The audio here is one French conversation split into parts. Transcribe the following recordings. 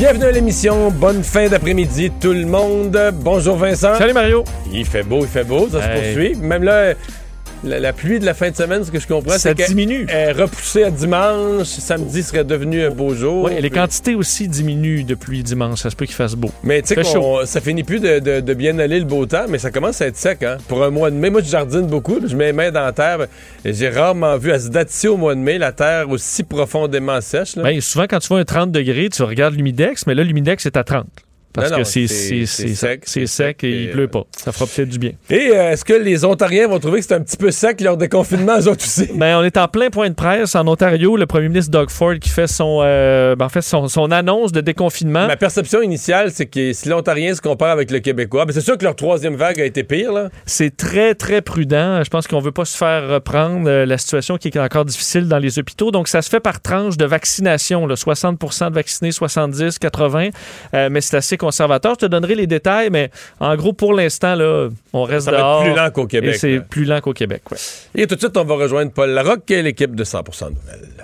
Bienvenue à l'émission. Bonne fin d'après-midi, tout le monde. Bonjour Vincent. Salut Mario. Il fait beau, il fait beau, ça se poursuit. Même là, la, la pluie de la fin de semaine, ce que je comprends, c'est qu'elle diminue. est repoussée à dimanche. Samedi serait devenu un beau jour. Oui, les quantités aussi diminuent depuis dimanche. Ça se peut qu'il fasse beau. Mais tu sais, ça finit plus de, de- de bien aller le beau temps, mais ça commence à être sec. Hein? Pour un mois de mai, moi je jardine beaucoup, je mets les mains dans la terre. et J'ai rarement vu à ce date-ci au mois de mai la terre aussi profondément sèche. là. Ben, souvent, quand tu vois un 30 degrés, tu regardes l'humidex, mais là, l'humidex est à 30. Parce Non, que c'est sec, sec sec et et, il pleut euh, pas. Ça fera peut-être du bien. Et euh, est-ce que les Ontariens vont trouver que c'est un petit peu sec leur déconfinement, eux autres aussi? Ben, on est en plein point de presse en Ontario. Le premier ministre Doug Ford qui fait son, euh, ben, en fait son, son annonce de déconfinement. Ma perception initiale, c'est que si l'Ontarien se compare avec le Québécois, ben c'est sûr que leur troisième vague a été pire. C'est très, très prudent. Je pense qu'on veut pas se faire reprendre euh, la situation qui est encore difficile dans les hôpitaux. Donc, ça se fait par tranche de vaccination. là. 60% de vaccinés, 70, 80. Euh, mais c'est assez conservateur. Je te donnerai les détails, mais en gros, pour l'instant, là, on reste Ça va dehors. être plus lent qu'au Québec. Et c'est plus lent qu'au Québec, ouais. Et tout de suite, on va rejoindre Paul Larocque, est l'équipe de 100% Nouvelles.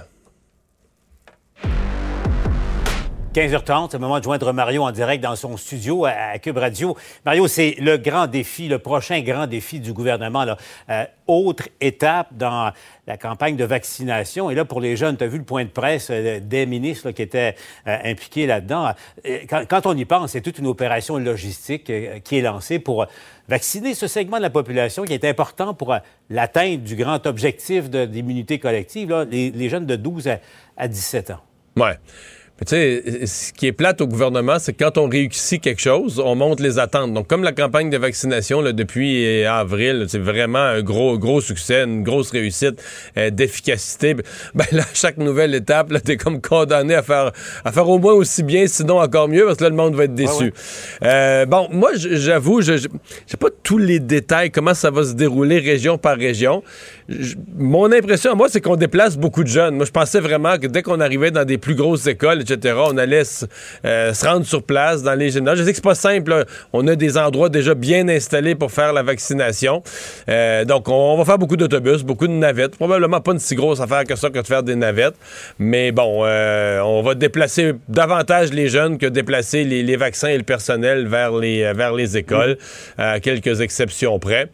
15h30, c'est le moment de joindre Mario en direct dans son studio à, Cube Radio. Mario, c'est le grand défi, le prochain grand défi du gouvernement. Euh, autre étape dans la campagne de vaccination. Et là, pour les jeunes, tu as vu le point de presse euh, des ministres qui étaient euh, impliqués là-dedans. Quand, on y pense, c'est toute une opération logistique qui est lancée pour vacciner ce segment de la population qui est important pour l'atteinte du grand objectif d'immunité collective, les jeunes de 12 à, à 17 ans. Ouais. Tu sais, ce qui est plate au gouvernement, c'est que quand on réussit quelque chose, on monte les attentes. Donc, comme la campagne de vaccination là, depuis euh, avril, c'est vraiment un gros, gros succès, une grosse réussite euh, d'efficacité. Ben là, chaque nouvelle étape, là, t'es comme condamné à faire, à faire au moins aussi bien, sinon encore mieux, parce que là, le monde va être déçu. Euh, bon, moi, j'avoue, je je- j'ai pas tous les détails, comment ça va se dérouler région par région. Mon impression, moi, c'est qu'on déplace beaucoup de jeunes. Moi, je pensais vraiment que dès qu'on arrivait dans des plus grosses écoles, etc., on allait se, euh, se rendre sur place dans les gymnases. Je sais que c'est pas simple. là. On a des endroits déjà bien installés pour faire la vaccination. Euh, donc, on va faire beaucoup d'autobus, beaucoup de navettes. Probablement pas une si grosse affaire que ça que de faire des navettes. Mais bon, euh, on va déplacer davantage les jeunes que déplacer les, les vaccins et le personnel vers les, vers les écoles, à quelques exceptions près.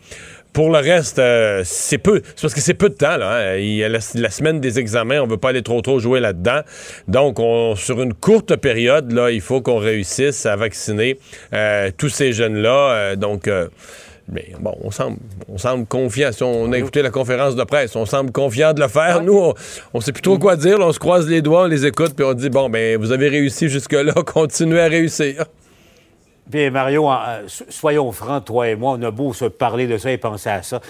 Pour le reste, euh, c'est peu. C'est parce que c'est peu de temps. Là, hein. Il y a la, la semaine des examens, on veut pas aller trop trop jouer là-dedans. Donc, on, sur une courte période, là, il faut qu'on réussisse à vacciner euh, tous ces jeunes-là. Euh, donc, euh, mais bon, on semble, on semble confiant. Si on a écouté la conférence de presse, on semble confiant de le faire. Nous, on, on sait plus trop quoi dire. là. on se croise les doigts, on les écoute, puis on dit bon, ben, vous avez réussi jusque-là, continuez à réussir. Puis Mario, euh, so- soyons francs, toi et moi, on a beau se parler de ça et penser à ça.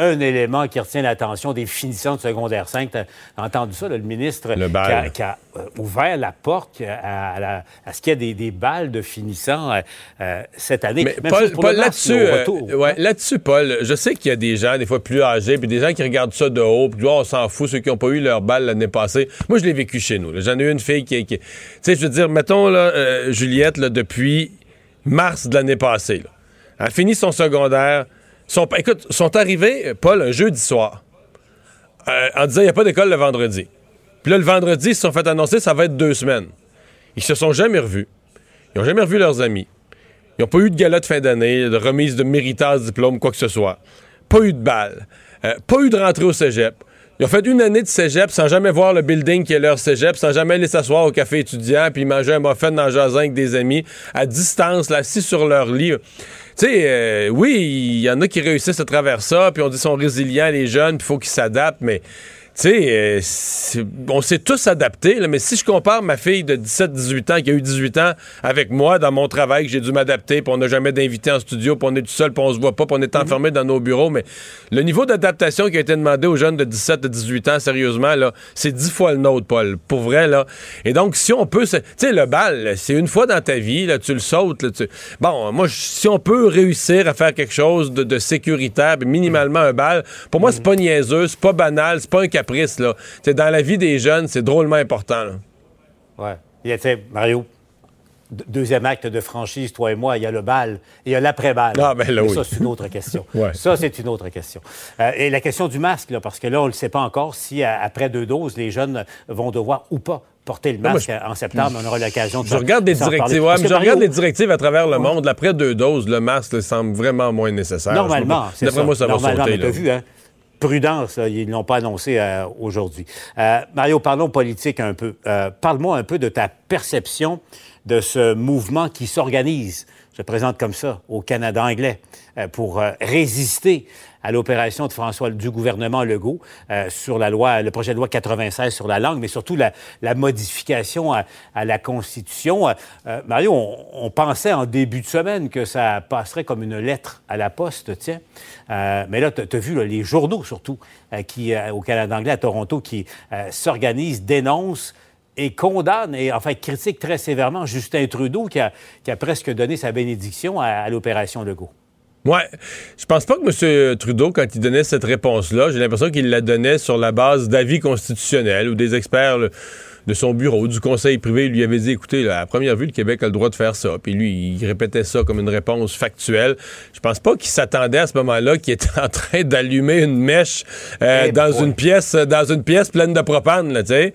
Un élément qui retient l'attention des finissants de secondaire 5. Tu as entendu ça, là, le ministre Le qui a, qui a, euh, ouvert la porte à, à la- à ce qu'il y ait des, des balles de finissants euh, euh, cette année. Mais Même Paul, Paul, là-dessus, euh, ouais, là-dessus, Paul, je sais qu'il y a des gens, des fois plus âgés, puis des gens qui regardent ça de haut, puis oh, on s'en fout, ceux qui n'ont pas eu leur balle l'année passée. Moi, je l'ai vécu chez nous. J'en ai eu une fille qui, qui- tu sais, je veux dire, mettons là, euh, Juliette, là, depuis mars de l'année passée, là. elle a fini son secondaire. Sont, écoute, sont arrivés, Paul, un jeudi soir, euh, en disant il n'y a pas d'école le vendredi. Puis là, le vendredi, ils se sont fait annoncer ça va être deux semaines. Ils se sont jamais revus. Ils n'ont jamais revu leurs amis. Ils n'ont pas eu de gala de fin d'année, de remise de méritage diplôme, quoi que ce soit. Pas eu de balle. Euh, pas eu de rentrée au cégep. Ils ont fait une année de cégep sans jamais voir le building qui est leur cégep, sans jamais aller s'asseoir au café étudiant, puis manger un muffin dans le avec des amis, à distance, là, assis sur leur lit. Tu sais, euh, oui, il y en a qui réussissent à travers ça, puis on dit qu'ils sont résilients, les jeunes, puis faut qu'ils s'adaptent, mais tu tu sais, on s'est tous adaptés, mais si je compare ma fille de 17-18 ans qui a eu 18 ans avec moi dans mon travail, que j'ai dû m'adapter, puis on n'a jamais d'invité en studio, puis on est tout seul, puis on se voit pas, puis on est mhm. enfermé dans nos bureaux, mais le niveau d'adaptation qui a été demandé aux jeunes de 17-18 ans, sérieusement, là, c'est dix fois le nôtre, Paul, pour vrai, là. Et donc, si on peut, tu sais, le bal, c'est une fois dans ta vie, là, tu le sautes, là, Bon, moi, si on peut réussir à faire quelque chose de, sécuritaire, minimalement un bal, pour moi, c'est pas niaiseux, c'est pas banal, c'est pas un caprice. Là. dans la vie des jeunes, c'est drôlement important. Là. Ouais. Il y a, Mario, deuxième acte de franchise, toi et moi, il y a le bal et il y a l'après-bal. Ah, ben là, Ça, c'est une autre question. Ça, c'est une autre question. Euh, et la question du masque, là, parce que là, on ne le sait pas encore si, après deux doses, les jeunes vont devoir ou pas porter le masque en septembre. On aura l'occasion de Je regarde des directives. je regarde les directives à travers le monde. Après deux doses, le masque semble vraiment moins nécessaire. Normalement, c'est ça. moi, ça Normalement, va sauter. Mais vu, hein? Prudence, ils ne l'ont pas annoncé euh, aujourd'hui. Euh, Mario, parlons politique un peu. Euh, parle-moi un peu de ta perception de ce mouvement qui s'organise, je présente comme ça, au Canada anglais, pour résister à l'opération de François du gouvernement Legault euh, sur la loi, le projet de loi 96 sur la langue, mais surtout la, modification à, la Constitution. Euh, Mario, on, pensait en début de semaine que ça passerait comme une lettre à la poste, tiens. Euh, mais là, tu as vu les journaux surtout qui, au Canada anglais, à Toronto, qui s'organisent, dénoncent et condamnent et enfin critiquent très sévèrement Justin Trudeau qui a, presque donné sa bénédiction à, à l'opération Legault. Ouais. Je pense pas que M. Trudeau, quand il donnait cette réponse-là, j'ai l'impression qu'il la donnait sur la base d'avis constitutionnels ou des experts de son bureau, du conseil privé, lui avait dit, écoutez, à première vue, le Québec a le droit de faire ça. Puis lui, il répétait ça comme une réponse factuelle. Je pense pas qu'il s'attendait à ce moment-là qu'il était en train d'allumer une mèche euh, eh dans une pièce dans une pièce pleine de propane, tu sais.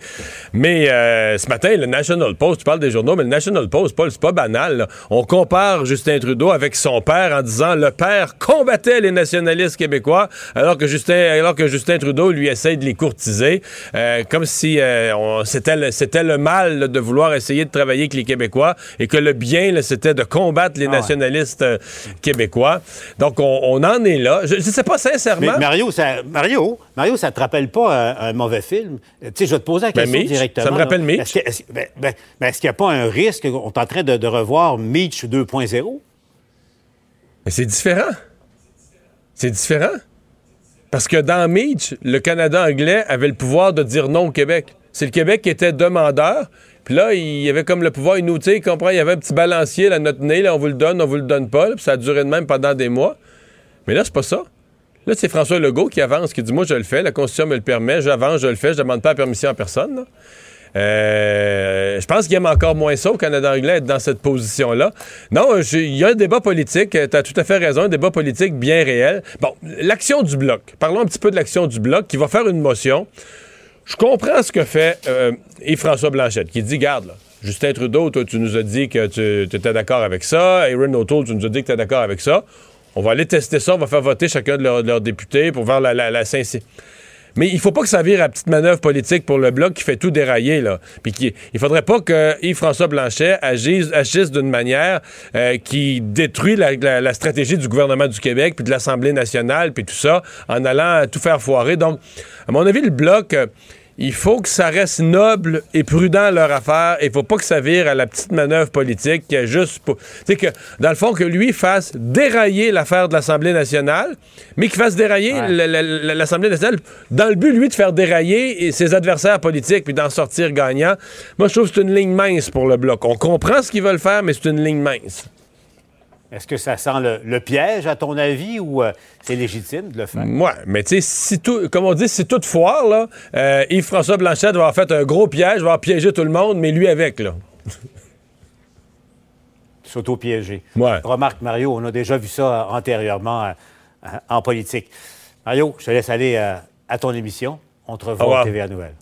Mais euh, ce matin, le National Post, tu parles des journaux, mais le National Post, Paul, c'est pas banal. On compare Justin Trudeau avec son père en disant le père combattait les nationalistes québécois alors que Justin, alors que Justin Trudeau lui essaye de les courtiser, euh, comme si c'était c'était le mal de vouloir essayer de travailler avec les Québécois et que le bien, c'était de combattre les ah nationalistes euh, québécois. Donc, on, en est là. Je ne sais pas sincèrement. Mais Mario, ça, Mario, Mario, ça te rappelle pas un, mauvais film? Tu sais, je vais te poser la ben, question directement. Ça me rappelle Mitch. Est-ce ben, ben, qu'il n'y a pas un risque qu'on est en train de, revoir Mitch 2.0? Mais c'est différent. C'est différent. Parce que dans Mitch, le Canada anglais avait le pouvoir de dire non au Québec. C'est le Québec qui était demandeur. Puis là, il y avait comme le pouvoir, il nous, il comprend, il y avait un petit balancier, là, notre nez, là, on vous le donne, on vous le donne pas. puis ça a duré de même pendant des mois. Mais là, c'est pas ça. Là, c'est François Legault qui avance, qui dit Moi, je le fais, la Constitution me le permet, j'avance, je le fais, je demande pas la permission à personne. Euh, je pense qu'il aime encore moins ça au Canada anglais être dans cette position-là. Non, il y a un débat politique, tu as tout à fait raison, un débat politique bien réel. Bon, l'action du bloc. Parlons un petit peu de l'action du bloc qui va faire une motion je comprends ce que fait euh, Yves-François Blanchette, qui dit, garde, Justin Trudeau, toi, tu nous as dit que tu étais d'accord avec ça. Aaron O'Toole, tu nous as dit que tu étais d'accord avec ça. On va aller tester ça, on va faire voter chacun de leurs, députés pour voir la, la, la mais il faut pas que ça vire à petite manœuvre politique pour le Bloc qui fait tout dérailler, là. Puis qui, il faudrait pas que Yves-François Blanchet agisse, agisse d'une manière euh, qui détruit la, la, stratégie du gouvernement du Québec, puis de l'Assemblée nationale, puis tout ça, en allant tout faire foirer. Donc, à mon avis, le Bloc... Euh, il faut que ça reste noble et prudent leur affaire. Il faut pas que ça vire à la petite manœuvre politique qui est juste pour. Tu que, dans le fond, que lui fasse dérailler l'affaire de l'Assemblée nationale, mais qu'il fasse dérailler l'Assemblée nationale dans le but, lui, de faire dérailler ses adversaires politiques puis d'en sortir gagnant. Moi, je trouve que c'est une ligne mince pour le Bloc. On comprend ce qu'ils veulent faire, mais c'est une ligne mince. Est-ce que ça sent le, piège, à ton avis, ou euh, c'est légitime de le faire? Oui, mais tu sais, si tout, comme on dit, si toute foire, là, euh, Yves-François Blanchette va avoir fait un gros piège, va avoir piégé tout le monde, mais lui avec, là. S'auto-piéger. Ouais. Remarque, Mario, on a déjà vu ça antérieurement euh, en politique. Mario, je te laisse aller à ton émission. On te revoit à TVA Nouvelle.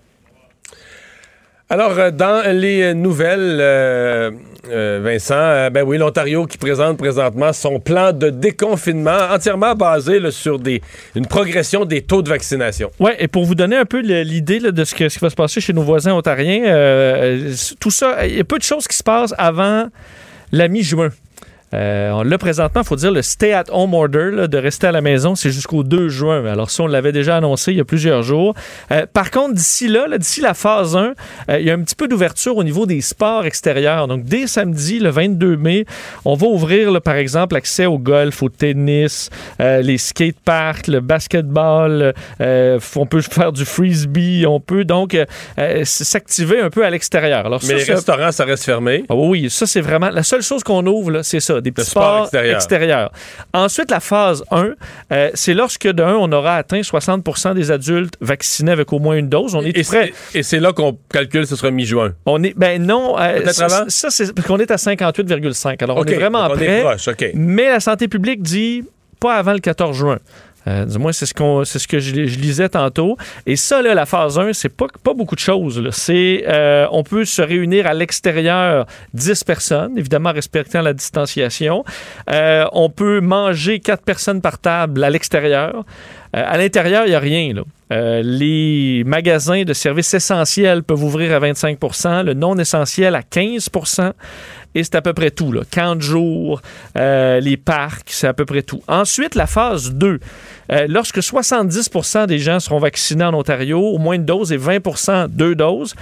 Alors, euh, dans les nouvelles, euh, euh, Vincent, ben oui, l'Ontario qui présente présentement son plan de déconfinement entièrement basé sur des, une progression des taux de vaccination. Oui, et pour vous donner un peu l'idée de ce, qui va se passer chez nos voisins ontariens, tout ça, il y a peu de choses qui se passent avant la mi-juin. Euh, on l'a présentement, il faut dire, le stay-at-home order là, de rester à la maison, c'est jusqu'au 2 juin. Alors ça, on l'avait déjà annoncé il y a plusieurs jours. Euh, par contre, d'ici là, là, d'ici la phase 1, euh, il y a un petit peu d'ouverture au niveau des sports extérieurs. Donc, dès samedi, le 22 mai, on va ouvrir, là, par exemple, l'accès au golf, au tennis, euh, les skateparks, le basketball. euh, on peut faire du frisbee. On peut donc euh, s'activer un peu à l'extérieur. Alors, Mais ça, les restaurants, ça reste fermé. ah oui, ça c'est vraiment la seule chose qu'on ouvre là, c'est ça, des petits sport sports extérieur. extérieurs. Ensuite, la phase 1, euh, c'est lorsque de 1, on aura atteint 60% des adultes vaccinés avec au moins une dose. On est Et prêt. c'est et c'est là qu'on calcule ce sera mi-juin. On est ben non, euh, ça, c'est parce qu'on est à 58,5. Alors OK, on est vraiment on prêt. est proche, OK. Mais la santé publique dit pas avant le 14 juin. Euh, du moins, c'est ce, que je, lisais tantôt. Et ça, la phase 1, c'est pas, pas beaucoup de choses. C'est, euh, on peut se réunir à l'extérieur 10 personnes, évidemment respectant la distanciation. Euh, on peut manger 4 personnes par table à l'extérieur. Euh, à l'intérieur, il n'y a rien. Euh, les magasins de services essentiels peuvent ouvrir à 25% le non essentiel à 15% et c'est à peu près tout. Là. Camp de euh, les parcs, c'est à peu près tout. Ensuite, la phase 2. Euh, lorsque 70% des gens seront vaccinés en Ontario, au moins une dose et 20% deux doses,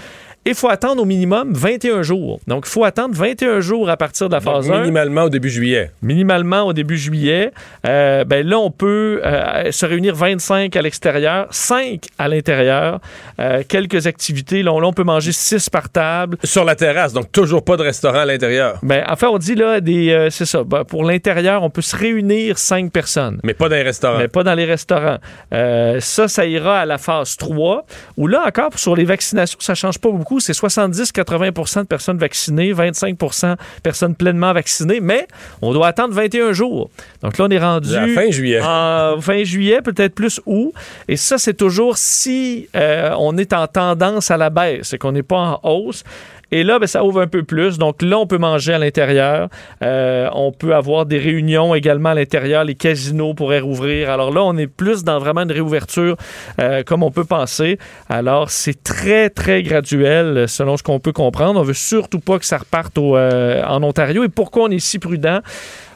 il faut attendre au minimum 21 jours. Donc, il faut attendre 21 jours à partir de la Donc, phase 1 minimalement au début juillet. minimalement au début juillet. Euh, ben là, on peut euh, se réunir 25 à l'extérieur, 5 à l'intérieur. Euh, quelques activités. Là, on, là, on peut manger 6 par table. Sur la terrasse, donc toujours pas de restaurant à l'intérieur. Ben, enfin, on dit là, des, euh, c'est ça. Ben, pour l'intérieur, on peut se réunir 5 personnes. Mais pas dans les restaurants. Mais pas dans les restaurants. Ça, ça ira à la phase 3, où là encore, sur les vaccinations, ça change pas beaucoup. C'est 70-80% de personnes vaccinées, 25% personnes pleinement vaccinées, mais on doit attendre 21 jours. Donc là, on est rendu... À fin juillet. En fin juillet, peut-être plus août. Et ça, c'est toujours si euh, on est en tendance à la baisse, c'est qu'on n'est pas en hausse. Et là, ben, ça ouvre un peu plus. Donc là, on peut manger à l'intérieur. Euh, on peut avoir des réunions également à l'intérieur. Les casinos pourraient rouvrir. Alors là, on est plus dans vraiment une réouverture euh, comme on peut penser. Alors, c'est très, très graduel selon ce qu'on peut comprendre. On veut surtout pas que ça reparte au, euh, en Ontario. Et pourquoi on est si prudent?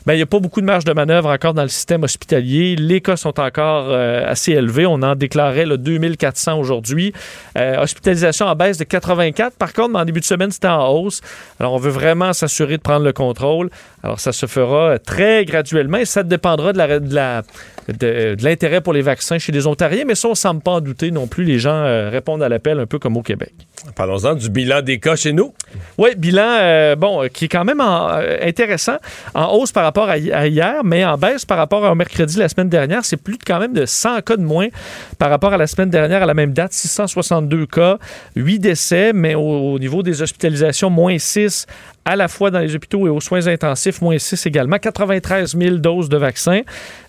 Ben, il n'y a pas beaucoup de marge de manœuvre encore dans le système hospitalier. Les cas sont encore euh, assez élevés. On en déclarait le 2400 aujourd'hui. Euh, hospitalisation en baisse de 84. Par contre, en début de semaine, c'était en hausse. Alors, on veut vraiment s'assurer de prendre le contrôle. Alors, ça se fera très graduellement et ça dépendra de la- de- de l'intérêt pour les vaccins chez les Ontariens. Mais ça, on ne semble pas en douter non plus. Les gens euh, répondent à l'appel un peu comme au Québec. Parlons-en du bilan des cas chez nous. Oui, bilan, euh, bon, euh, qui est quand même en- euh, intéressant, en hausse par rapport à hier, mais en baisse par rapport au mercredi la semaine dernière. C'est plus de, quand même de 100 cas de moins par rapport à la semaine dernière à la même date, 662 cas, 8 décès, mais au, au niveau des hospitalisations, moins 6 à la fois dans les hôpitaux et aux soins intensifs, moins 6 également, 93 000 doses de vaccins.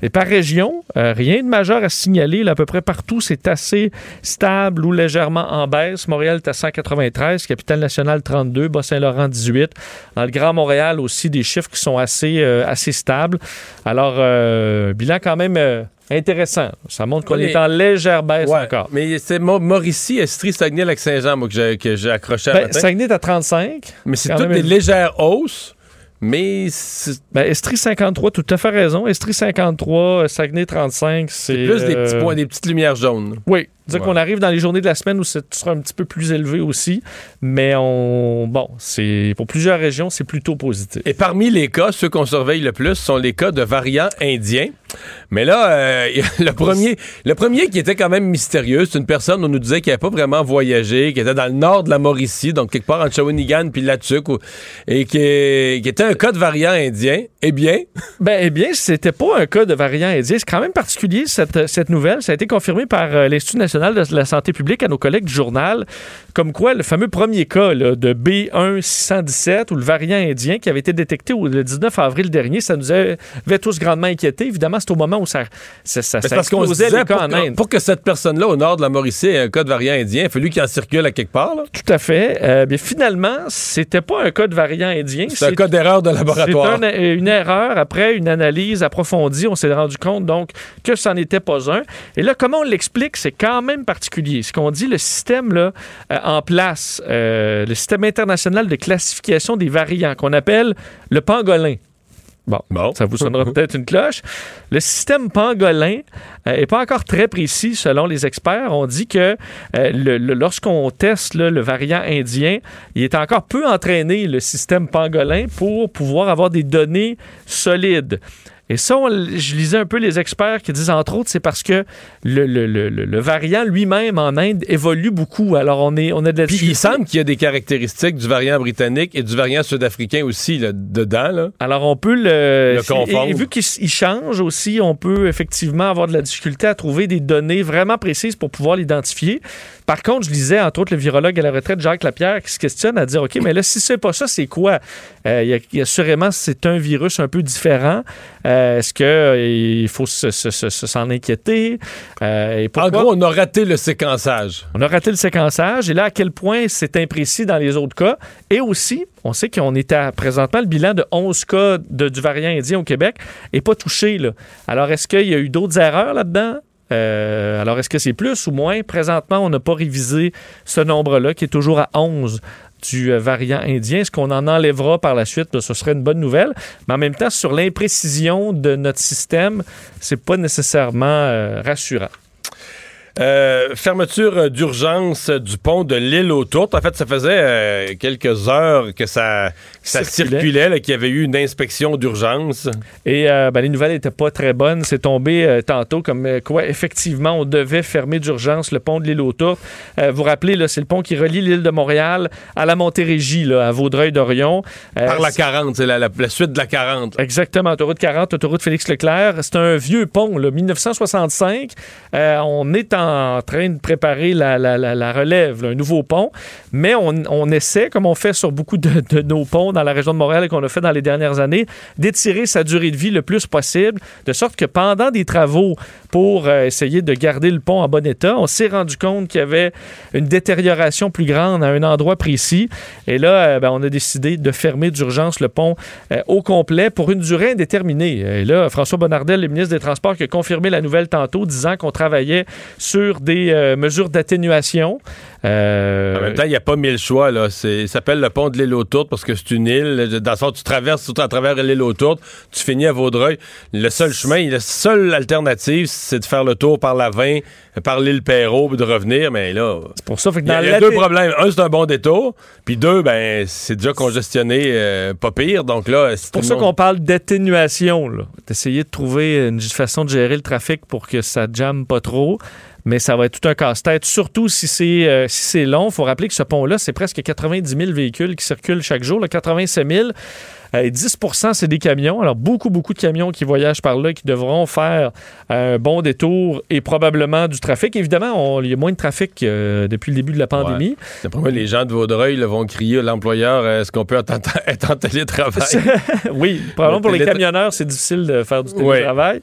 Et par région, euh, rien de majeur à signaler. Là, à peu près partout, c'est assez stable ou légèrement en baisse. Montréal est à 193, Capitale-Nationale 32, Bas-Saint-Laurent 18. Dans le Grand Montréal aussi, des chiffres qui sont assez, euh, assez stables. Alors, euh, bilan quand même euh, intéressant. Ça montre qu'on Oui. est en légère baisse Ouais, encore. Mais c'est Mauricie, Estrie, Saguenay, Lac-Saint-Jean, moi, que j'ai, que j'ai accroché à Ben, matin. Saguenay est à 35. Mais c'est toutes des légères hausses, mais Ben, Estrie 53, tout à fait raison. Estrie 53, euh, Saguenay 35, c'est... plus des petits euh, points, des petites lumières jaunes. Oui, dire Ouais. qu'on arrive dans les journées de la semaine où ce sera un petit peu plus élevé aussi, mais on bon, c'est pour plusieurs régions, c'est plutôt positif. Et parmi les cas, ceux qu'on surveille le plus sont les cas de variants indiens. Mais là, euh, le, premier, le premier qui était quand même mystérieux, c'est une personne, on nous disait qu'il n'avait pas vraiment voyagé, qui était dans le nord de la Mauricie, donc quelque part entre Shawinigan puis Latuc, ou- et qui, était un cas de variant indien. Eh bien, Ben, eh bien, c'était pas un cas de variant indien. C'est quand même particulier, cette, cette nouvelle. Ça a été confirmé par euh, l'Institut national de la santé publique à nos collègues du journal, comme quoi le fameux premier cas de B1617 ou le variant indien qui avait été détecté le 19 avril dernier, ça nous avait tous grandement inquiétés. Évidemment, c'est au moment où ça, ça, ça, c'est ça parce qu'on disait, les cas pour, en que, Inde. pour que cette personne-là, au nord de la Mauricie, ait un cas de variant indien, il fallu qu'il en circule à quelque part. là. Tout à fait. Euh, bien, finalement, c'était pas un cas de variant indien. C'est un cas d'erreur de laboratoire. C'est un- euh, une erreur. Après une analyse approfondie, on s'est rendu compte donc que ça n'était pas un. Et là, comment on l'explique, c'est quand même particulier. Ce qu'on dit, le système là, euh, en place, euh, le système international de classification des variants, qu'on appelle le pangolin. Bon, ça vous sonnera peut-être une cloche. Le système pangolin n'est euh, pas encore très précis selon les experts. On dit que euh, lorsqu'on teste le variant indien, il est encore peu entraîné, le système pangolin, pour pouvoir avoir des données solides. Et ça, je lisais un peu les experts qui disent, entre autres, c'est parce que le, le, le, le variant lui-même en Inde évolue beaucoup. Alors, on, est, on a de la Puis il semble qu'il y a des caractéristiques du variant britannique et du variant sud-africain aussi là, dedans. Là. Alors, on peut le... confondre. Et, vu qu'il change aussi, on peut effectivement avoir de la difficulté à trouver des données vraiment précises pour pouvoir l'identifier. Par contre, je lisais, entre autres, le virologue à la retraite, Jacques Lapierre, qui se questionne à dire, OK, mais là, si c'est pas ça, c'est quoi? Euh, il y, a assurément, c'est un virus un peu différent. Euh, est-ce qu'il euh, faut s'en inquiéter? et en gros, on a raté le séquençage. On a raté le séquençage. Et là, à quel point c'est imprécis dans les autres cas? Et aussi, on sait qu'on est à présentement le bilan de 11 cas de, du variant indien au Québec et pas touché. Là. Alors, est-ce qu'il y a eu d'autres erreurs là-dedans? Euh, alors, est-ce que c'est plus ou moins? Présentement, on n'a pas révisé ce nombre-là, qui est toujours à 11 du euh, variant indien. Est-ce qu'on en enlèvera par la suite? ce serait une bonne nouvelle. Mais en même temps, sur l'imprécision de notre système, c'est pas nécessairement euh, rassurant. Euh, fermeture d'urgence du pont de l'île aux Tourtes. En fait, ça faisait quelques heures que ça, ça circulait, qu'il y avait eu une inspection d'urgence. Et euh, ben, les nouvelles n'étaient pas très bonnes. C'est tombé tantôt comme quoi, effectivement, on devait fermer d'urgence le pont de l'île aux Tourtes. vous vous rappelez, c'est le pont qui relie l'île de Montréal à la Montérégie, à Vaudreuil-Dorion. Par la 40, c'est la, suite de la 40. Exactement, autoroute 40, autoroute Félix-Leclerc. C'est un vieux pont, là, 1965. on est en en train de préparer la, relève, un nouveau pont, mais on, essaie, comme on fait sur beaucoup de, nos ponts dans la région de Montréal et qu'on a fait dans les dernières années, d'étirer sa durée de vie le plus possible, de sorte que pendant des travaux pour euh, essayer de garder le pont en bon état, on s'est rendu compte qu'il y avait une détérioration plus grande à un endroit précis. Et là, euh, ben, on a décidé de fermer d'urgence le pont euh, au complet pour une durée indéterminée. Et là, François Bonnardel, le ministre des Transports, qui a confirmé la nouvelle tantôt, disant qu'on travaillait sur des mesures d'atténuation. En même temps, il n'y a pas mille choix. Là. Ça s'appelle le pont de l'île aux parce que c'est une île. Dans le sens, tu traverses tout à travers l'île aux Tourtes, tu finis à Vaudreuil. Le seul chemin, la seule alternative, c'est de faire le tour par la 20, par l'île Perrault, et de revenir. Mais là, c'est pour ça. il y a, deux problèmes. Un, c'est un bon détour. Puis deux, ben, c'est déjà congestionné, euh, pas pire. Donc là, c'est pour ça qu'on parle d'atténuation. D'essayer de trouver une façon de gérer le trafic pour que ça jamme pas trop mais ça va être tout un casse-tête, surtout si c'est euh, si long. Faut rappeler que ce pont-là, c'est presque 90 000 véhicules qui circulent chaque jour, le 87 000. 10% c'est des camions. Alors, beaucoup, beaucoup de camions qui voyagent par là, qui devront faire un bon détour et probablement du trafic. Évidemment, il y a moins de trafic euh, depuis le début de la pandémie. Ouais. les gens de Vaudreuil vont crier à l'employeur est-ce qu'on peut être en télétravail? Oui, probablement pour les camionneurs, c'est difficile de faire du télétravail.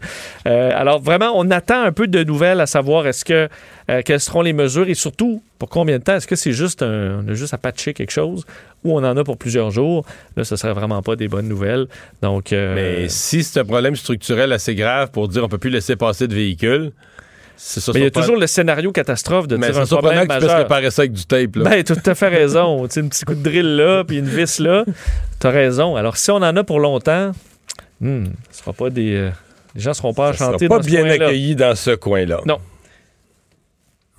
Euh, alors, vraiment, on attend un peu de nouvelles à savoir est-ce que euh, quelles seront les mesures et surtout pour combien de temps? Est-ce que c'est juste un, on a juste à patcher quelque chose ou on en a pour plusieurs jours? Là, ce serait vraiment pas des bonnes nouvelles. Donc, euh, Mais si c'est un problème structurel assez grave pour dire on peut plus laisser passer de véhicules, mais il y a toujours le scénario catastrophe de dire un problème majeur. tu réparer ça avec du tape. Là. Ben, tu as tout à fait raison. tu un petit coup de drill là, puis une vis là. Tu as raison. Alors, si on en a pour longtemps, hmm, ce sera pas des... Euh, les gens seront pas enchantés sera pas bien accueillis dans ce coin-là. Non.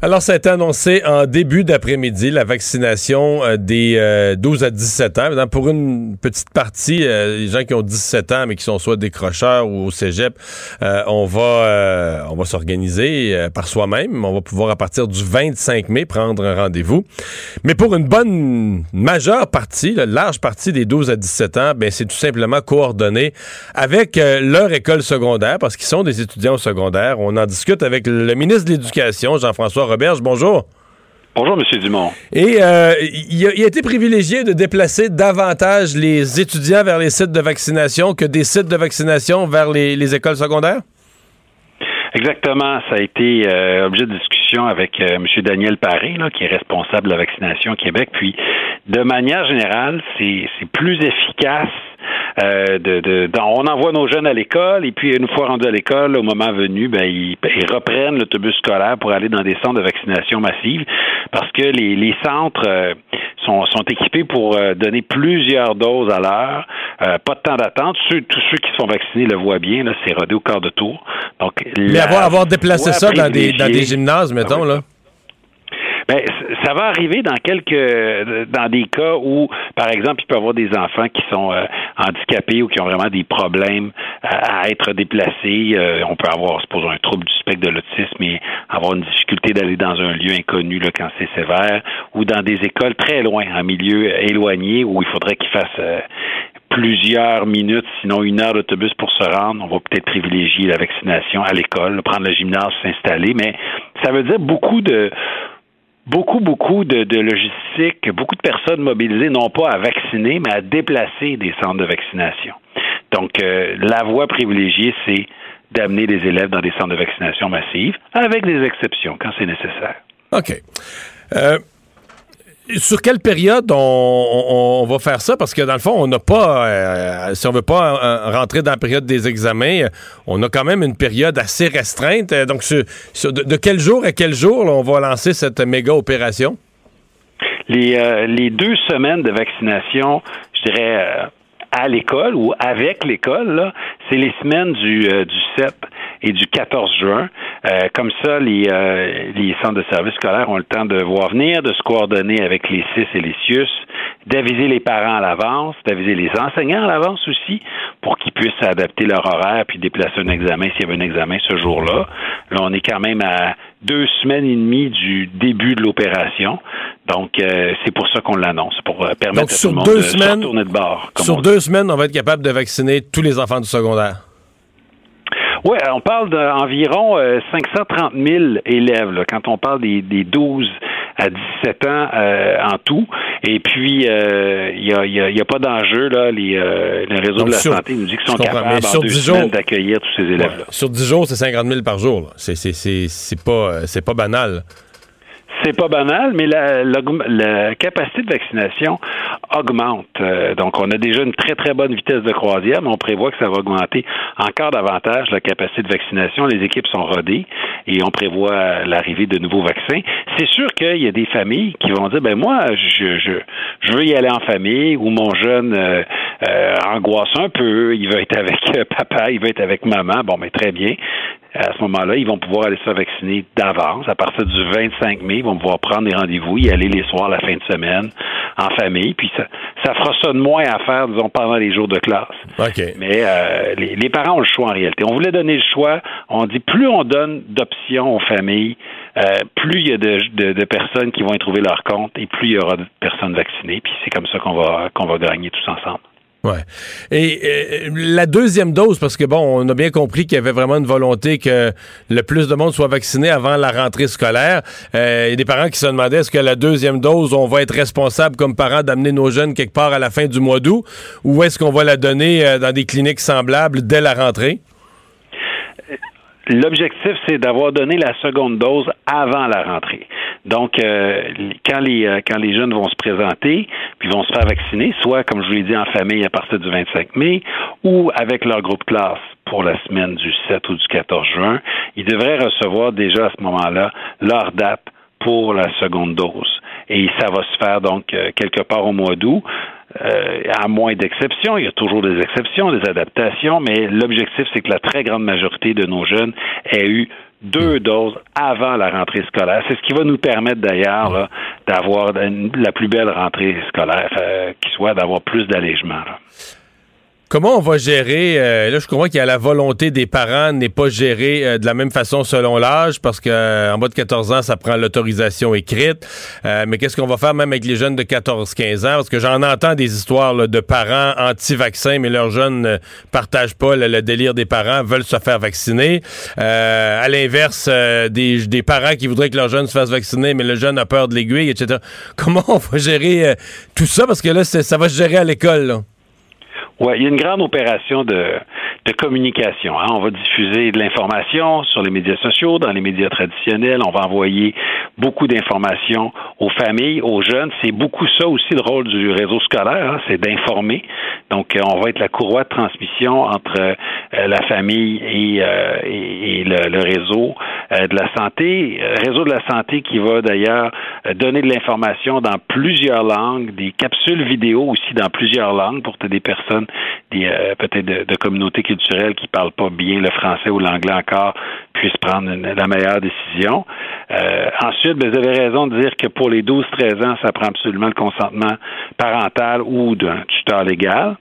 Alors, ça a été annoncé en début d'après-midi, la vaccination euh, des 12 euh, à 17 ans. Pour une petite partie, euh, les gens qui ont 17 ans, mais qui sont soit décrocheurs ou au cégep, on va, on va s'organiser par soi-même. On va pouvoir, à partir du 25 mai, prendre un rendez-vous. Mais pour une bonne, majeure partie, la large partie des 12 à 17 ans, ben, c'est tout simplement coordonné avec leur école secondaire, parce qu'ils sont des étudiants au secondaire. On en discute avec le ministre de l'Éducation, Jean-François Roberge, bonjour. Bonjour, M. Dumont. Et euh, il, a, été privilégié de déplacer davantage les étudiants vers les sites de vaccination que des sites de vaccination vers les, écoles secondaires? Exactement. Ça a été euh, objet de discussion avec euh, M. Daniel Paré, qui est responsable de la vaccination au Québec. Puis, de manière générale, c'est plus efficace Euh, de, de, on envoie nos jeunes à l'école et puis une fois rendus à l'école, au moment venu, ben, ils, reprennent l'autobus scolaire pour aller dans des centres de vaccination massive parce que les, les centres euh, sont, sont équipés pour euh, donner plusieurs doses à l'heure. pas de temps d'attente. tous ceux qui se font vacciner le voient bien, là, c'est rodé au quart de tour. Donc, Mais avoir, avoir déplacé ça dans des, dans des gymnases, mettons, ah là. Ben, ça va arriver dans quelques dans des cas où, par exemple, il peut y avoir des enfants qui sont euh, handicapés ou qui ont vraiment des problèmes à, être déplacés. Euh, on peut avoir, supposons, un trouble du spectre de l'autisme et avoir une difficulté d'aller dans un lieu inconnu là, quand c'est sévère, ou dans des écoles très loin, en milieu éloigné, où il faudrait qu'ils fassent euh, plusieurs minutes, sinon une heure d'autobus pour se rendre. On va peut-être privilégier la vaccination à l'école, prendre le gymnase, s'installer, mais ça veut dire beaucoup de beaucoup, beaucoup de, de, logistique, beaucoup de personnes mobilisées, non pas à vacciner, mais à déplacer des centres de vaccination. Donc, euh, la voie privilégiée, c'est d'amener les élèves dans des centres de vaccination massive, avec des exceptions quand c'est nécessaire. OK. Euh, sur quelle période on, va faire ça? Parce que dans le fond, on n'a pas, euh, si on veut pas euh, rentrer dans la période des examens, on a quand même une période assez restreinte. Euh, donc, de, quel jour à quel jour on va lancer cette méga opération? Les, deux semaines de vaccination, je dirais à l'école ou avec l'école, c'est les semaines du, du 7 et du 14 juin. Euh, comme ça, les, euh, les centres de services scolaires ont le temps de voir venir, de se coordonner avec les CIS et les CIUS, d'aviser les parents à l'avance, d'aviser les enseignants à l'avance aussi, pour qu'ils puissent adapter leur horaire puis déplacer un examen s'il y avait un examen ce jour-là. Là, on est quand même à deux semaines et demie du début de l'opération. Donc, euh, c'est pour ça qu'on l'annonce, pour permettre à tout le monde de semaines, retourner de bord. Sur deux semaines, on va être capable de vacciner tous les enfants du secondaire. Oui, on parle d'environ 530 000 élèves quand on parle des, des 12 à 17 ans euh, en tout. Et puis, il euh, n'y a, y a, y a, pas d'enjeu. là. Les, euh, les réseaux de la santé nous disent qu'ils sont capables en deux semaines d'accueillir tous ces élèves-là. Sur 10 jours, c'est 50 000 par jour. C'est pas, pas banal. C'est pas banal, mais la, la, capacité de vaccination augmente. Euh, donc, on a déjà une très, très bonne vitesse de croisière, mais on prévoit que ça va augmenter encore davantage la capacité de vaccination. Les équipes sont rodées et on prévoit l'arrivée de nouveaux vaccins. C'est sûr qu'il y a des familles qui vont dire, ben moi, je, je, je veux y aller en famille ou mon jeune euh, euh, angoisse un peu, il veut être avec papa, il veut être avec maman. Bon, mais très bien à ce moment-là, ils vont pouvoir aller se faire vacciner d'avance. À partir du 25 mai, ils vont pouvoir prendre des rendez-vous, y aller les soirs, la fin de semaine, en famille. Puis ça, ça fera ça de moins à faire, disons, pendant les jours de classe. Mais euh, les, parents ont le choix en réalité. On voulait donner le choix. On dit plus on donne d'options aux familles, euh, plus il y a de, de, personnes qui vont y trouver leur compte et plus il y aura de personnes vaccinées. Puis c'est comme ça qu'on va qu'on va gagner tous ensemble. Ouais. Et, euh, la deuxième dose, parce que bon, on a bien compris qu'il y avait vraiment une volonté que le plus de monde soit vacciné avant la rentrée scolaire. Euh, il y a des parents qui se demandaient est-ce que la deuxième dose, on va être responsable comme parents d'amener nos jeunes quelque part à la fin du mois d'août, ou est-ce qu'on va la donner euh, dans des cliniques semblables dès la rentrée? L'objectif, c'est d'avoir donné la seconde dose avant la rentrée. Donc, euh, quand les euh, quand les jeunes vont se présenter, puis vont se faire vacciner, soit comme je vous l'ai dit en famille à partir du 25 mai, ou avec leur groupe classe pour la semaine du 7 ou du 14 juin, ils devraient recevoir déjà à ce moment-là leur date pour la seconde dose. Et ça va se faire donc euh, quelque part au mois d'août. Euh, à moins d'exceptions, il y a toujours des exceptions, des adaptations, mais l'objectif, c'est que la très grande majorité de nos jeunes aient eu deux doses avant la rentrée scolaire. C'est ce qui va nous permettre d'ailleurs d'avoir la plus belle rentrée scolaire, euh, qui soit d'avoir plus d'allègement. Comment on va gérer, euh, là je comprends qu'il y a la volonté des parents n'est pas gérée euh, de la même façon selon l'âge, parce que euh, bas de 14 ans, ça prend l'autorisation écrite. mais qu'est-ce qu'on va faire même avec les jeunes de 14-15 ans? Parce que j'en entends des histoires de parents anti-vaccins, mais leurs jeunes ne partagent pas le, délire des parents, veulent se faire vacciner. à l'inverse, des, des, parents qui voudraient que leurs jeunes se fassent vacciner, mais le jeune a peur de l'aiguille, etc. Comment on va gérer tout ça? Parce que là, ça va se gérer à l'école. Oui, il y a une grande opération de, de communication. Hein. On va diffuser de l'information sur les médias sociaux, dans les médias traditionnels. On va envoyer beaucoup d'informations aux familles, aux jeunes. C'est beaucoup ça aussi le rôle du réseau scolaire, hein, c'est d'informer. Donc, euh, on va être la courroie de transmission entre euh, la famille et, euh, et, le, le, réseau de la santé. Réseau de la santé qui va d'ailleurs donner de l'information dans plusieurs langues, des capsules vidéo aussi dans plusieurs langues pour des personnes, des peut-être de, de communautés culturelles qui parlent pas bien le français ou l'anglais encore puissent prendre la meilleure décision. Euh, ensuite, ben, vous avez raison de dire que pour les 12-13 ans, ça prend absolument le consentement parental ou d'un tuteur légal.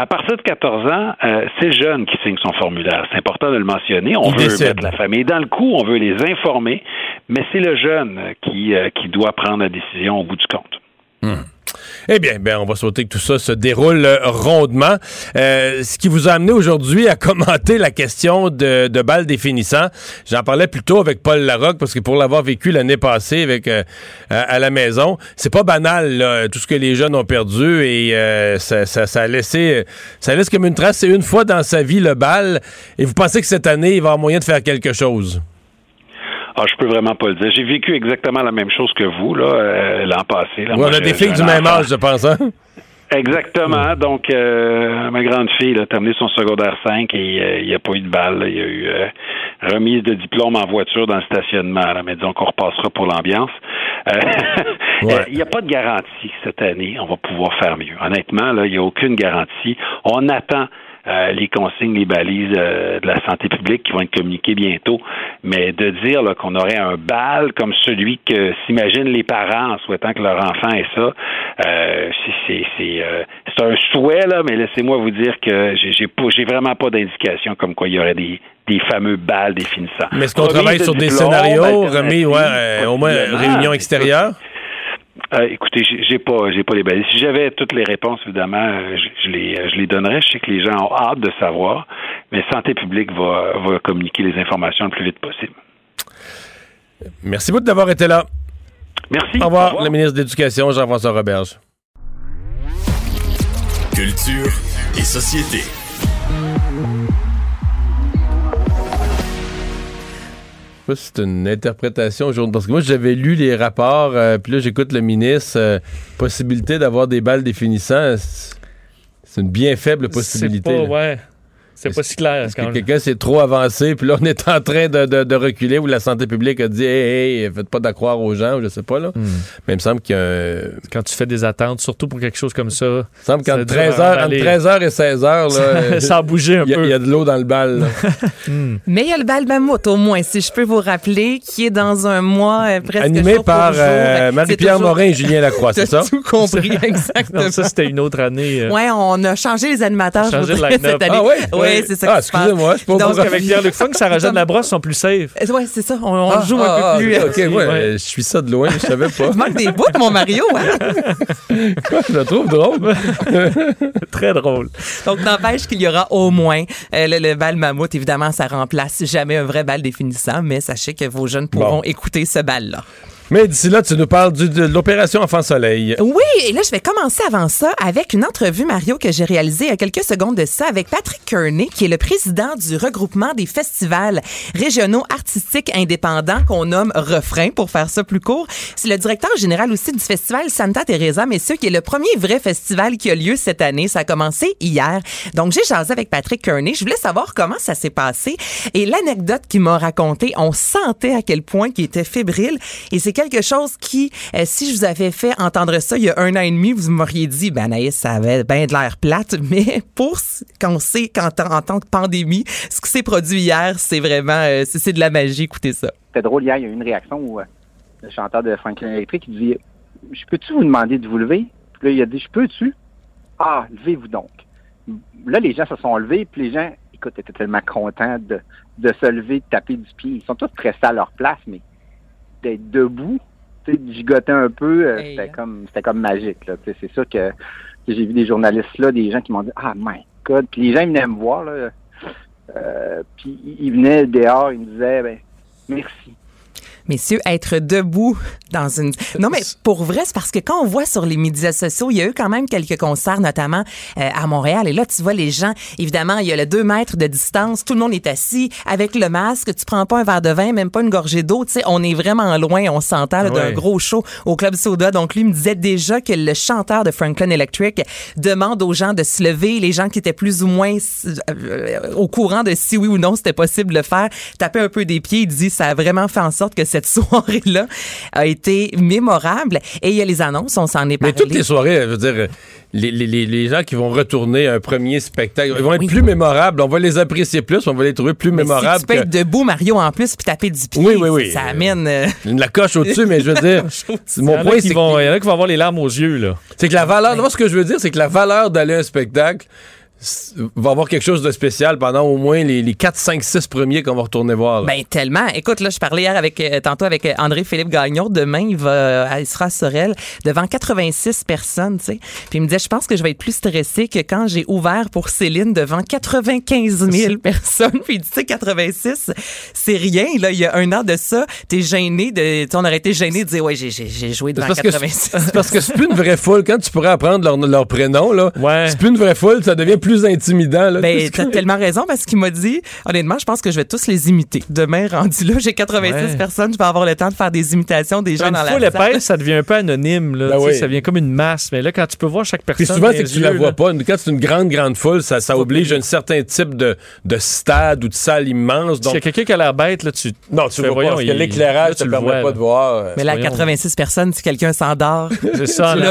À partir de 14 ans, euh, c'est le jeune qui signe son formulaire. C'est important de le mentionner. On veut mettre la famille dans le coup, on veut les informer, mais c'est le jeune qui, euh, qui doit prendre la décision au bout du compte. Hmm. Eh bien, ben, on va sauter que tout ça se déroule euh, rondement. Euh, ce qui vous a amené aujourd'hui à commenter la question de, de balles définissant. J'en parlais plus tôt avec Paul Larocque parce que pour l'avoir vécu l'année passée avec euh, à la maison, c'est pas banal tout ce que les jeunes ont perdu et ça, ça, a laissé ça laisse comme une trace. C'est une fois dans sa vie le bal et vous pensez que cette année il va avoir moyen de faire quelque chose? Ah, je peux vraiment pas le dire. J'ai vécu exactement la même chose que vous là euh, l'an passé. on a des filles du même âge, je pense. Hein? Exactement. Donc, euh, ma grande fille a terminé son secondaire 5 et euh, il n'y a pas eu de balle. Il y a eu remise de diplôme en voiture dans le stationnement. Là, mais disons qu'on repassera pour l'ambiance. Il n'y a pas de garantie cette année. On va pouvoir faire mieux. Honnêtement, il n'y a aucune garantie. On attend euh, les consignes, les balises euh, de la santé publique qui vont être communiquées bientôt. Mais de dire qu'on aurait un bal comme celui que s'imaginent les parents en souhaitant que leur enfant ait ça, euh, c'est un souhait, là, mais laissez-moi vous dire que j'ai vraiment pas d'indication comme quoi il y aurait des, des fameux balles définissants. Mais est-ce qu'on travaille sur des scénarios remis, ouais, au moins réunion extérieure? Euh, écoutez, j'ai pas, j'ai pas les balises. Si j'avais toutes les réponses, évidemment, euh, je, les, je les donnerais. Je sais que les gens ont hâte de savoir, mais Santé publique va, va communiquer les informations le plus vite possible. Merci beaucoup d'avoir été là. Merci. Au revoir, le ministre de l'Éducation, Jean-François Roberge. Culture et société. C'est une interprétation aujourd'hui. Parce que moi, j'avais lu les rapports, euh, puis là, j'écoute le ministre. Euh, possibilité d'avoir des balles définissantes, c'est une bien faible possibilité. Pas, ouais. C'est pas si clair. Est-ce que quelqu'un s'est trop avancé, puis là, on est en train de, de, reculer, où la santé publique a dit Hey, hey faites pas d'accroire aux gens, je sais pas, là. Hmm. Mais il me semble qu'il y a Quand tu fais des attentes, surtout pour quelque chose comme ça. Il me semble qu'entre 13h, 13h et 16h, là. ça a bougé un peu. Il y, a de l'eau dans le bal, hmm. Mais il y a le bal mammouth, au moins, si je peux vous rappeler, qui est dans un mois euh, presque. Animé par euh, Marie-Pierre Morin et Julien Lacroix, c'est ça? tout compris, exactement. ça, c'était une autre année. Euh... Ouais, on a changé les animateurs. Changé le cette année. Ah, ouais? Oui, c'est ça. Ah, excusez-moi, je pense Donc, avec Pierre-Luc Funk, Sarah-Jeanne Labrosse sont plus safe. Euh, oui, c'est ça. On, ah, joue un peu ah, plus. OK, euh, ouais, je suis ça de loin, je savais pas. Tu manques des bouts, mon Mario, hein? Quoi, je le trouve drôle. Très drôle. Donc, n'empêche qu'il y aura au moins euh, le, bal mammouth. Évidemment, ça remplace jamais un vrai bal définissant, mais sachez que vos jeunes pourront écouter ce bal-là. Mais d'ici là, tu nous parles de l'opération Enfant Soleil. Oui, et là, je vais commencer avant ça avec une entrevue, Mario, que j'ai réalisée il y a quelques secondes de ça avec Patrick Kearney, qui est le président du regroupement des festivals régionaux artistiques indépendants qu'on nomme Refrain, pour faire ça plus court. C'est le directeur général aussi du festival Santa Teresa, messieurs, qui est le premier vrai festival qui a lieu cette année. Ça a commencé hier. Donc, j'ai jasé avec Patrick Kearney. Je voulais savoir comment ça s'est passé. Et l'anecdote qu'il m'a raconté, on sentait à quel point il était fébrile. Et c'est quelque chose qui, euh, si je vous avais fait entendre ça il y a un an et demi, vous m'auriez dit, ben Anaïs, ça avait bien de l'air plate, mais pour qu'on sait qu'en en tant que pandémie, ce qui s'est produit hier, c'est vraiment, euh, c'est de la magie. Écoutez ça. C'était drôle hier, il y a eu une réaction où euh, le chanteur de Franklin Electric dit, je peux-tu vous demander de vous lever? Puis là, il a dit, je peux-tu? Ah, levez-vous donc. Là, les gens se sont levés, puis les gens, écoute, étaient tellement contents de, de se lever, de taper du pied. Ils sont tous pressés à leur place, mais d'être debout, gigoter un peu, euh, c'était hein. comme c'était comme magique. C'est sûr que j'ai vu des journalistes là, des gens qui m'ont dit Ah my God! Puis les gens ils venaient me voir là. Euh, puis ils venaient dehors, ils me disaient ben, merci. Messieurs, être debout dans une... Non, mais pour vrai, c'est parce que quand on voit sur les médias sociaux, il y a eu quand même quelques concerts, notamment euh, à Montréal. Et là, tu vois les gens, évidemment, il y a le 2 mètres de distance, tout le monde est assis avec le masque, tu prends pas un verre de vin, même pas une gorgée d'eau. Tu sais, on est vraiment loin, on s'entend d'un Ouais. gros show au Club Soda. Donc, lui me disait déjà que le chanteur de Franklin Electric demande aux gens de se lever, les gens qui étaient plus ou moins euh, au courant de si oui ou non c'était possible de le faire, taper un peu des pieds. Il dit ça a vraiment fait en sorte que cette soirée-là a été mémorable. Et il y a les annonces, on s'en est Mais parlé. toutes les soirées, je veux dire, les, les, les, gens qui vont retourner à un premier spectacle, ils vont être plus mémorables. On va les apprécier plus, on va les trouver plus Mais mémorables. Si tu peux que- être debout, Mario, en plus, puis taper du pied, Oui, oui, oui. ça amène... euh, La coche au-dessus, mais je veux dire, Il y mon en a point, qui c'est il y en a qui vont avoir les larmes aux yeux, là. c'est que la valeur, moi, ce que je veux dire, c'est que la valeur d'aller à un spectacle va avoir quelque chose de spécial pendant au moins les, les 4, 5, 6 premiers qu'on va retourner voir. là. Ben tellement. Écoute, là, je parlais hier avec euh, tantôt avec euh, André-Philippe Gagnon. Demain, il va, euh, il sera à Sorel devant 86 personnes, tu sais. Puis il me disait, je pense que je vais être plus stressé que quand j'ai ouvert pour Céline devant 95 000 personnes. Puis il dit, tu sais, 86, c'est rien. Là, il y a un an de ça, t'es gêné de, tu sais, on aurait été gêné de dire, ouais, j'ai, joué C'est devant parce, que 86. c'est parce que c'est plus une vraie foule. Quand tu pourrais apprendre leur, leur prénom, là, Ouais. c'est plus une vraie foule, ça devient plus intimidant. Là. Ben, t'as tellement raison parce qu'il m'a dit, honnêtement, je pense que je vais tous les imiter. Demain, rendu là, j'ai 86 Ouais. personnes, je vais avoir le temps de faire des imitations des gens Une dans foule la salle. ça devient un peu anonyme. Là, Ben oui. Ça devient comme une masse. Mais là, quand tu peux voir chaque personne. Puis souvent, c'est que tu la vois là, pas. Quand c'est une grande, grande foule, ça, ça oblige un certain type de, de stade ou de salle immense. S'il y Donc, a quelqu'un qui a l'air bête, là, tu. non, tu fais, vois voyons, pas, parce que l'éclairage te tu le permet vois, pas de voir. euh, Mais là, Voyons. 86 personnes, si quelqu'un s'endort. C'est ça, lui,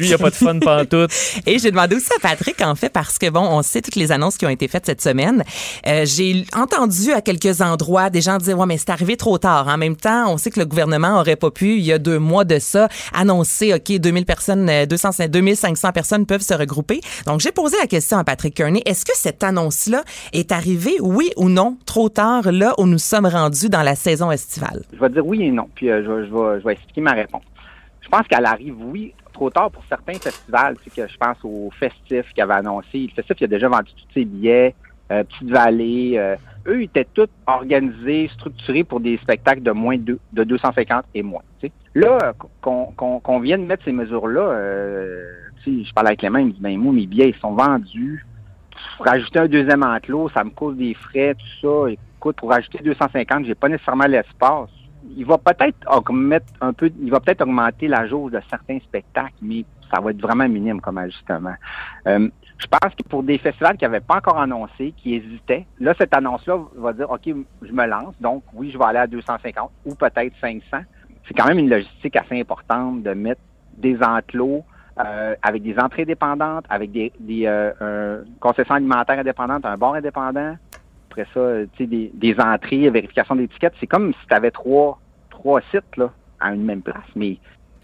il n'y a pas de fun pantoute. Et j'ai demandé aussi à Patrick, en fait, parce que, on sait toutes les annonces qui ont été faites cette semaine. Euh, j'ai entendu à quelques endroits des gens dire, ouais, mais c'est arrivé trop tard. En même temps, on sait que le gouvernement aurait pas pu, il y a deux mois de ça, annoncer, OK, 2000 personnes, euh, 200, 2500 personnes peuvent se regrouper. Donc, j'ai posé la question à Patrick Kearney. Est-ce que cette annonce-là est arrivée, oui ou non, trop tard, là où nous sommes rendus dans la saison estivale? Je vais dire oui et non, puis euh, je vais expliquer ma réponse. Je pense qu'elle arrive, oui, trop tard pour certains festivals. Tu sais, que je pense au Festif qui avait annoncé. Le Festif, il a déjà vendu tous ses billets. euh, Petite Vallée. euh, eux, ils étaient tous organisés, structurés pour des spectacles de moins de, de 250 et moins. Là, qu'on qu'on qu'on vienne mettre ces mesures-là, euh, tu sais, je parlais avec Clément, il me dit, ben moi, mes billets, ils sont vendus. Pour rajouter un deuxième enclos, ça me cause des frais, tout ça. Écoute, pour rajouter 250, j'ai pas nécessairement l'espace. Il va peut-être augmenter un peu, il va peut-être augmenter la jauge de certains spectacles, mais ça va être vraiment minime comme ajustement. Euh, je pense que pour des festivals qui n'avaient pas encore annoncé, qui hésitaient, là, cette annonce-là va dire, OK, je me lance, donc oui, je vais aller à 250 ou peut-être 500. C'est quand même une logistique assez importante de mettre des enclos euh, avec des entrées dépendantes, avec des, des euh, concessions alimentaires indépendantes, un bar indépendant. Après ça, euh, des, des entrées, vérification d'étiquettes. C'est comme si tu avais trois, trois sites là, à une même place. Mais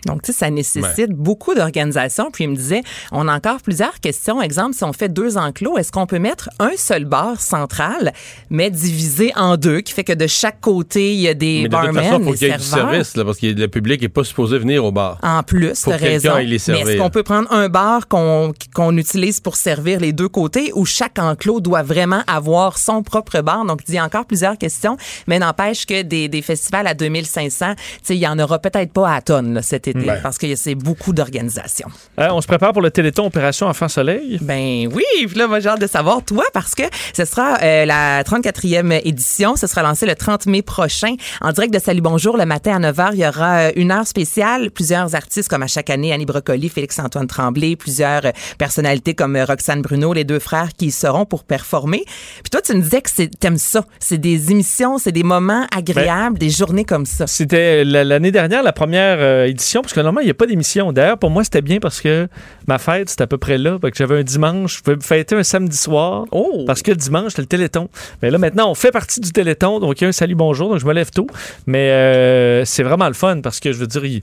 Donc, tu sais, ça nécessite beaucoup d'organisation. Puis il me disait, on a encore plusieurs questions. Exemple, si on fait deux enclos, est-ce qu'on peut mettre un seul bar central, mais divisé en deux, qui fait que de chaque côté, il y a des Mais de toute barmen, façon, faut des qu'il y ait du service, là, parce que le public n'est pas supposé venir au bar. En plus, quelqu'un raison. Mais est-ce qu'on peut prendre un bar qu'on qu'on utilise pour servir les deux côtés ou chaque enclos doit vraiment avoir son propre bar? Donc, il y a encore plusieurs questions, mais n'empêche que des, des festivals à 2500, tu sais, il y en aura peut-être pas à tonnes là, cet été Ben. parce que c'est beaucoup d'organisation. Hein, on se prépare pour le Téléthon Opération Enfant Soleil. Ben oui, puis là, moi, j'ai hâte de savoir, toi, parce que ce sera euh, la 34e édition. Ce sera lancé le 30 mai prochain. En direct de Salut Bonjour, le matin à 9h, il y aura euh, une heure spéciale. Plusieurs artistes, comme à chaque année, Annie Brocoli, Félix-Antoine Tremblay, plusieurs euh, personnalités comme euh, Roxane Bruno, les deux frères qui y seront pour performer. Puis toi, tu me disais que c'est- t'aimes ça. C'est des émissions, c'est des moments agréables, des journées comme ça. C'était la- l'année dernière, la première euh, édition, parce que normalement, il n'y a pas d'émission. D'ailleurs, pour moi, c'était bien parce que ma fête, c'était à peu près là. Que j'avais un dimanche, je pouvais me fêter un samedi soir. Oh! Parce que le dimanche, c'était le Téléthon. Mais là, maintenant, on fait partie du Téléthon, donc il y a un salut bonjour, donc je me lève tôt. Mais euh, c'est vraiment le fun parce que je veux dire, il,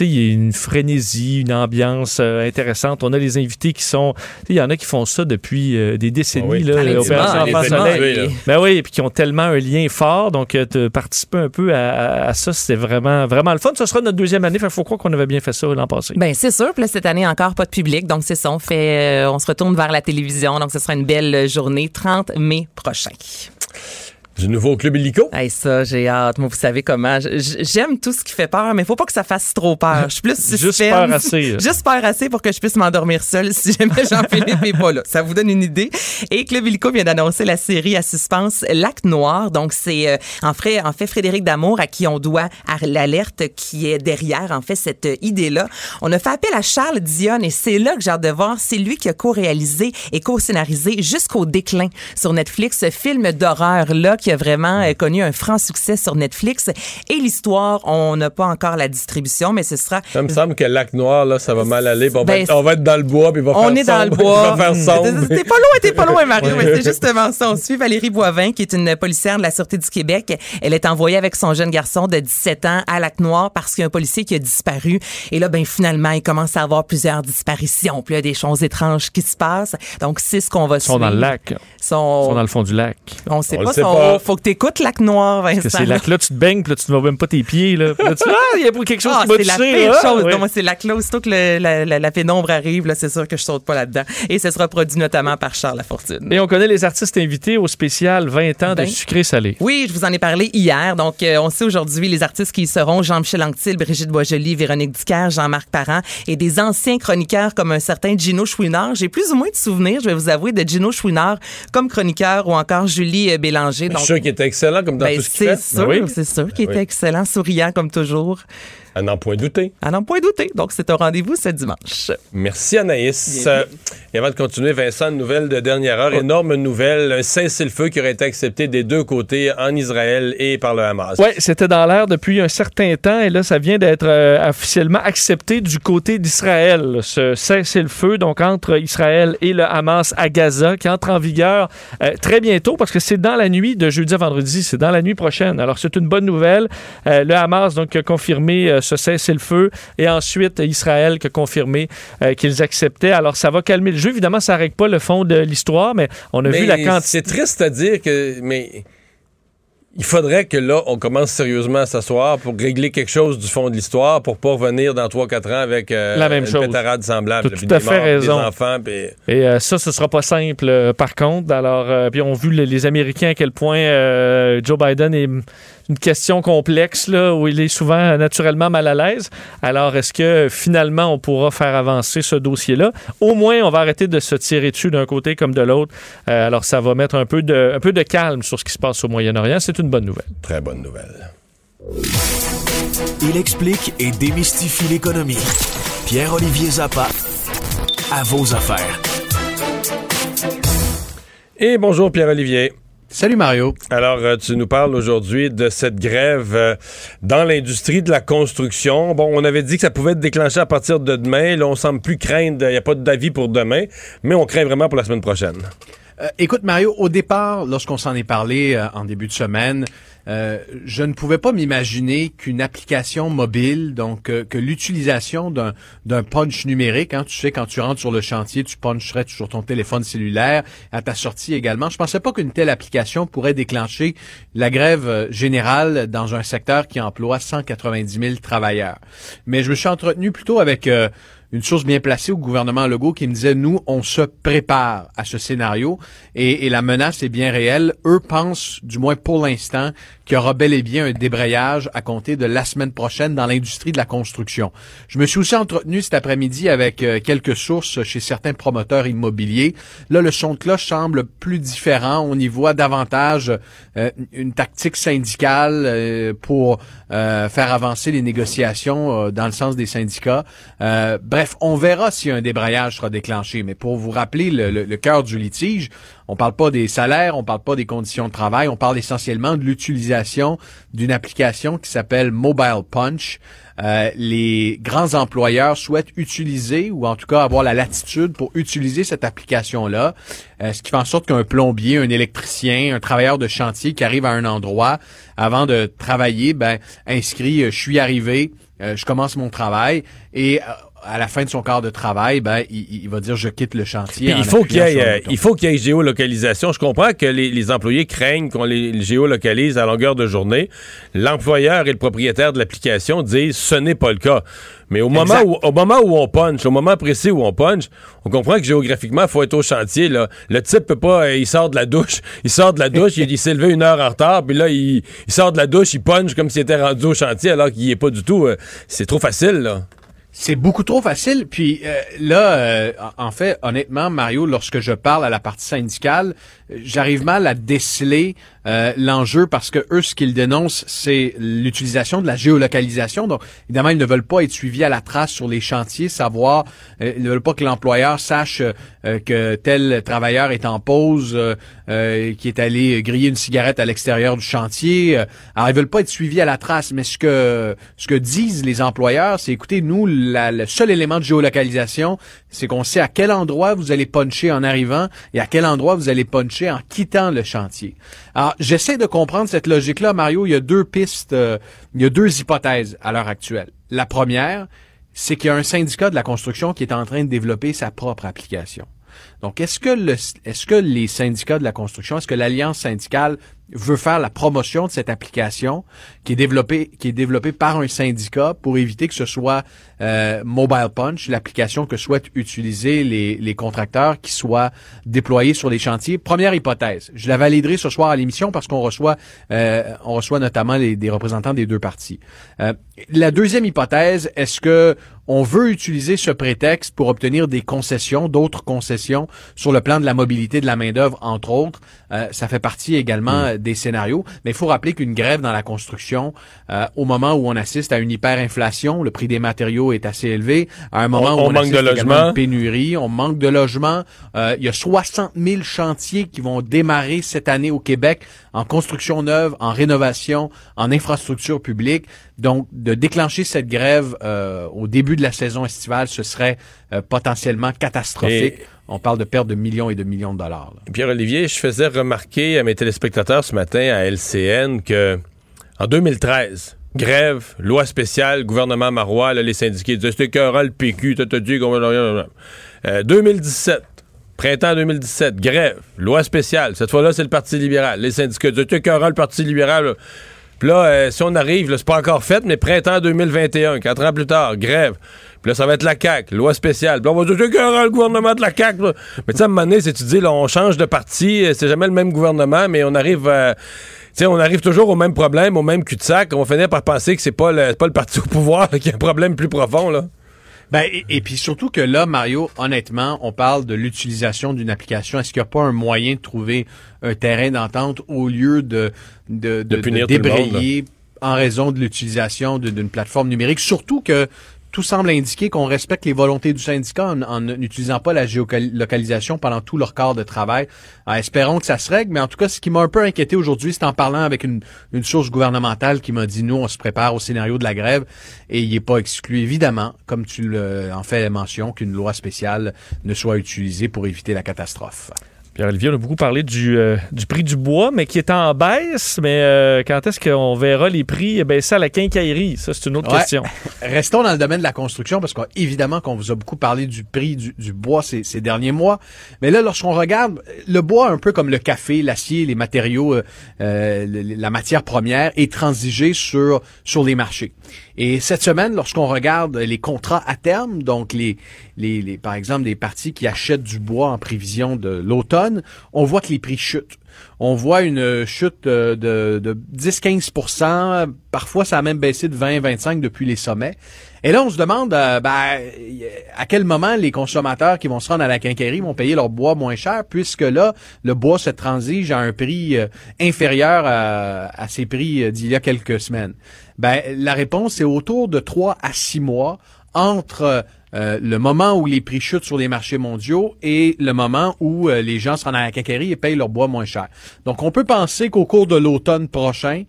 y a une frénésie, une ambiance euh, intéressante. On a les invités qui sont. Il y en a qui font ça depuis euh, des décennies. Ah oui. là, Opération Enfant Soleil. Ben oui, et puis qui ont tellement un lien fort. Donc, de participer un peu à, à- à ça, c'était vraiment, vraiment le fun. Ce sera notre deuxième année. Il faut croire qu'on avait bien fait ça l'an passé. Ben c'est sûr. Puis là, cette année encore pas de public, donc c'est ça. On fait, euh, on se retourne vers la télévision. Donc ce sera une belle journée, 30 mai prochain. Du nouveau club illico. Hey, ça, j'ai hâte. Moi, vous savez comment. J'aime tout ce qui fait peur, mais il faut pas que ça fasse trop peur. Je suis plus suspense. Juste peur assez. Juste peur assez pour que je puisse m'endormir seule si jamais Jean-Philippe n'est pas là. Ça vous donne une idée. Et Club Illico vient d'annoncer la série à suspense Lac Noir. Donc, c'est euh, en, fait, en fait Frédéric Damour à qui on doit l'alerte qui est derrière, en fait, cette euh, idée-là. On a fait appel à Charles Dion et c'est là que j'ai hâte de voir. C'est lui qui a co-réalisé et co-scénarisé jusqu'au déclin sur Netflix ce film d'horreur-là qui a vraiment euh, connu un franc succès sur Netflix. Et l'histoire, on n'a pas encore la distribution, mais ce sera Ça me semble que Lac Noir, là, ça va mal aller. puis On, va, Ben, être, on va être dans le bois, puis il va on faire est dans le sombre, bois. Il va faire sombre. T'es pas loin, t'es pas loin, Mario, mais c'est justement ça. On suit Valérie Boivin, qui est une policière de la Sûreté du Québec. Elle est envoyée avec son jeune garçon de 17 ans à Lac-Noir parce qu'il y a un policier qui a disparu. Et là, ben, finalement, il commence à avoir plusieurs disparitions. Puis il y a des choses étranges qui se passent. Donc, c'est ce qu'on va Ils suivre. sont dans le lac. Ils Sont- sont dans le fond du lac. On sait On le pas. sait sont- pas. Faut que t'écoutes Lac-Noir, Vincent. Que ces lacs-là, tu te baignes, puis là, tu ne vois même pas tes pieds. Là. Puis là, tu ah, il y a pas quelque chose Ah, qui m'a c'est la touché. pire là. chose. Ouais. Non, moi, c'est la clause. Aussitôt que le- la, la- la pénombre arrive, là, c'est sûr que je saute pas là-dedans. Et ce sera produit notamment par Charles Lafortune. Et on connaît les artistes invités au spécial 20 ans de Ben. sucré-salé. Oui, je vous en ai parlé hier. Donc, euh, on sait aujourd'hui les artistes qui y seront Jean-Michel Anctil, Brigitte Boisjoli, Véronique Dicker, Jean-Marc Parent et des anciens chroniqueurs comme un certain Gino Chouinard. J'ai plus ou moins de souvenirs, je vais vous avouer, de Gino Chouinard comme chroniqueur ou encore Julie euh, Bélanger. Suis sûr qu'il était excellent comme dans ben, tout ce qu'il c'est fait. sûr, Ben oui. c'est sûr qu'il Ben était excellent, souriant comme toujours. À n'en point douter. À n'en point douter. Donc, c'est un rendez-vous ce dimanche. Merci Anaïs. Euh, et avant de continuer, Vincent, une nouvelle de dernière heure. Énorme nouvelle. Un cessez-le-feu qui aurait été accepté des deux côtés, en Israël et par le Hamas. Oui, c'était dans l'air depuis un certain temps et là, ça vient d'être euh, officiellement accepté du côté d'Israël. Ce cessez-le-feu, donc entre Israël et le Hamas à Gaza, qui entre en vigueur euh, très bientôt parce que c'est dans la nuit de jeudi à vendredi, c'est dans la nuit prochaine. Alors, c'est une bonne nouvelle. Euh, le Hamas, donc, a confirmé euh, ce cessez-le-feu et ensuite Israël qui a confirmé euh, qu'ils acceptaient. Alors, ça va calmer le jeu. Évidemment, ça ne règle pas le fond de l'histoire, mais on a vu la quantité. c'est triste à dire que. Mais il faudrait que là, on commence sérieusement à s'asseoir pour régler quelque chose du fond de l'histoire pour pas revenir dans 3-4 ans avec euh, La même une chose. pétarade semblable. Tout à fait morts, raison. Des enfants, Et euh, ça, ce sera pas simple, euh, par contre. Alors, puis on a vu le- les Américains à quel point Joe Biden est une question complexe, là, où il est souvent naturellement mal à l'aise. Alors, est-ce que finalement, on pourra faire avancer ce dossier-là? Au moins, on va arrêter de se tirer dessus d'un côté comme de l'autre. Euh, alors, ça va mettre un peu, de, un peu de calme sur ce qui se passe au Moyen-Orient. C'est une bonne nouvelle. Très bonne nouvelle. Il explique et démystifie l'économie. Pierre-Olivier Zappa, à vos affaires. Et bonjour Pierre-Olivier. Salut Mario. Alors, euh, tu nous parles aujourd'hui de cette grève euh, dans l'industrie de la construction. Bon, on avait dit que ça pouvait être déclenché à partir de demain. Là, on semble plus craindre, il n'y a pas d'avis pour demain, mais on craint vraiment pour la semaine prochaine. Euh, écoute Mario, au départ, lorsqu'on s'en est parlé euh, en début de semaine, euh, je ne pouvais pas m'imaginer qu'une application mobile, donc que l'utilisation d'un punch numérique, hein, tu sais quand tu rentres sur le chantier, tu puncherais sur ton téléphone cellulaire à ta sortie également. Je pensais pas qu'une telle application pourrait déclencher la grève générale dans un secteur qui emploie 190 000 travailleurs. Mais je me suis entretenu plutôt avec une source bien placée au gouvernement Legault qui me disait, nous, on se prépare à ce scénario et, et la menace est bien réelle. Eux pensent, du moins pour l'instant, qu'il y aura bel et bien un débrayage à compter de la semaine prochaine dans l'industrie de la construction. Je me suis aussi entretenu cet après-midi avec euh, quelques sources chez certains promoteurs immobiliers. Là, le son de cloche semble plus différent. On y voit davantage euh, une tactique syndicale euh, pour euh, faire avancer les négociations dans le sens des syndicats. Bref, on verra si un débrayage sera déclenché. Mais pour vous rappeler le, le- le cœur du litige, on parle pas des salaires, on parle pas des conditions de travail, on parle essentiellement de l'utilisation d'une application qui s'appelle Mobile Punch. Euh, les grands employeurs souhaitent utiliser ou en tout cas avoir la latitude pour utiliser cette application-là, euh, ce qui fait en sorte qu'un plombier, un électricien, un travailleur de chantier qui arrive à un endroit avant de travailler, ben inscrit, euh, je suis arrivé, euh, je commence mon travail et euh, à la fin de son quart de travail, ben, il, il va dire je quitte le chantier. Puis il faut qu'il y ait, euh, il faut qu'il y ait géolocalisation. Je comprends que les, les employés craignent qu'on les, les géolocalise à longueur de journée. L'employeur et le propriétaire de l'application disent ce n'est pas le cas. Mais au moment, où, au moment où on punch, au moment précis où on punch, on comprend que géographiquement, il faut être au chantier. Là. Le type peut pas, euh, il sort de la douche, il sort de la douche, il, il s'est levé une heure en retard, puis là, il, il sort de la douche, il punch comme s'il était rendu au chantier, alors qu'il y est pas du tout. euh, c'est trop facile, là. C'est beaucoup trop facile. Puis euh, là, euh, en fait, honnêtement, Mario, lorsque je parle à la partie syndicale, j'arrive mal à déceler euh, l'enjeu parce que eux, ce qu'ils dénoncent, c'est l'utilisation de la géolocalisation. Donc, évidemment, ils ne veulent pas être suivis à la trace sur les chantiers, savoir, euh, ils ne veulent pas que l'employeur sache euh, que tel travailleur est en pause, euh, euh, qui est allé griller une cigarette à l'extérieur du chantier. Euh, Alors, ils veulent pas être suivis à la trace, mais ce que ce que disent les employeurs, c'est écoutez, nous, la- le seul élément de géolocalisation, c'est qu'on sait à quel endroit vous allez puncher en arrivant et à quel endroit vous allez puncher en quittant le chantier. Alors, j'essaie de comprendre cette logique-là, Mario. Il y a deux pistes, euh, il y a deux hypothèses à l'heure actuelle. La première, c'est qu'il y a un syndicat de la construction qui est en train de développer sa propre application. Donc, est-ce que est-ce que les syndicats de la construction, est-ce que l'alliance syndicale veut faire la promotion de cette application qui est développée, qui est développée par un syndicat pour éviter que ce soit euh, Mobile Punch, l'application que souhaitent utiliser les, les contracteurs qui soit déployée sur les chantiers. Première hypothèse. Je la validerai ce soir à l'émission parce qu'on reçoit, euh, on reçoit notamment les, des représentants des deux parties. Euh, la deuxième hypothèse, est-ce que on veut utiliser ce prétexte pour obtenir des concessions, d'autres concessions sur le plan de la mobilité de la main-d'œuvre, entre autres? Euh, ça fait partie également euh, des scénarios. Mais il faut rappeler qu'une grève dans la construction, euh, au moment où on assiste à une hyperinflation, le prix des matériaux est assez élevé. À un moment On- où on assiste de également à une pénurie, on manque de logements. Euh, il y a 60 000 chantiers qui vont démarrer cette année au Québec en construction neuve, en rénovation, en infrastructure publique. Donc, de déclencher cette grève euh, au début de la saison estivale, ce serait euh, potentiellement catastrophique. Et- On parle de perte de millions et de millions de dollars. Pierre-Olivier, je faisais remarquer à mes téléspectateurs ce matin à LCN que en 2013, grève, loi spéciale, gouvernement marois, les syndiqués disaient c'était écœurant, le PQ, t'as dit qu'on Euh, 2017, printemps 2017, grève, loi spéciale. Cette fois-là, c'est le Parti libéral. Les syndicats c'était écœurant, le Parti libéral. là. Puis là, euh, si on arrive, c'est pas encore fait, mais printemps 2021, quatre ans plus tard, grève. Puis là, ça va être la CAQ, loi spéciale. Puis là, on va dire, c'est le gouvernement de la CAQ. là. Mais tu sais, à un moment donné, c'est tu dis, là, on change de parti, euh, c'est jamais le même gouvernement, mais on arrive à... Tu sais, on arrive toujours au même problème, au même cul-de-sac. On va finir par penser que c'est pas le, pas le parti au pouvoir là, qui a un problème plus profond, là. Ben, et, et puis surtout que là, Mario, honnêtement, on parle de l'utilisation d'une application. Est-ce qu'il n'y a pas un moyen de trouver un terrain d'entente au lieu de, de, de, punir de tout le monde, débrayer en raison de l'utilisation d'une plateforme numérique? Surtout que tout semble indiquer qu'on respecte les volontés du syndicat en n'utilisant pas la géolocalisation pendant tout leur quart de travail. Espérons que ça se règle, mais en tout cas, ce qui m'a un peu inquiété aujourd'hui, c'est en parlant avec une, source gouvernementale qui m'a dit, nous, on se prépare au scénario de la grève, et il n'est pas exclu, évidemment, comme tu en fais mention, qu'une loi spéciale ne soit utilisée pour éviter la catastrophe. Pierre-Olivier, on a beaucoup parlé du, euh, du prix du bois, mais qui est en baisse. Mais euh, quand est-ce qu'on verra les prix baisser à la quincaillerie? Ça, c'est une autre Ouais. question. Restons dans le domaine de la construction parce qu'évidemment qu'on vous a beaucoup parlé du prix du, du bois ces, ces derniers mois. Mais là, lorsqu'on regarde le bois, un peu comme le café, l'acier, les matériaux, euh, euh, la matière première, est transigé sur, sur les marchés. Et cette semaine, lorsqu'on regarde les contrats à terme, donc les, les, par exemple des parties qui achètent du bois en prévision de l'automne, on voit que les prix chutent. On voit une chute euh, de, de 10-15% Parfois, ça a même baissé de 20-25 depuis les sommets. Et là, on se demande euh, ben, à quel moment les consommateurs qui vont se rendre à la quincaillerie vont payer leur bois moins cher, puisque là, le bois se transige à un prix euh, inférieur à, à ses prix d'il y a quelques semaines. Ben, la réponse est autour de 3 à 6 mois entre euh, le moment où les prix chutent sur les marchés mondiaux et le moment où euh, les gens se rendent à la quincaillerie et payent leur bois moins cher. Donc, on peut penser qu'au cours de l'automne prochain,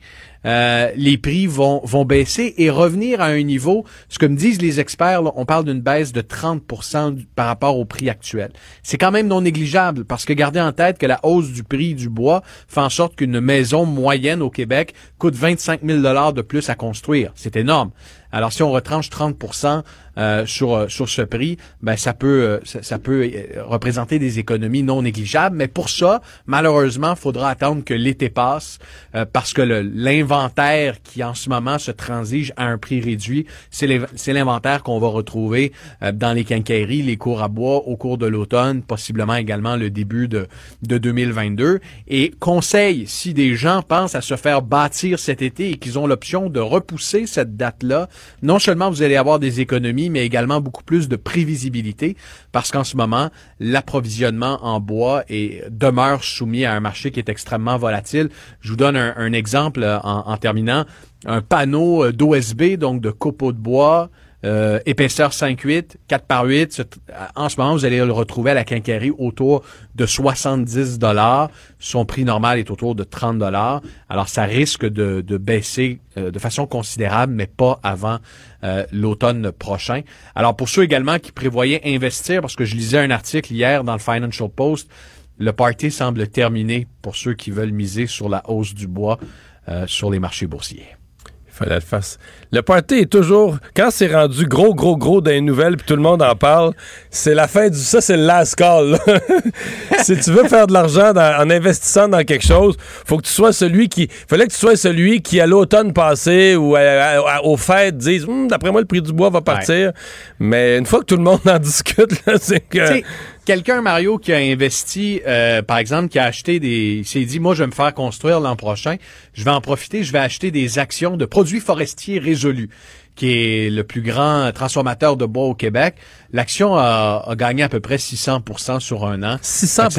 euh, les prix vont, vont baisser et revenir à un niveau, ce que me disent les experts, on parle d'une baisse de 30 du- par rapport au prix actuel. C'est quand même non négligeable parce que gardez en tête que la hausse du prix du bois fait en sorte qu'une maison moyenne au Québec coûte 25 000 de plus à construire. C'est énorme. Alors si on retranche 30 euh, sur euh, sur ce prix, ben ça peut euh, ça, ça peut représenter des économies non négligeables. Mais pour ça, malheureusement, faudra attendre que l'été passe euh, parce que l'inventaire qui en ce moment se transige à un prix réduit, c'est l'inventaire qu'on va retrouver euh, dans les quincailleries, les cours à bois au cours de l'automne, possiblement également le début de de 2022. Et conseil, si des gens pensent à se faire bâtir cet été et qu'ils ont l'option de repousser cette date-là, non seulement vous allez avoir des économies, mais également beaucoup plus de prévisibilité, parce qu'en ce moment, l'approvisionnement en bois est, demeure soumis à un marché qui est extrêmement volatile. Je vous donne un, un exemple euh, en, en terminant. Un panneau euh, d'OSB, donc de copeaux de bois, euh, épaisseur 5,8, 4 par 8. Ce- En ce moment, vous allez le retrouver à la quincaillerie autour de 70 dollars. Son prix normal est autour de 30 dollars. Alors, ça risque de, de baisser euh, de façon considérable, mais pas avant euh, l'automne prochain. Alors, pour ceux également qui prévoyaient investir, parce que je lisais un article hier dans le Financial Post, le party semble terminé pour ceux qui veulent miser sur la hausse du bois euh, sur les marchés boursiers. Il fallait le faire. Le party est toujours. Quand c'est rendu gros, gros, gros dans les nouvelles puis tout le monde en parle, c'est la fin du. Ça, c'est le last call. là. si tu veux faire de l'argent en investissant dans quelque chose, faut que tu sois celui qui. fallait que tu sois celui qui, à l'automne passé ou à- à- à- aux fêtes, dise Hum, D'après moi, le prix du bois va partir. Mais une fois que tout le monde en discute, là, c'est que. Quelqu'un, Mario, qui a investi, euh, par exemple, qui a acheté des... Il s'est dit, moi, je vais me faire construire l'an prochain. Je vais en profiter, je vais acheter des actions de produits forestiers résolus qui est le plus grand transformateur de bois au Québec. L'action a, a gagné à peu près 600% sur un an. 600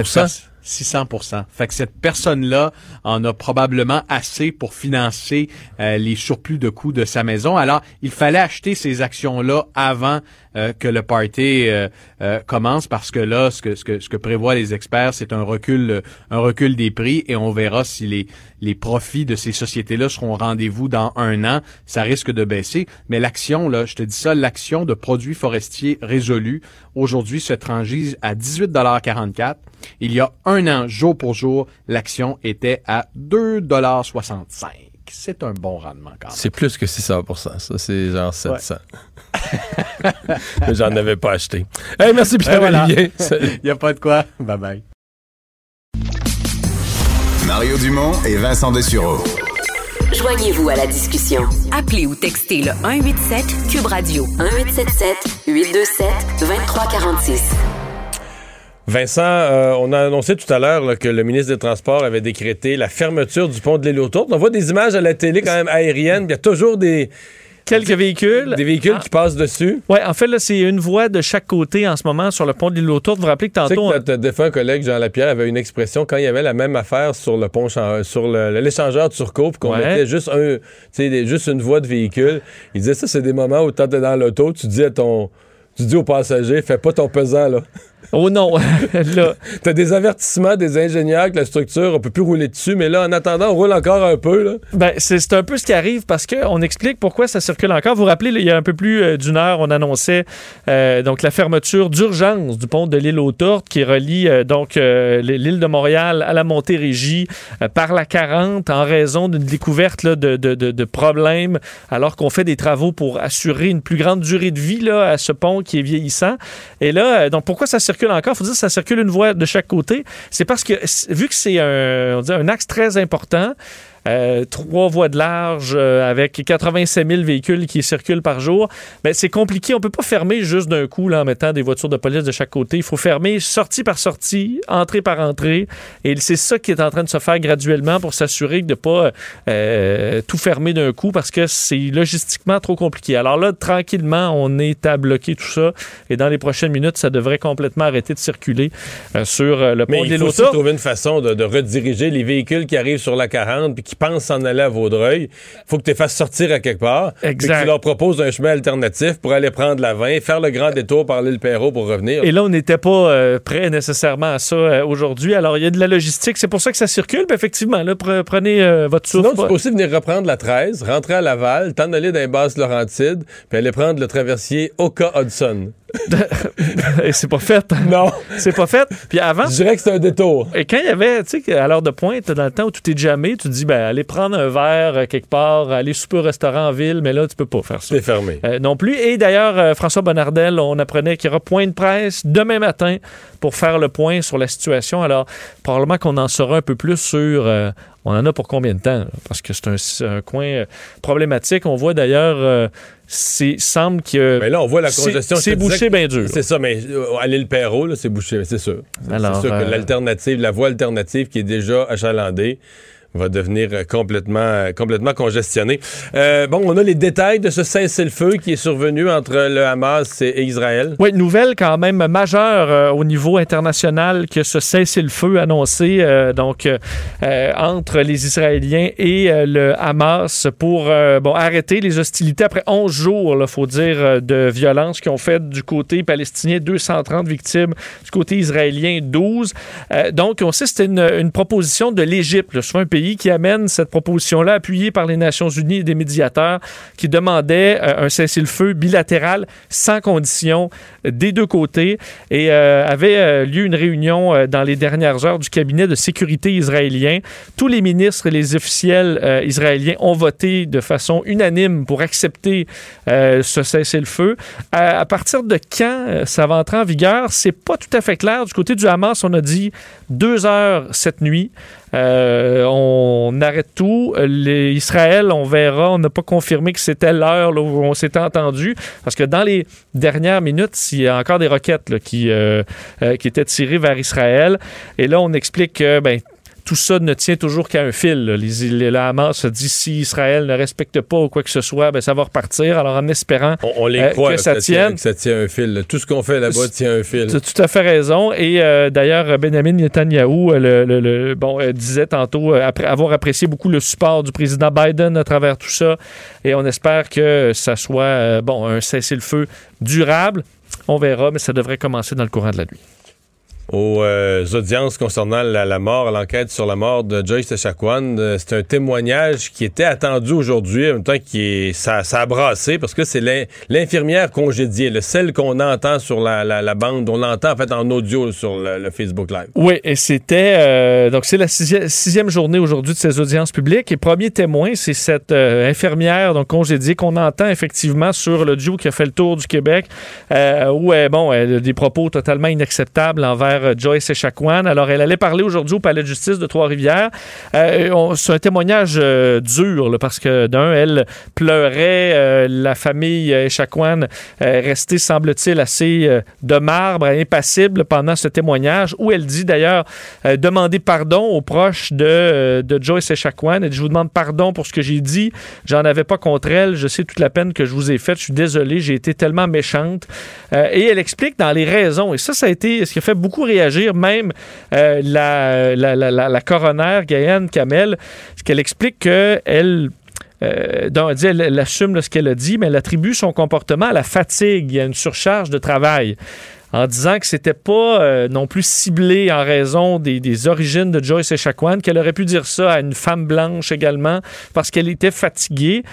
Fait que cette pers- 600 Fait que cette personne-là en a probablement assez pour financer euh, les surplus de coûts de sa maison. Alors, il fallait acheter ces actions-là avant euh, que le party euh, euh, commence parce que là, ce que, ce que, ce que prévoient les experts, c'est un recul, un recul des prix et on verra si les, les profits de ces sociétés-là seront au rendez-vous dans un an. Ça risque de baisser. Mais l'action, là, je te dis ça, l'action de produits forestiers résolus aujourd'hui se transige à 18,44 Il y a an, jour pour jour, l'action était à 2,65 C'est un bon rendement quand même. C'est plus que 600% Ça, c'est genre 700. Mais j'en avais pas acheté. Hey, merci Ben voilà. Pierre-Olivier. Salut. Il n'y a pas de quoi. Bye bye. Mario Dumont et Vincent Dessureau. Joignez-vous à la discussion. Appelez ou textez le 187 Cube Radio 1877 827 2346. Vincent, euh, on a annoncé tout à l'heure que le ministre des Transports avait décrété la fermeture du pont de l'île aux Tourtes. On voit des images à la télé quand même aériennes. Il y a toujours des, Quelques véhicules. des véhicules Ah. qui passent dessus. Oui, en fait, là, c'est une voie de chaque côté en ce moment sur le pont de l'île aux Tourtes. Vous vous rappelez que Tu sais tantôt. que notre défunt collègue Jean Lapierre avait une expression quand il y avait la même affaire sur le pont sur l'échangeur Turcot puis qu'on Ouais. mettait juste un tu juste une voie de véhicule. Il disait ça c'est des moments où quand t'es dans l'auto, tu dis à ton tu dis aux passagers, fais pas ton pesant là. Oh non, là. T'as des avertissements des ingénieurs que la structure, on peut plus rouler dessus, mais là, en attendant, on roule encore un peu. Là. Ben, c'est un peu ce qui arrive parce qu'on explique pourquoi ça circule encore. Vous vous rappelez, il y a un peu plus euh, d'une heure, on annonçait euh, donc la fermeture d'urgence du pont de l'île aux Tourtes qui relie euh, donc euh, l'île de Montréal à la Montérégie par la 40 en raison d'une découverte là, de, de- de- de problèmes alors qu'on fait des travaux pour assurer une plus grande durée de vie là, à ce pont qui est vieillissant. Et là, donc pourquoi ça circule encore? Il faut dire que ça circule une voie de chaque côté. C'est parce que vu que c'est un axe très important, euh, trois voies de large euh, avec 87 000 véhicules qui circulent par jour, ben, c'est compliqué. On peut pas fermer juste d'un coup là, en mettant des voitures de police de chaque côté. Il faut fermer sortie par sortie, entrée par entrée. Et c'est ça qui est en train de se faire graduellement pour s'assurer de ne pas euh, tout fermer d'un coup parce que c'est logistiquement trop compliqué. Alors là, tranquillement, on est à bloquer tout ça. Et dans les prochaines minutes, ça devrait complètement arrêter de circuler euh, sur euh, le Mais pont il des faut aussi trouver une façon de, de rediriger les véhicules qui arrivent sur la 40 puis qui pensent s'en aller à Vaudreuil. faut que tu les fasses sortir à quelque part. Exact. que tu leur proposes un chemin alternatif pour aller prendre la 20, faire le grand détour par l'île Perrault pour revenir. Et là, on n'était pas euh, prêt nécessairement à ça euh, aujourd'hui. Alors, il y a de la logistique. C'est pour ça que ça circule. Puis effectivement, là, pre- prenez euh, votre souffle. Sinon, tu peux aussi venir reprendre la 13, rentrer à Laval, t'en aller dans les basses Laurentides, puis aller prendre le traversier Oka-Hudson. Et c'est pas fait. Non. C'est pas fait. Puis avant. Je dirais que c'est un détour. Et quand il y avait, tu sais, à l'heure de pointe, dans le temps où tout est jamais, tu te dis, ben, allez prendre un verre euh, quelque part, aller souper au restaurant en ville, mais là, tu peux pas faire ça. C'est fermé. Euh, non plus. Et d'ailleurs, euh, François Bonnardel, on apprenait qu'il y aura point de presse demain matin pour faire le point sur la situation. Alors, probablement qu'on en saura un peu plus sur. euh, on en a pour combien de temps? là? Parce que c'est un, un coin problématique. On voit d'ailleurs, c'est semble que. Mais là, on voit la congestion. C'est bouché bien dur. C'est ça, mais euh, à l'île Perrault, là, c'est bouché, c'est sûr. C'est Alors, sûr que euh, l'alternative, la voie alternative qui est déjà achalandée, va devenir euh, complètement, euh, complètement congestionnée. Euh, bon, on a les détails de ce cessez-le-feu qui est survenu entre le Hamas et Israël. Oui, nouvelle quand même majeure au niveau international que ce cessez-le-feu annoncé donc entre les Israéliens et le Hamas pour bon arrêter les hostilités après 11 jours, il faut dire, de violence qui ont fait du côté palestinien 230 victimes, du côté israélien 12. Euh, donc, on sait que c'était une, proposition de l'Égypte, souvent un pays qui amène cette proposition-là appuyée par les Nations Unies et des médiateurs qui demandait euh, un cessez-le-feu bilatéral sans condition des deux côtés et euh, avait euh, lieu une réunion euh, dans les dernières heures du cabinet de sécurité israélien. Tous les ministres et les officiels euh, israéliens ont voté de façon unanime pour accepter ce cessez-le-feu. À, à partir de quand ça va entrer en vigueur, c'est pas tout à fait clair. Du côté du Hamas, on a dit deux heures cette nuit. Euh, on arrête tout. Israël, on verra. On n'a pas confirmé que c'était l'heure où on s'était entendu. Parce que dans les dernières minutes, il y a encore des roquettes qui, euh, euh, qui étaient tirées vers Israël. Et là, on explique que ben, tout ça ne tient toujours qu'à un fil. là. Les, les, le Hamas se dit si Israël ne respecte pas ou quoi que ce soit, ben, ça va repartir. Alors, en espérant On, on les euh, croit que ça tient, tienne. que ça tient un fil. là. Tout ce qu'on fait là-bas tient un fil. Tu as tout à fait raison. Et euh, d'ailleurs, Benjamin Netanyahu euh, le, le- le- bon, euh, disait tantôt après avoir apprécié beaucoup le support du président Biden à travers tout ça. Et on espère que ça soit bon, un cessez-le-feu durable. On verra, mais ça devrait commencer dans le courant de la nuit. Aux euh, audiences concernant la, mort, l'enquête sur la mort de Joyce Echaquan. Euh, c'est un témoignage qui était attendu aujourd'hui, en même temps qui est, ça, brassé parce que c'est l'in- l'infirmière congédiée, le celle qu'on entend sur la, bande, on l'entend en fait en audio sur le, Facebook Live. Oui, et c'était euh, donc c'est la sixième, journée aujourd'hui de ces audiences publiques. Et premier témoin, c'est cette infirmière donc congédiée qu'on entend effectivement sur le duo qui a fait le tour du Québec, où bon, elle a des propos totalement inacceptables envers euh, Joyce Echaquan. Alors, elle allait parler aujourd'hui au palais de justice de Trois-Rivières. Euh, c'est un témoignage euh, dur parce que d'un, elle pleurait, la famille Echaquan restée semble-t-il assez de marbre, impassible pendant ce témoignage, où elle dit d'ailleurs demander pardon aux proches de, Joyce Echaquan. Elle dit, je vous demande pardon pour ce que j'ai dit. J'en avais pas contre elle. Je sais toute la peine que je vous ai faite. Je suis désolé. J'ai été tellement méchante. Et elle explique dans les raisons. Et ça, ça a été ce qui a fait beaucoup réagir même euh, la, la, la, la, coroner Gaëlle Kamel, qu'elle explique qu'elle euh, donc, elle, assume ce qu'elle a dit, mais elle attribue son comportement à la fatigue, a une surcharge de travail en disant que c'était pas euh, non plus ciblé en raison des, des origines de Joyce Echaquan, qu'elle aurait pu dire ça à une femme blanche également parce qu'elle était fatiguée.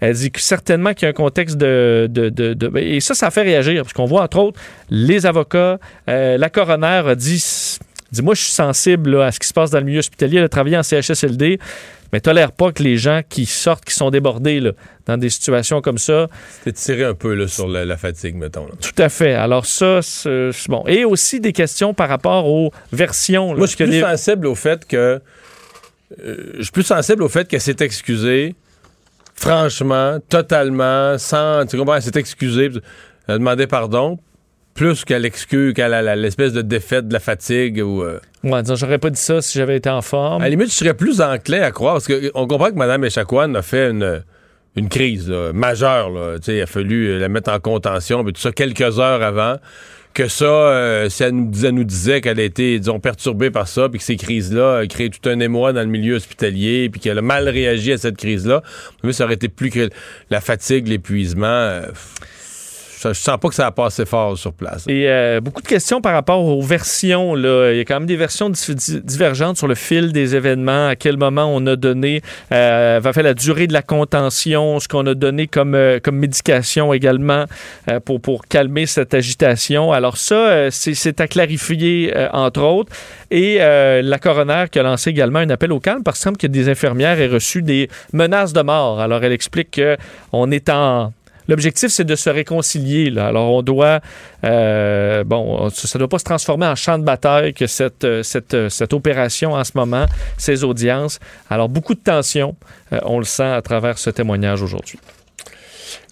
Elle dit que certainement qu'il y a un contexte de, de, de- de- Et ça, ça fait réagir, parce qu'on voit, entre autres, les avocats, euh, la coroner a dit... dit, moi, je suis sensible là, à ce qui se passe dans le milieu hospitalier. Elle a travaillé en CHSLD, mais tolère pas que les gens qui sortent, qui sont débordés là, dans des situations comme ça, C'était tiré un peu là, sur la, la fatigue, mettons. là. tout à fait. Alors ça, c'est c'est bon. Et aussi des questions par rapport aux versions. Moi, je suis que plus des- sensible au fait que. euh, je suis plus sensible au fait qu'elle s'est excusée, franchement, totalement, sans. Tu comprends, elle s'est excusée, elle a demandé pardon, plus qu'à la- la- l'espèce de défaite de la fatigue ou. euh, Ouais, disons, j'aurais pas dit ça si j'avais été en forme. À la limite, je serais plus enclin à croire, parce qu'on comprend que Mme Echaquan a fait une, une crise là, majeure. Là. Il a fallu la mettre en contention, mais tout ça quelques heures avant. Que ça, euh, si elle nous, disait- nous disait qu'elle a été, disons, perturbée par ça, puis que ces crises-là créé tout un émoi dans le milieu hospitalier, puis qu'elle a mal réagi à cette crise-là, mais ça aurait été plus que la fatigue, l'épuisement. euh, je, sens pas que ça a passé fort sur place. Et euh, beaucoup de questions par rapport aux versions. Là. Il y a quand même des versions divergentes sur le fil des événements, à quel moment on a donné, euh, va faire la durée de la contention, ce qu'on a donné comme, euh, comme médication également pour, pour calmer cette agitation. Alors ça, c'est à clarifier, entre autres. Et la coroner qui a lancé également un appel au calme parce qu'il semble que des infirmières aient reçu des menaces de mort. Alors elle explique qu'on est en L'objectif, c'est de se réconcilier. Là. Alors, on doit, euh, bon, ça ne doit pas se transformer en champ de bataille que cette, euh, euh, cette opération en ce moment, ces audiences. Alors, beaucoup de tension, on le sent à travers ce témoignage aujourd'hui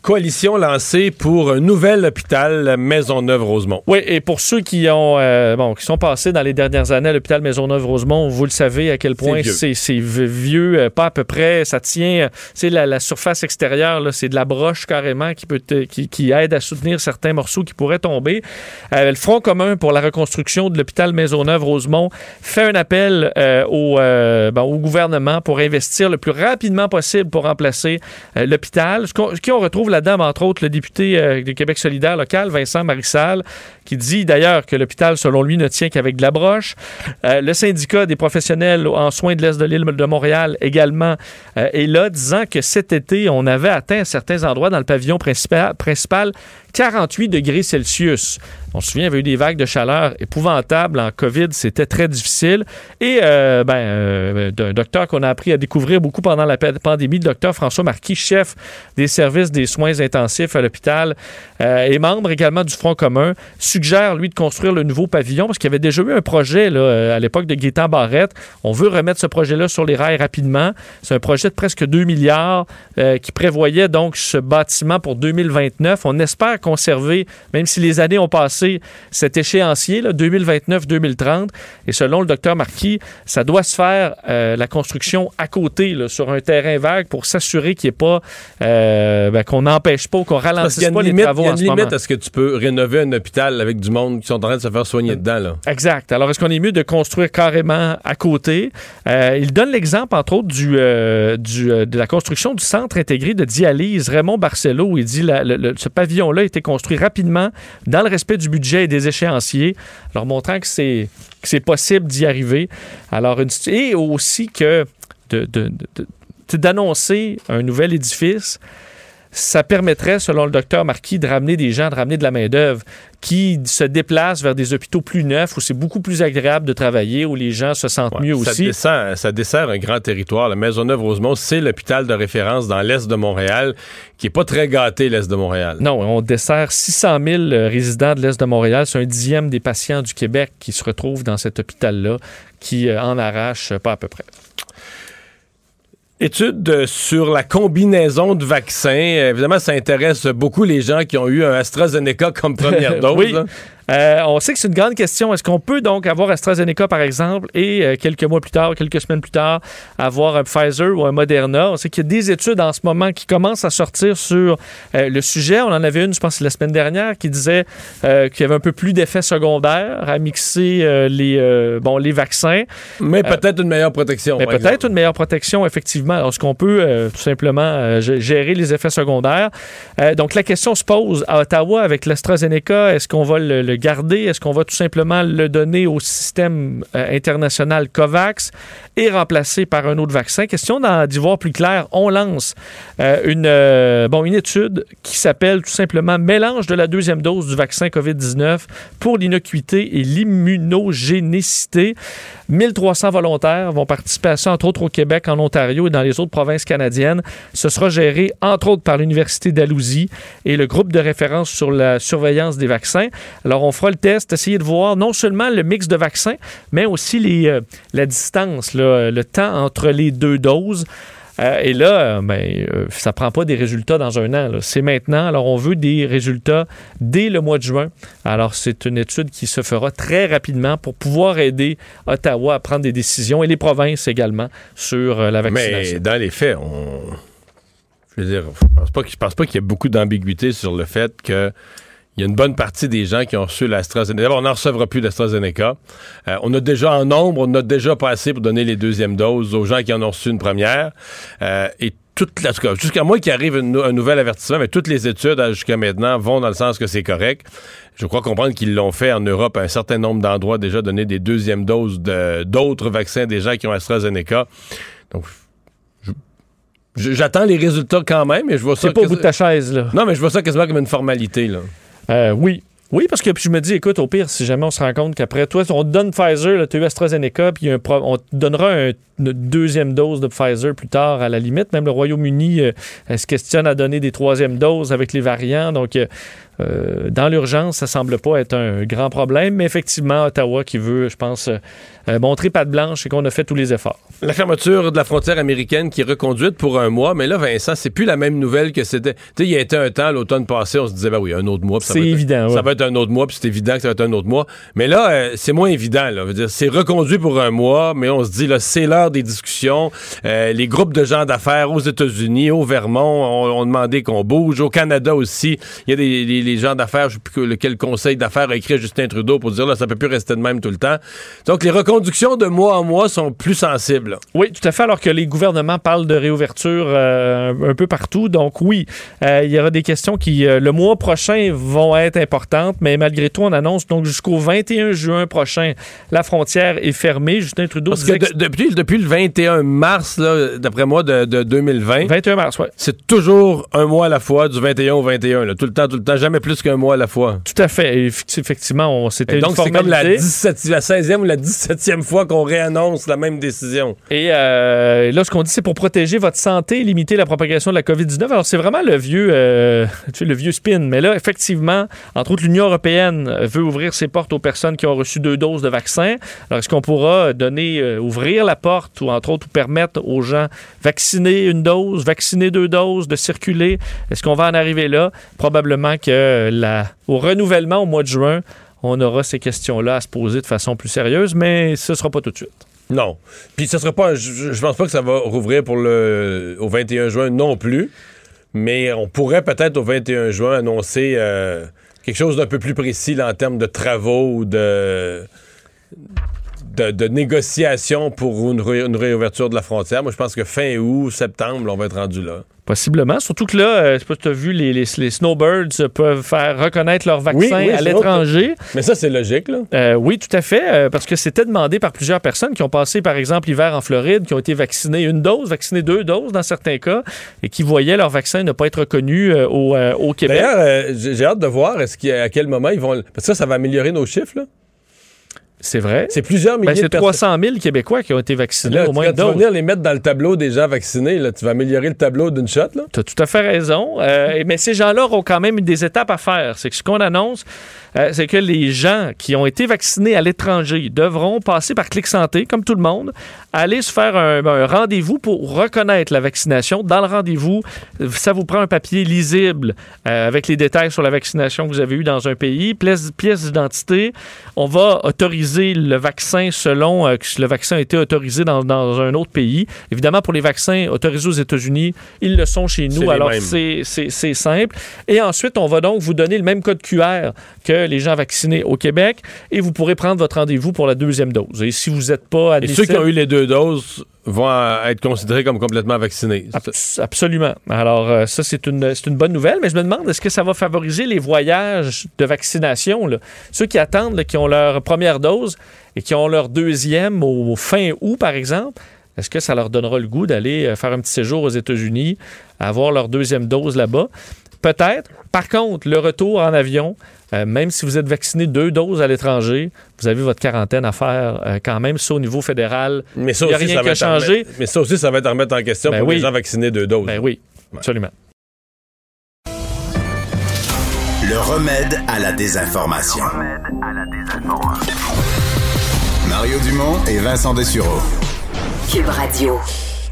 coalition lancée pour un nouvel hôpital Maisonneuve-Rosemont. Oui, et pour ceux qui ont euh, bon, qui sont passés dans les dernières années à l'hôpital Maisonneuve-Rosemont, vous le savez à quel point c'est vieux, euh, pas à peu près, ça tient, c'est la, la, surface extérieure, c'est de la broche carrément qui peut qui, qui, aide à soutenir certains morceaux qui pourraient tomber. Euh, le Front commun pour la reconstruction de l'hôpital Maisonneuve-Rosemont fait un appel au, bon, au gouvernement pour investir le plus rapidement possible pour remplacer l'hôpital. Ce qu'on retrouve dame entre autres, le député euh, du Québec solidaire local, Vincent Marissal, qui dit d'ailleurs que l'hôpital, selon lui, ne tient qu'avec de la broche. Euh, le syndicat des professionnels en soins de l'Est de l'île de Montréal également euh, est là, disant que cet été, on avait atteint certains endroits dans le pavillon principal 48 degrés Celsius. On se souvient, il y avait eu des vagues de chaleur épouvantables en COVID, c'était très difficile. Et euh, ben, euh, docteur qu'on a appris à découvrir beaucoup pendant la pandémie, le docteur François Marquis, chef des services des soins intensifs à l'hôpital euh, et membre également du Front commun, suggère, lui, de construire le nouveau pavillon parce qu'il y avait déjà eu un projet là, à l'époque de Gaétan Barrette. On veut remettre ce projet-là sur les rails rapidement. C'est un projet de presque 2 milliards qui prévoyait donc ce bâtiment pour 2029. On espère conserver, même si les années ont passé, cet échéancier, 2029-2030. Et selon le docteur Marquis, ça doit se faire euh, la construction à côté, sur un terrain vague, pour s'assurer qu'il n'y ait pas, euh, ben, qu'on n'empêche pas, qu'on ralentisse pas les travaux Il y a une limite à ce que tu peux rénover un hôpital avec du monde qui sont en train de se faire soigner dedans. Là. Exact. Alors, est-ce qu'on est mieux de construire carrément à côté? Euh, il donne l'exemple, entre autres, du, du de la construction du centre intégré de dialyse Raymond Barcelo, il dit la, ce pavillon-là est construit rapidement dans le respect du budget et des échéanciers, leur montrant que c'est possible d'y arriver. Alors, et aussi que d'annoncer un nouvel édifice, ça permettrait, selon le docteur Marquis, de ramener des gens, de ramener de la main-d'œuvre qui se déplacent vers des hôpitaux plus neufs où c'est beaucoup plus agréable de travailler, où les gens se sentent mieux ça aussi. Dessert, ça dessert un grand territoire. La Maisonneuve-Rosemont, c'est l'hôpital de référence dans l'Est de Montréal, qui est pas très gâté, l'Est de Montréal. Non, on dessert 600 000 euh, résidents de l'Est de Montréal. C'est un dixième des patients du Québec qui se retrouvent dans cet hôpital-là, qui euh, en arrache pas à peu près. Étude sur la combinaison de vaccins. Évidemment, ça intéresse beaucoup les gens qui ont eu un AstraZeneca comme première dose. oui. Euh, on sait que c'est une grande question. Est-ce qu'on peut donc avoir AstraZeneca, par exemple, et euh, quelques mois plus tard, quelques semaines plus tard, avoir un Pfizer ou un Moderna? On sait qu'il y a des études en ce moment qui commencent à sortir sur euh, le sujet. On en avait une, je pense, la semaine dernière, qui disait qu'il y avait un peu plus d'effets secondaires à mixer les, bon, les vaccins. Mais peut-être une meilleure protection. Mais peut-être une meilleure protection, effectivement. Est-ce qu'on peut tout simplement gérer les effets secondaires? donc, la question se pose à Ottawa avec l'AstraZeneca. Est-ce qu'on va le garder? Est-ce qu'on va tout simplement le donner au système euh, international COVAX et remplacer par un autre vaccin? Question d'y voir plus clair. On lance euh, une, euh, bon, une étude qui s'appelle tout simplement Mélange de la deuxième dose du vaccin COVID-19 pour l'innocuité et l'immunogénicité. 1300 volontaires vont participer à ça, entre autres au Québec, en Ontario et dans les autres provinces canadiennes. Ce sera géré, entre autres, par l'Université d'Alousie et le groupe de référence sur la surveillance des vaccins. Alors, fera le test, essayer de voir non seulement le mix de vaccins, mais aussi les, euh, la distance, le temps entre les deux doses. Euh, et là, ben, euh, ça prend pas des résultats dans un an. C'est maintenant. Alors, on veut des résultats dès le mois de juin. Alors, c'est une étude qui se fera très rapidement pour pouvoir aider Ottawa à prendre des décisions et les provinces également sur la vaccination. Mais dans les faits, on... je veux dire, je pense pas qu'il y ait beaucoup d'ambiguïté sur le fait que il y a une bonne partie des gens qui ont reçu l'AstraZeneca. D'abord, on n'en recevra plus l'AstraZeneca. Euh, on a déjà en nombre, on a déjà passé pour donner les deuxièmes doses aux gens qui en ont reçu une première. Euh, et toutes, en tout cas, jusqu'à moi qui arrive une- un nouvel avertissement, mais toutes les études hein, jusqu'à maintenant vont dans le sens que c'est correct. Je crois comprendre qu'ils l'ont fait en Europe à un certain nombre d'endroits déjà donné des deuxièmes doses de- d'autres vaccins des gens qui ont AstraZeneca. Donc, j'attends les résultats quand même, et je vois ça. C'est pas au bout de ta chaise, là. Non, mais je vois ça quasiment comme une formalité, là. Euh, oui. Oui, parce que puis je me dis, écoute, au pire, si jamais on se rend compte qu'après, toi, on te donne Pfizer, tu as eu AstraZeneca, puis un on te donnera un- une deuxième dose de Pfizer plus tard, à la limite. Même le Royaume-Uni euh, se questionne à donner des troisièmes doses avec les variants. Donc, euh, euh, dans l'urgence, ça semble pas être un grand problème. Mais effectivement, Ottawa qui veut, je pense, euh, euh, montrer patte blanche et qu'on a fait tous les efforts. La fermeture de la frontière américaine qui est reconduite pour un mois, mais là, Vincent, c'est plus la même nouvelle que c'était. Tu sais, il y a été un temps, l'automne passé, on se disait, ben oui, un autre mois. C'est va être- évident, ouais. Ça va être un autre mois, puis c'est évident que ça va être un autre mois. Mais là, euh, c'est moins évident. Là. Je veux dire, C'est reconduit pour un mois, mais on se dit, là, c'est l'heure des discussions. Les groupes de gens d'affaires aux États-Unis, au Vermont, ont, ont demandé qu'on bouge. Au Canada aussi, il y a des les, les gens d'affaires, je sais plus conseil d'affaires a écrit à Justin Trudeau pour dire, là, ça peut plus rester de même tout le temps. Donc, les reconductions de mois en mois sont plus sensibles. là. Oui, tout à fait, alors que les gouvernements parlent de réouverture euh, un peu partout. Donc oui, euh, il y aura des questions qui, euh, le mois prochain, vont être importantes, mais malgré tout, on annonce donc jusqu'au 21 juin prochain, la frontière est fermée. Justin Trudeau Parce que de- depuis, depuis le 21 mars, d'après moi, de, de 2020, 21 mars, ouais. c'est toujours un mois à la fois, du 21 au 21. là. tout le temps, tout le temps, jamais plus qu'un mois à la fois. Tout à fait. Et effe- effectivement, on Et une donc, c'est comme la, formalité. 17, la 16e ou la 17e fois qu'on réannonce la même décision. Et euh, là, ce qu'on dit, c'est pour protéger votre santé et limiter la propagation de la COVID-19. Alors, c'est vraiment le vieux, euh, tu sais, le vieux spin. Mais là, effectivement, entre autres, l'Union européenne veut ouvrir ses portes aux personnes qui ont reçu deux doses de vaccin. Alors, est-ce qu'on pourra donner, euh, ouvrir la porte ou, entre autres, permettre aux gens vacciner une dose, vacciner deux doses, de circuler? Est-ce qu'on va en arriver là? Probablement que la, au renouvellement au mois de juin, on aura ces questions-là à se poser de façon plus sérieuse, mais ce ne sera pas tout de suite. Non. Puis ce sera pas. Je, je pense pas que ça va rouvrir pour le au 21 juin non plus. Mais on pourrait peut-être au 21 juin annoncer euh, quelque chose d'un peu plus précis en termes de travaux ou de. De, de négociations pour une, ré- une réouverture de la frontière. Moi, je pense que fin août, septembre, on va être rendu là. Possiblement. Surtout que là, euh, je sais pas si tu as vu, les, les, les snowbirds peuvent faire reconnaître leur vaccin Oui, oui, à l'étranger. Mais ça, c'est logique, là. Euh, oui, tout à fait, euh, parce que c'était demandé par plusieurs personnes qui ont passé, par exemple, l'hiver en Floride, qui ont été vaccinées une dose, vaccinées deux doses dans certains cas, et qui voyaient leur vaccin ne pas être reconnu euh, au, au Québec. D'ailleurs, j'ai hâte de voir est-ce à quel moment ils vont. Parce que ça, ça va améliorer nos chiffres, là. C'est vrai? C'est plusieurs milliers Ben, c'est de personnes. 300 000 Québécois qui ont été vaccinés Là, au moins tu vas venir les mettre dans le tableau des gens vaccinés, là, tu vas améliorer le tableau d'une shot. Tu as tout à fait raison. Euh, mais ces gens-là auront quand même des étapes à faire. C'est que ce qu'on annonce, euh, c'est que les gens qui ont été vaccinés à l'étranger devront passer par Clic Santé, comme tout le monde, aller se faire un, un rendez-vous pour reconnaître la vaccination. Dans le rendez-vous, ça vous prend un papier lisible euh, avec les détails sur la vaccination que vous avez eue dans un pays, pièce, pièce d'identité. On va autoriser le vaccin selon euh, que le vaccin a été autorisé dans, dans un autre pays. Évidemment, pour les vaccins autorisés aux États-Unis, ils le sont chez nous. Alors, c'est simple. Et ensuite, on va donc vous donner le même code QR que les gens vaccinés au Québec et vous pourrez prendre votre rendez-vous pour la deuxième dose. Et si vous n'êtes pas Et admissible... ceux qui ont eu les deux doses vont être considérés comme complètement vaccinés. Abs- Absolument. Alors, euh, ça, c'est une, une bonne nouvelle, mais je me demande, est-ce que ça va favoriser les voyages de vaccination? là? Ceux qui attendent, là, qui ont leur première dose et qui ont leur deuxième au fin août, par exemple, est-ce que ça leur donnera le goût d'aller euh, faire un petit séjour aux États-Unis, avoir leur deuxième dose là-bas? Peut-être. Par contre, le retour en avion, euh, même si vous êtes vacciné deux doses à l'étranger, vous avez votre quarantaine à faire euh, quand même, ça au niveau fédéral. Mais ça Il y a aussi, rien ça qui va être à changé. remettre- Mais ça aussi, ça va être à remettre en question Ben pour oui. les gens vaccinés deux doses. Ben oui, absolument. Le remède à la désinformation. Mario Dumont et Vincent Dessureau. Cube Radio.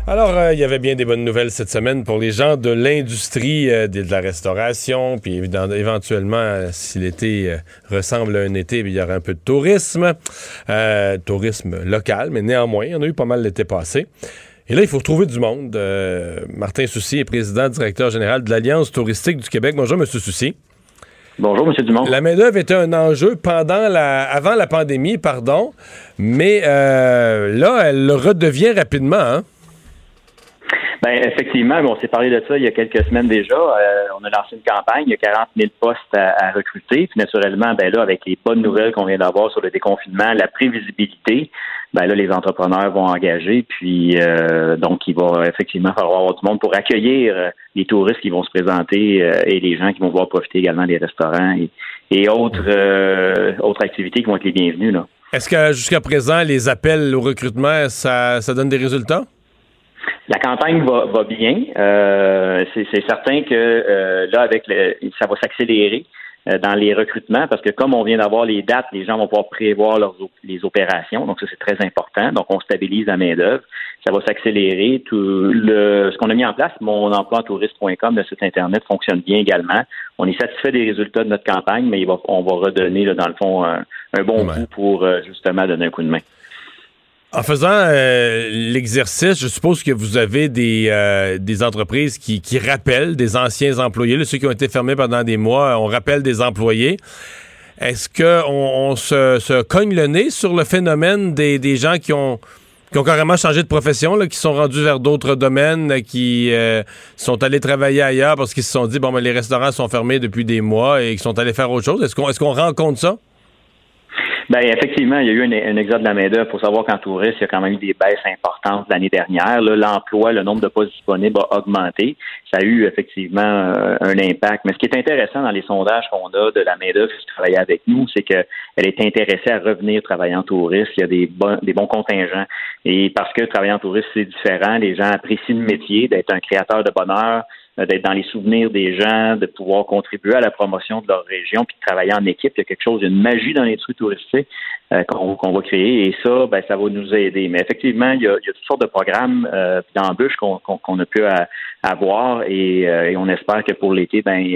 Alors, euh, il y avait bien des bonnes nouvelles cette semaine pour les gens de l'industrie euh, de de la restauration. Puis évidemment, éventuellement, euh, si l'été ressemble à un été, il y aura un peu de tourisme. Euh, tourisme local, mais néanmoins, il y en a eu pas mal l'été passé. Et là, il faut trouver du monde. Martin Soucy est président directeur général de l'Alliance touristique du Québec. Bonjour, M. Soucy. Bonjour, M. Dumont. La main-d'œuvre était un enjeu pendant la, avant la pandémie, pardon, mais euh, là, elle le redevient rapidement. Hein? Ben effectivement, on s'est parlé de ça il y a quelques semaines déjà. Euh, on a lancé une campagne, il y a 40 000 postes à, recruter. Puis naturellement, ben là, avec les bonnes nouvelles qu'on vient d'avoir sur le déconfinement, la prévisibilité, ben là, les entrepreneurs vont engager. Puis euh, donc, il va effectivement falloir avoir du monde pour accueillir euh, les touristes qui vont se présenter et les gens qui vont pouvoir profiter également des restaurants et, autres autres activités qui vont être les bienvenues là. Est-ce que jusqu'à présent, les appels au recrutement, ça, ça donne des résultats? La campagne va, va bien. Euh, c'est certain que euh, là, avec le, ça va s'accélérer euh, dans les recrutements parce que comme on vient d'avoir les dates, les gens vont pouvoir prévoir leurs, les opérations. Donc ça, c'est très important. Donc on stabilise la main-d'œuvre. Ça va s'accélérer. Tout le ce qu'on a mis en place, mon emploi touriste.com, le site Internet, fonctionne bien également. On est satisfait des résultats de notre campagne, mais il va, on va redonner, là, dans le fond, un, bon coup pour justement donner un coup de main. En faisant euh, l'exercice, je suppose que vous avez des, euh, entreprises qui, rappellent des anciens employés, ceux qui ont été fermés pendant des mois, on rappelle des employés. Est-ce qu'on on se, cogne le nez sur le phénomène des, gens qui ont, qui ont carrément changé de profession, qui sont rendus vers d'autres domaines, qui euh, sont allés travailler ailleurs parce qu'ils se sont dit, bon, ben, les restaurants sont fermés depuis des mois et qu'ils sont allés faire autre chose? Est-ce qu'on est qu'on rencontre ça? Ben effectivement, il y a eu un, exode de la main-d'œuvre. Pour savoir qu'en tourisme, il y a quand même eu des baisses importantes l'année dernière. L'emploi, le nombre de postes disponibles a augmenté. Ça a eu effectivement euh, un impact. Mais ce qui est intéressant dans les sondages qu'on a de la main-d'œuvre qui travaille avec nous, c'est qu'elle est intéressée à revenir travailler en tourisme. Il y a des bons, des bons contingents. Et parce que travailler en tourisme, c'est différent, les gens apprécient le métier d'être un créateur de bonheur d'être dans les souvenirs des gens, de pouvoir contribuer à la promotion de leur région, puis de travailler en équipe. Il y a quelque chose, il y a une magie dans les trucs touristiques euh, qu'on va créer, et ça, ben, ça va nous aider. Mais effectivement, il y a, il y a toutes sortes de programmes euh, d'embûches qu'on a pu avoir, et, on espère que pour l'été, ben,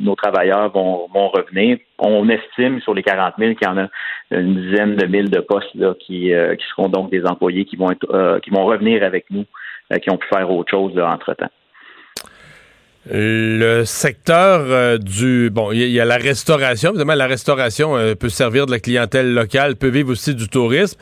nos travailleurs vont, vont revenir. On estime sur les 40 000 qu'il y en a une dizaine de mille de postes là, qui, qui seront donc des employés qui vont être, qui vont revenir avec nous, qui ont pu faire autre chose entre temps. Le secteur euh, du bon, il y, a la restauration. Évidemment, la restauration euh, peut servir de la clientèle locale, peut vivre aussi du tourisme.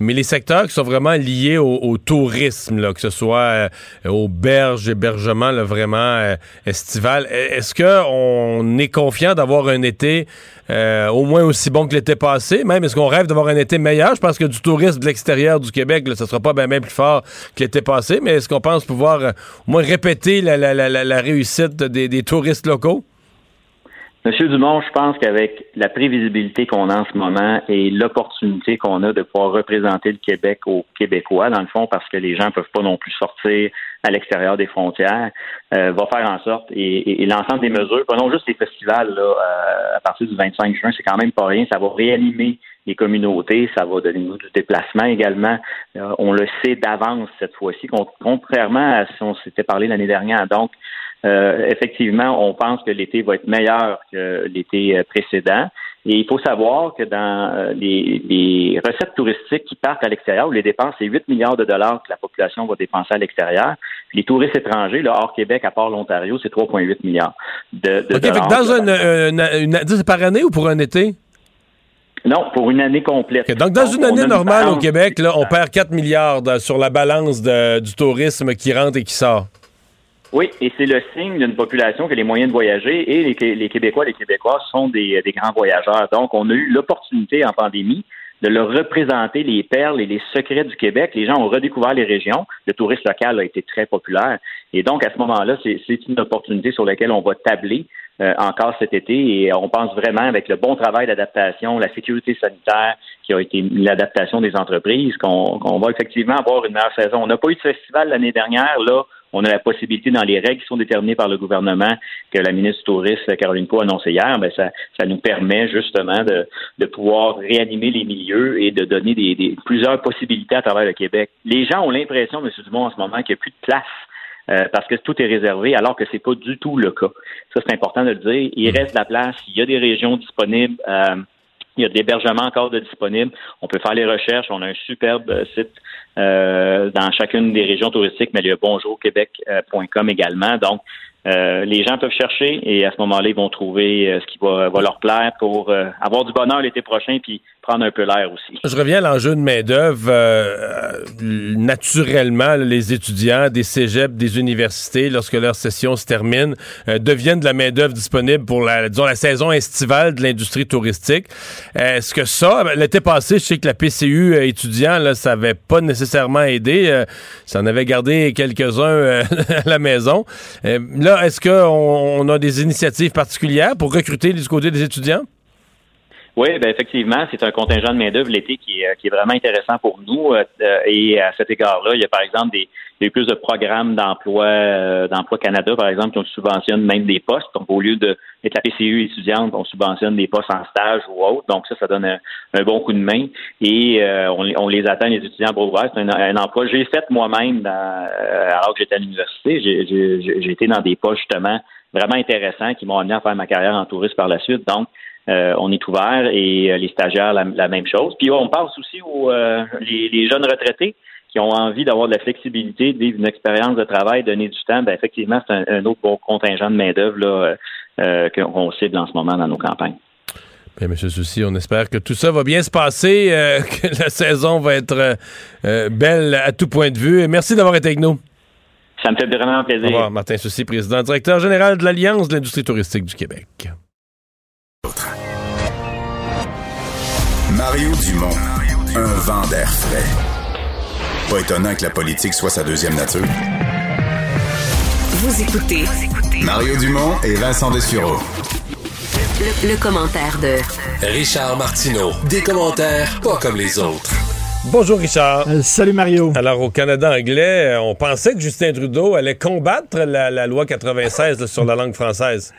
Mais les secteurs qui sont vraiment liés au, tourisme, que ce soit euh, aux hébergement là, vraiment euh, estival, e-, est-ce qu'on est confiant d'avoir un été euh, au moins aussi bon que l'été passé? Même est-ce qu'on rêve d'avoir un été meilleur? Je pense que du tourisme de l'extérieur du Québec, là, ça sera pas bien plus fort que l'été passé, mais est-ce qu'on pense pouvoir au moins répéter la, réussite des touristes locaux? Monsieur Dumont, je pense qu'avec la prévisibilité qu'on a en ce moment et l'opportunité qu'on a de pouvoir représenter le Québec aux Québécois, dans le fond, parce que les gens ne peuvent pas non plus sortir à l'extérieur des frontières, euh, va faire en sorte, et, l'ensemble des mesures, pas non juste les festivals là, euh, à partir du 25 juin, c'est quand même pas rien, ça va réanimer les communautés, ça va donner nous du déplacement également. Euh, on le sait d'avance cette fois-ci, contrairement à si on s'était parlé l'année dernière. Donc, euh, effectivement, on pense que l'été va être meilleur que l'été euh, précédent. Et il faut savoir que dans euh, les, recettes touristiques qui partent à l'extérieur, où les dépenses, c'est 8 milliards de dollars que la population va dépenser à l'extérieur. Les touristes étrangers, là, hors Québec, à part l'Ontario, c'est 3,8 milliards de, de dollars. dans une, une, par année ou pour un été? Non, pour une année complète. donc, dans une année normale au Québec, là, on perd 4 milliards sur la balance du tourisme qui rentre et qui sort. Oui, et c'est le signe d'une population qui a les moyens de voyager et les, Québécois, les Québécois sont des, des, grands voyageurs. Donc, on a eu l'opportunité en pandémie de leur représenter les perles et les secrets du Québec. Les gens ont redécouvert les régions. Le tourisme local a été très populaire. Et donc, à ce moment-là, c'est une opportunité sur laquelle on va tabler euh, encore cet été. Et on pense vraiment avec le bon travail d'adaptation, la sécurité sanitaire qui a été l'adaptation des entreprises, qu'on va effectivement avoir une meilleure saison. On n'a pas eu de festival l'année dernière. Là, on a la possibilité dans les règles qui sont déterminées par le gouvernement que la ministre du Tourisme, Caroline Poe, a annoncé hier, ben ça, ça nous permet justement de, de pouvoir réanimer les milieux et de donner des, plusieurs possibilités à travers le Québec. Les gens ont l'impression, M. Dumont, en ce moment, qu'il n'y a plus de place euh, parce que tout est réservé, alors que c'est pas du tout le cas. Ça, c'est important de le dire. Il reste de la place, il y a des régions disponibles. Euh, il y a de l'hébergement encore de disponible. On peut faire les recherches. On a un superbe euh, site euh, dans chacune des régions touristiques, mais il y a bonjourquebec.com également. Donc, euh, les gens peuvent chercher et à ce moment-là, ils vont trouver euh, ce qui va, va, leur plaire pour euh, avoir du bonheur l'été prochain puis prendre un peu l'air aussi. Je reviens à l'enjeu de main-d'œuvre. naturellement, les étudiants des cégeps, des universités, lorsque leur session se termine, deviennent de la main-d'œuvre disponible pour la, disons, la saison estivale de l'industrie touristique. Est-ce que ça, ben, l'été passé, je sais que la PCU étudiant, là, ça n'avait pas nécessairement aidé. ça en avait gardé quelques-uns à la maison. là, est-ce qu'on a des initiatives particulières pour recruter du côté des étudiants? Oui, ben effectivement, c'est un contingent de main-d'œuvre l'été qui est, qui est vraiment intéressant pour nous. Euh, et à cet égard-là, il y a par exemple des, plus de programmes d'emploi euh, d'emploi Canada, par exemple, qui subventionne même des postes. Donc, au lieu d'être la PCU étudiante, on subventionne des postes en stage ou autre. Donc, ça, ça donne un, bon coup de main. Et euh, on, les attend, les étudiants pour ouvert. C'est un, emploi. J'ai fait moi-même euh, alors que j'étais à l'université. J'ai été dans des postes, justement, vraiment intéressants qui m'ont amené à faire ma carrière en tourisme par la suite. Donc, on est ouvert et les stagiaires, la, même chose. Puis on passe aussi aux les jeunes retraités qui ont envie d'avoir de la flexibilité, de vivre une expérience de travail, donner du temps, ben effectivement, c'est un, autre bon contingent de main-d'œuvre là, euh, qu'on cible en ce moment dans nos campagnes. Bien, M. Soucy, on espère que tout ça va bien se passer, euh, que la saison va être euh, belle à tout point de vue. Et merci d'avoir été avec nous. Ça me fait vraiment plaisir. Au revoir, Martin Soucy, président directeur général de l'Alliance de l'industrie touristique du Québec. Mario Dumont, un vent d'air frais. Pas étonnant que la politique soit sa deuxième nature. Vous écoutez Mario Dumont et Vincent Dessureau. Le, commentaire de Richard Martineau. Des commentaires pas comme les autres. Bonjour Richard. Euh, salut Mario. Alors au Canada anglais, on pensait que Justin Trudeau allait combattre la, loi 96 sur la langue française.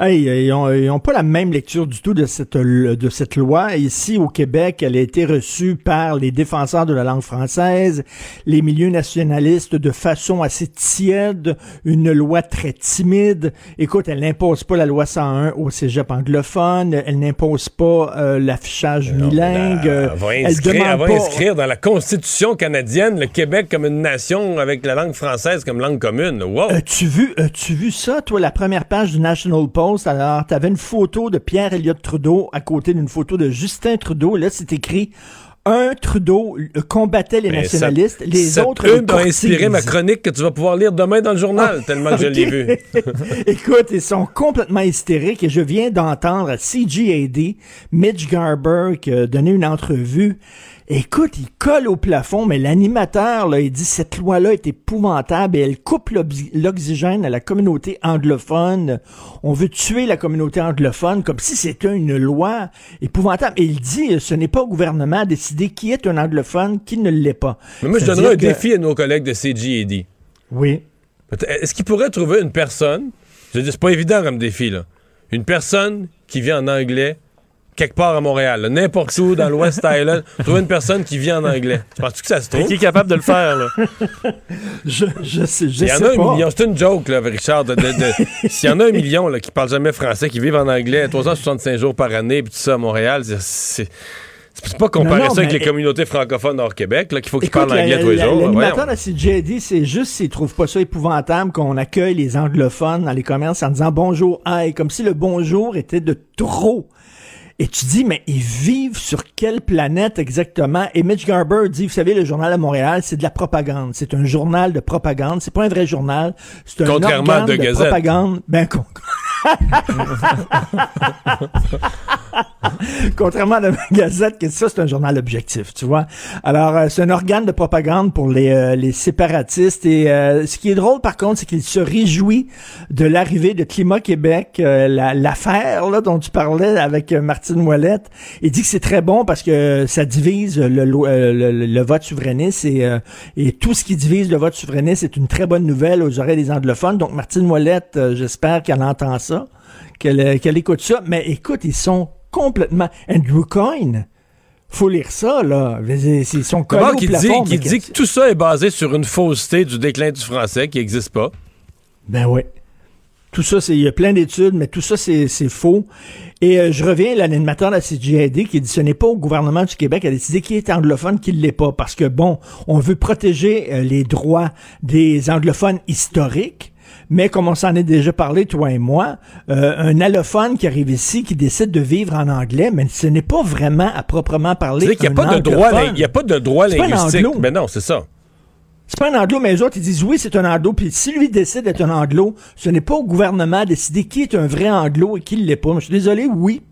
Hey, ils n'ont pas la même lecture du tout de cette, de cette loi. Ici, au Québec, elle a été reçue par les défenseurs de la langue française, les milieux nationalistes de façon assez tiède, une loi très timide. Écoute, elle n'impose pas la loi 101 au cégep anglophone, elle n'impose pas euh, l'affichage bilingue. Elle, va inscrire, elle va inscrire dans la Constitution canadienne le Québec comme une nation avec la langue française comme langue commune. Wow! As-tu vu, as-tu vu ça, toi, la première page du National Post? Alors, tu avais une photo de Pierre Elliott Trudeau à côté d'une photo de Justin Trudeau. Là, c'est écrit un Trudeau combattait les nationalistes, les autres une a inspiré ma chronique que tu vas pouvoir lire demain dans le journal, ah, tellement que je l'ai vu. Écoute, ils sont complètement hystériques et je viens d'entendre à CGAD, Mitch Garber qui a donné une entrevue Écoute, il colle au plafond, mais l'animateur, là, il dit cette loi-là est épouvantable et elle coupe l'oxygène à la communauté anglophone. On veut tuer la communauté anglophone comme si c'était une loi épouvantable. Et il dit ce n'est pas au gouvernement à décider qui est un anglophone, qui ne l'est pas. Mais moi, je donnerais un défi à nos collègues de CGED. Oui. Est-ce qu'ils pourraient trouver une personne, je dis, c'est pas évident comme défi, là, une personne qui vit en anglais quelque part à Montréal, n'importe où dans l'Ouest Island, trouver une personne qui vit en anglais. Tu penses que ça se trouve? qui est capable de le faire, là? je, je sais, je Il y en a un million. C'est une joke, là, Richard. S'il y en a un million là, qui parlent jamais français, qui vivent en anglais 365 jours par année, puis tout ça à Montréal, c'est. C'est pas comparer ça avec les communautés francophones hors Québec, là, qu'il faut qu'ils parlent anglais tous les jours. L'animateur de CJD, c'est juste s'il trouve pas ça épouvantable qu'on accueille les anglophones dans les commerces en disant bonjour, hey, comme si le bonjour était de trop. Et tu dis, mais ils vivent sur quelle planète exactement? Et Mitch Garber dit, vous savez, le journal à Montréal, c'est de la propagande. C'est un journal de propagande. C'est pas un vrai journal. C'est un Contrairement de, de propagande. Ben, Contrairement à la Gazette, que ça, c'est un journal objectif, tu vois. Alors, euh, c'est un organe de propagande pour les, euh, les séparatistes. Et euh, ce qui est drôle, par contre, c'est qu'il se réjouit de l'arrivée de Climat Québec, l'affaire là dont tu parlais avec Martine Ouellette. Il dit que c'est très bon parce que ça divise le, le, vote souverainiste et, et tout ce qui divise le vote souverainiste c'est une très bonne nouvelle aux oreilles des anglophones. Donc, Martine Ouellette, j'espère qu'elle entend ça euh, qu'elle écoute ça. Mais écoute, ils sont complètement... Andrew Coyne, faut lire ça, là. Sont collés au qui. Dit, qui dit que tout ça est basé sur une fausseté du déclin du français qui n'existe pas? Ben oui. Tout ça, il y a plein d'études, mais tout ça, c'est faux. Et euh, je reviens à l'animateur de la CGID qui dit ce n'est pas au gouvernement du Québec à décider qui est anglophone, qui ne l'est pas. Parce que, bon, on veut protéger euh, les droits des anglophones historiques, Mais comme on s'en est déjà parlé, toi et moi, euh, un allophone qui arrive ici, qui décide de vivre en anglais, mais ce n'est pas vraiment à proprement parler. Qu'il n'y a, il a pas de droit C'est pas un linguistique. anglo. Mais non, c'est ça. C'est pas un anglo, mais les autres, ils disent oui, c'est un anglo. Puis si lui décide d'être un anglo, ce n'est pas au gouvernement de décider qui est un vrai anglo et qui ne l'est pas. Je suis désolé, oui.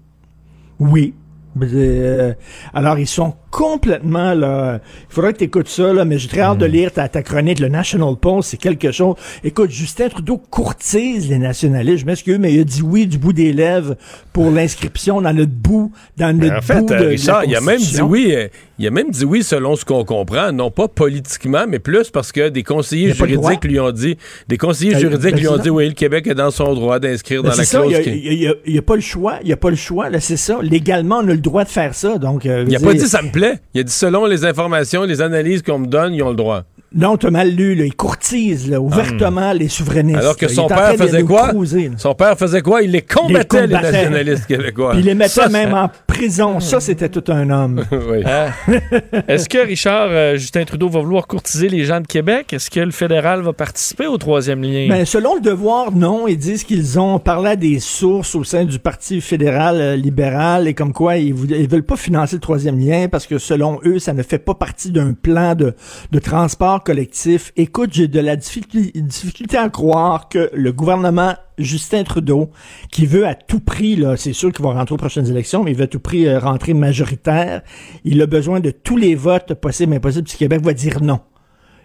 Oui. Euh, alors, ils sont complètement là. Il faudrait que tu écoutes ça, là, mais j'ai très hâte de lire ta, ta chronique. Le National Post, c'est quelque chose. Écoute, Justin Trudeau courtise les nationalistes. Je m'excuse, mais il a dit oui du bout des lèvres pour l'inscription dans notre bout, dans notre en fait, bout de, euh, de la Richard, il a même dit oui. euh, il a même dit oui selon ce qu'on comprend, non pas politiquement, mais plus parce que des conseillers de juridiques lui ont dit, des conseillers Ben, juridiques ben, lui ont dit oui, le Québec est dans son droit d'inscrire Ben, dans la ça, clause. il y a- a, pas le choix, il y a pas le choix, là, c'est ça. Légalement, on a le droit de faire ça, donc. euh, Il a je pas dit ça me plaît. Il a dit selon les informations, les analyses qu'on me donne, ils ont le droit. Non, t'as mal lu, là. Il courtise, là, ouvertement les souverainistes. Hmm. Alors que son père faisait quoi? cruiser. Son père faisait quoi? Il les combattait, les, combattait. nationalistes québécois. Puis il les mettait Ça, même en prison. Ça, c'était tout un homme. Oui. Hein? Est-ce que, Richard, euh, Justin Trudeau va vouloir courtiser les gens de Québec? Est-ce que le fédéral va participer au troisième lien? Ben, selon le devoir, non. Ils disent qu'ils ont parlé à des sources au sein du Parti fédéral euh, libéral et comme quoi ils, ils veulent pas financer le troisième lien parce que selon eux, ça ne fait pas partie d'un plan de, de transport collectif. Écoute, j'ai de la difficulté, à croire que le gouvernement Justin Trudeau, qui veut à tout prix, c'est sûr qu'il va rentrer aux prochaines élections, mais il veut à tout prix euh, rentrer majoritaire. Il a besoin de tous les votes possibles et impossibles. Puis Québec va dire non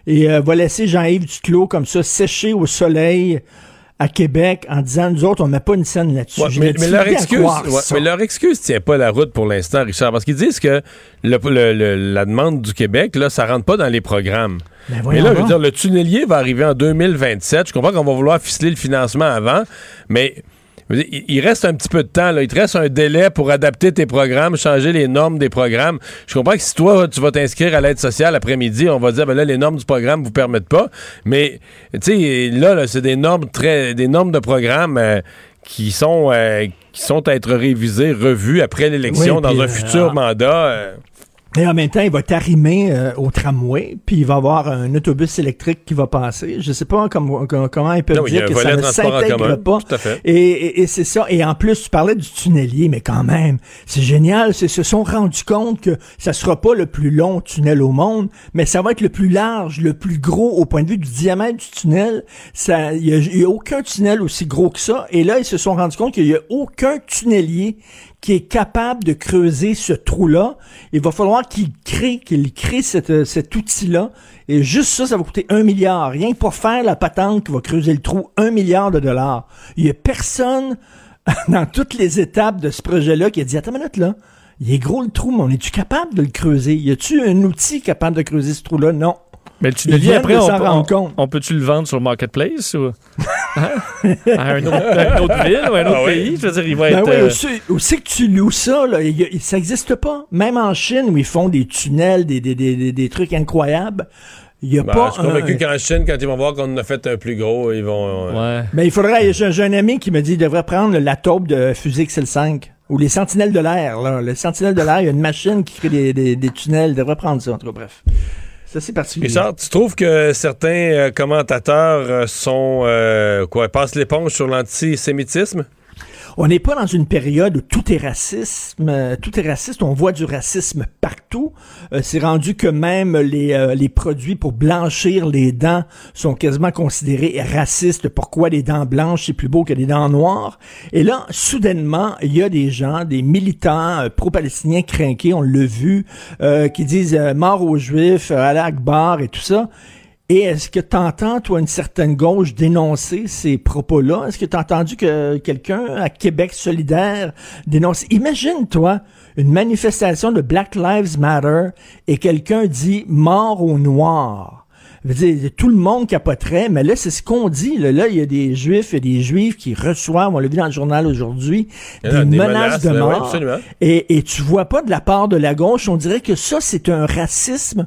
et euh, va laisser Jean-Yves Duclos comme ça sécher au soleil à Québec en disant nous autres on met pas une scène là-dessus. Ouais, mais, leur excuse, ouais, mais leur excuse tient pas la route pour l'instant, Richard, parce qu'ils disent que le- le- le- la demande du Québec, là, ça rentre pas dans les programmes. Ben, mais là, je veux dire, le tunnelier va arriver en 2027. Je comprends qu'on va vouloir ficeler le financement avant, mais il reste un petit peu de temps. Là. Il te reste un délai pour adapter tes programmes, changer les normes des programmes. Je comprends que si toi, tu vas t'inscrire à l'aide sociale après-midi, on va dire, ben là, les normes du programme vous permettent pas. Mais, tu sais, là, là, c'est des normes très, des normes de programme euh, qui sont, euh, qui sont à être révisées, revues après l'élection Oui, dans un euh, futur ah. mandat. Et en même temps, il va t'arrimer euh, au tramway, puis il va avoir un autobus électrique qui va passer. Je sais pas comme- comme- comment ils peuvent Non, dire que ça ne s'intègre pas. Tout à fait. Et, et- et c'est ça. Et en plus, tu parlais du tunnelier, mais quand même, c'est génial. Ils se sont rendus compte que ça sera pas le plus long tunnel au monde, mais ça va être le plus large, le plus gros au point de vue du diamètre du tunnel. Ça, il y a, il y a aucun tunnel aussi gros que ça. Et là, ils se sont rendus compte qu'il y a aucun tunnelier qui est capable de creuser ce trou-là. Il va falloir qu'il crée, qu'il crée cette, euh, cet outil-là. Et juste ça, ça va coûter un milliard. Rien que pour faire la patente qui va creuser le trou, un milliard de dollars. Il y a personne dans toutes les étapes de ce projet-là qui a dit, attends minute là, il est gros le trou, mais on est-tu capable de le creuser? Y a-tu un outil capable de creuser ce trou-là? Non. Mais le tunnelier, viennent après, on, on- compte. on peut-tu le vendre sur le Marketplace ou? Hein? à un autre, à une autre ville ou à un autre Ah oui. pays? Je veux dire, il va Ben être... oui, euh, aussi, aussi que tu loues ça, là, il y a- ça n'existe pas. Même en Chine, où ils font des tunnels, des, des, des, des- des trucs incroyables, il n'y a Ben, pas je suis convaincu un- qu'en Chine, quand ils vont voir qu'on en a fait un plus gros, ils vont. euh, Ouais. Mais il faudrait. J'ai un ami qui me dit qu'il devrait prendre la taupe de fusée XL5 ou les sentinelles de l'air. là. Les sentinelles de l'air, il y a une machine qui crée des, des, des tunnels. Il devrait prendre ça, en tout cas, bref. Richard, tu trouves que certains euh, commentateurs euh, sont euh, quoi passent l'éponge sur l'antisémitisme? On n'est pas dans une période où tout est racisme, euh, tout est raciste. On voit du racisme partout. Euh, c'est rendu que même les, euh, les produits pour blanchir les dents sont quasiment considérés racistes. Pourquoi les dents blanches c'est plus beau que les dents noires? Et là, soudainement, il y a des gens, des militants pro-palestiniens crainqués, on l'a vu, qui disent mort aux Juifs, Allah Akbar et tout ça. Et est-ce que tu entends, toi, une certaine gauche dénoncer ces propos-là? Est-ce que tu as entendu que quelqu'un à Québec solidaire dénonce? Imagine, toi, une manifestation de Black Lives Matter et quelqu'un dit mort aux Noirs. Je veux dire, tout le monde capoterait, mais là, c'est ce qu'on dit. Là, Là, il y a des Juifs et des Juifs qui reçoivent, on l'a vu dans le journal aujourd'hui, des, menaces, menaces, de oui, mort. et, et tu vois pas de la part de la gauche, on dirait que ça, c'est un racisme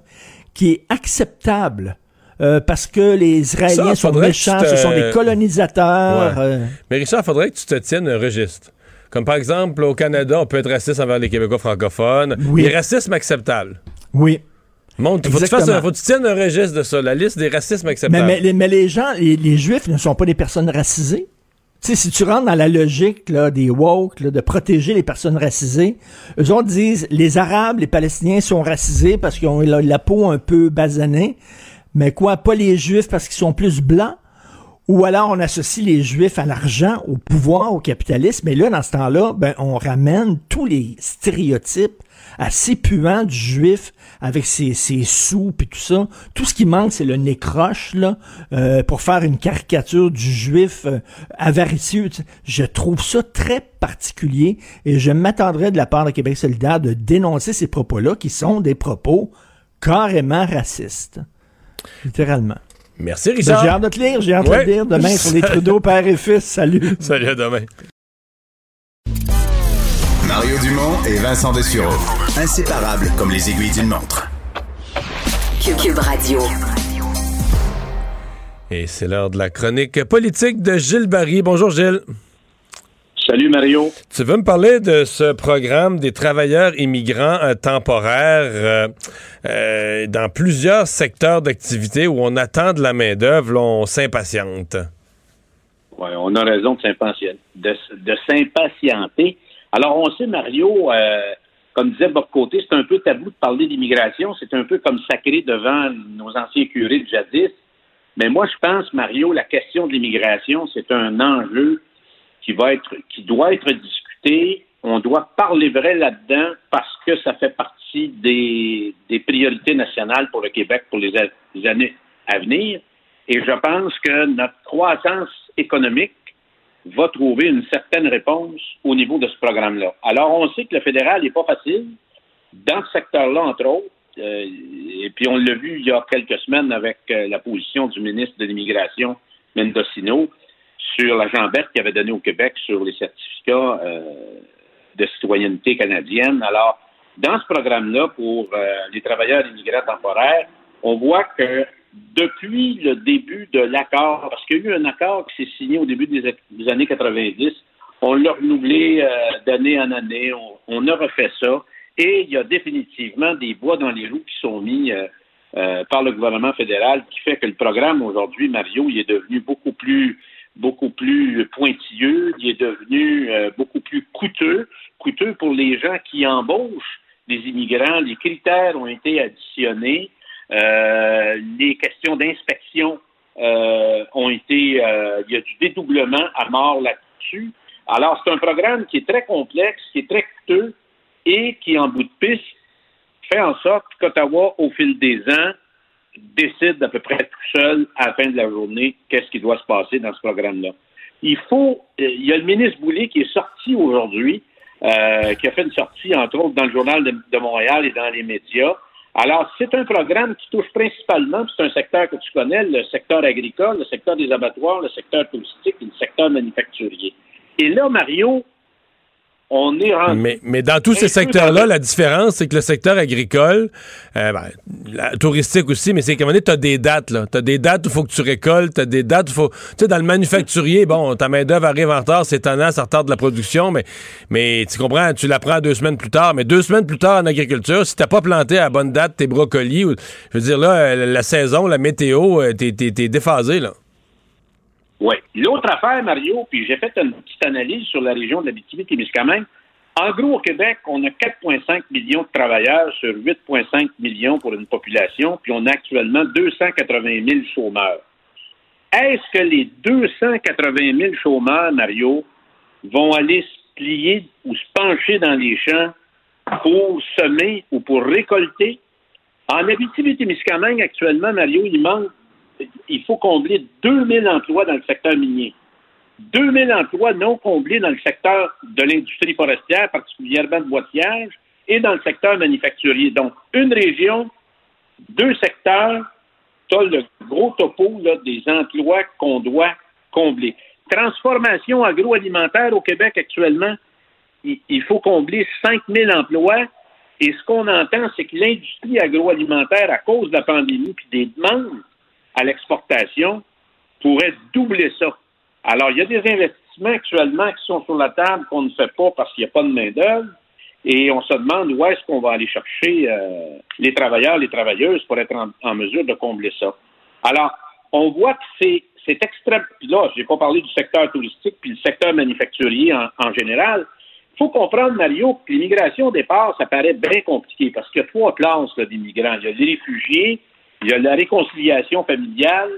qui est acceptable. Euh, parce que les Israéliens Ça, sont méchants, te- ce sont des colonisateurs. Ouais. euh, Mais Richard, il faudrait que tu te tiennes un registre. Comme par exemple, au Canada, on peut être raciste envers les Québécois francophones. Oui. Les racismes acceptables. oui. Montre, faut que tu fasses un- faut que tu tiennes un registre de ça, la liste des racismes Mais, acceptables. mais, les- mais les gens, les, les Juifs ne sont pas des personnes racisées. Tu sais, si tu rentres dans la logique là, des woke, là, de protéger les personnes racisées, eux autres disent les Arabes, les Palestiniens sont racisés parce qu'ils ont la, la peau un peu basanée, mais quoi, pas les Juifs parce qu'ils sont plus blancs? Ou alors on associe les Juifs à l'argent, au pouvoir, au capitalisme. Mais là, dans ce temps-là, ben, on ramène tous les stéréotypes assez puants du Juif avec ses, ses sous et tout ça. Tout ce qui manque, c'est le nez croche, là, euh, pour faire une caricature du Juif euh, avaricieux. Je trouve ça très particulier et je m'attendrais de la part de Québec solidaire de dénoncer ces propos-là qui sont des propos carrément racistes. Littéralement. Merci, Richard. J'ai hâte de te lire, j'ai hâte de Ouais. te lire demain sur les Trudeau, père et fils. Salut. Salut, à demain. Mario Dumont et Vincent Dessureau. Inséparables comme les aiguilles d'une montre. Cube Radio. Et c'est l'heure de la chronique politique de Gilles Barry. Bonjour, Gilles. Salut Mario. Tu veux me parler de ce programme des travailleurs immigrants euh, temporaires euh, euh, dans plusieurs secteurs d'activité où on attend de la main-d'œuvre, on s'impatiente? Ouais, on a raison de s'impatienter. De, de s'impatienter. Alors, on sait, Mario, comme disait Bob Côté, c'est un peu tabou de parler d'immigration. C'est un peu comme sacré devant nos anciens curés de jadis. Mais moi, je pense, Mario, la question de l'immigration, c'est un enjeu qui va être, qui doit être discuté. On doit parler vrai là-dedans parce que ça fait partie des, des priorités nationales pour le Québec pour les années à venir. Et je pense que notre croissance économique va trouver une certaine réponse au niveau de ce programme-là. Alors, on sait que le fédéral n'est pas facile dans ce secteur-là, entre autres. Euh, et puis, on l'a vu il y a quelques semaines avec euh, la position du ministre de l'Immigration, Mendocino, sur la jambette qu'il avait donnée au Québec sur les certificats euh, de citoyenneté canadienne. Alors, dans ce programme-là, pour euh, les travailleurs immigrants temporaires, on voit que depuis le début de l'accord, parce qu'il y a eu un accord qui s'est signé au début des, des années 90, on l'a renouvelé euh, d'année en année, on, on a refait ça, et il y a définitivement des bois dans les roues qui sont mis euh, euh, par le gouvernement fédéral, qui fait que le programme aujourd'hui, Mario, il est devenu beaucoup plus beaucoup plus pointilleux, il est devenu euh, beaucoup plus coûteux, coûteux pour les gens qui embauchent des immigrants. Les critères ont été additionnés, euh, les questions d'inspection euh, ont été, euh, il y a du dédoublement à mort là-dessus. Alors, c'est un programme qui est très complexe, qui est très coûteux et qui, en bout de piste, fait en sorte qu'Ottawa, au fil des ans, décide à peu près tout seul à la fin de la journée qu'est-ce qui doit se passer dans ce programme-là. Il faut, euh, il y a le ministre Boulay qui est sorti aujourd'hui, euh, qui a fait une sortie, entre autres, dans le journal de, de Montréal et dans les médias. Alors, c'est un programme qui touche principalement, c'est un secteur que tu connais, le secteur agricole, le secteur des abattoirs, le secteur touristique et le secteur manufacturier. Et là, Mario, on est rendu... Mais, mais dans tous ces secteurs-là, la différence, c'est que le secteur agricole, euh, ben, la- touristique aussi, mais c'est qu'à un moment donné, tu as des dates. Tu as des dates où il faut que tu récoltes, tu as des dates où il faut... Tu sais, dans le manufacturier, bon, ta main-d'œuvre arrive en retard, c'est étonnant, ça retarde la production, mais, mais tu comprends, tu la prends deux semaines plus tard. Mais deux semaines plus tard en agriculture, si tu pas planté à la bonne date tes brocolis, ou, je veux dire, là, euh, la saison, la météo, euh, t'es- t'es déphasé, là. Oui. L'autre affaire, Mario, puis j'ai fait une petite analyse sur la région de l'Abitibi-Témiscamingue. En gros, au Québec, on a 4,5 millions de travailleurs sur 8,5 millions pour une population, puis on a actuellement 280 000 chômeurs. Est-ce que les 280 000 chômeurs, Mario, vont aller se plier ou se pencher dans les champs pour semer ou pour récolter? En Abitibi-Témiscamingue, actuellement, Mario, il manque il faut combler 2000 emplois dans le secteur minier. 2000 emplois non comblés dans le secteur de l'industrie forestière, particulièrement de boîtiage, et dans le secteur manufacturier. Donc, une région, deux secteurs, tu as le gros topo là, des emplois qu'on doit combler. Transformation agroalimentaire au Québec actuellement, il, faut combler 5000 emplois. Et ce qu'on entend, c'est que l'industrie agroalimentaire, à cause de la pandémie puis des demandes à l'exportation, pourrait doubler ça. Alors, il y a des investissements actuellement qui sont sur la table qu'on ne fait pas parce qu'il n'y a pas de main-d'œuvre. et on se demande où est-ce qu'on va aller chercher euh, les travailleurs, les travailleuses pour être en, mesure de combler ça. Alors, on voit que c'est, c'est extrême. Puis là, je n'ai pas parlé du secteur touristique puis le secteur manufacturier en, en général. Il faut comprendre, Mario, que l'immigration au départ, ça paraît bien compliqué parce qu'il y a trois classes là, d'immigrants. Il y a les réfugiés, il y a la réconciliation familiale,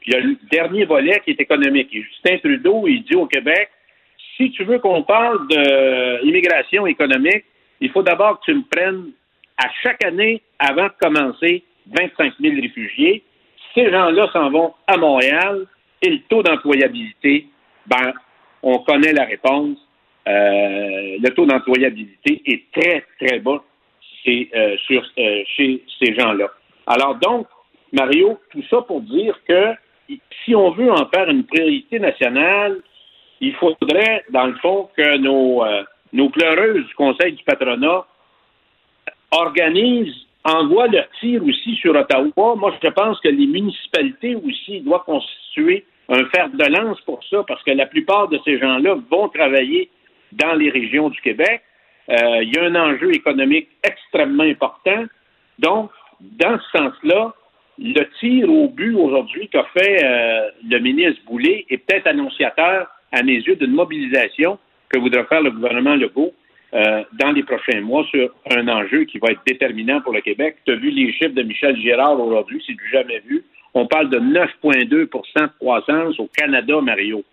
puis il y a le dernier volet qui est économique. Et Justin Trudeau, il dit au Québec, si tu veux qu'on parle d'immigration économique, il faut d'abord que tu me prennes à chaque année, avant de commencer, 25 000 réfugiés. Ces gens-là s'en vont à Montréal et le taux d'employabilité, ben, on connaît la réponse. Euh, le taux d'employabilité est très, très bas euh, sur, euh, chez ces gens-là. Alors donc, Mario, tout ça pour dire que si on veut en faire une priorité nationale, il faudrait, dans le fond, que nos, euh, nos pleureuses du Conseil du patronat organisent, envoient leur tir aussi sur Ottawa. Moi, je pense que les municipalités aussi doivent constituer un fer de lance pour ça, parce que la plupart de ces gens-là vont travailler dans les régions du Québec. Euh, il y a un enjeu économique extrêmement important. Donc, dans ce sens-là, le tir au but aujourd'hui qu'a fait euh, le ministre Boulay est peut-être annonciateur à mes yeux, d'une mobilisation que voudra faire le gouvernement Legault euh, dans les prochains mois sur un enjeu qui va être déterminant pour le Québec. Tu as vu les chiffres de Michel Girard aujourd'hui, c'est du jamais vu. On parle de 9,2% de croissance au Canada, Mario.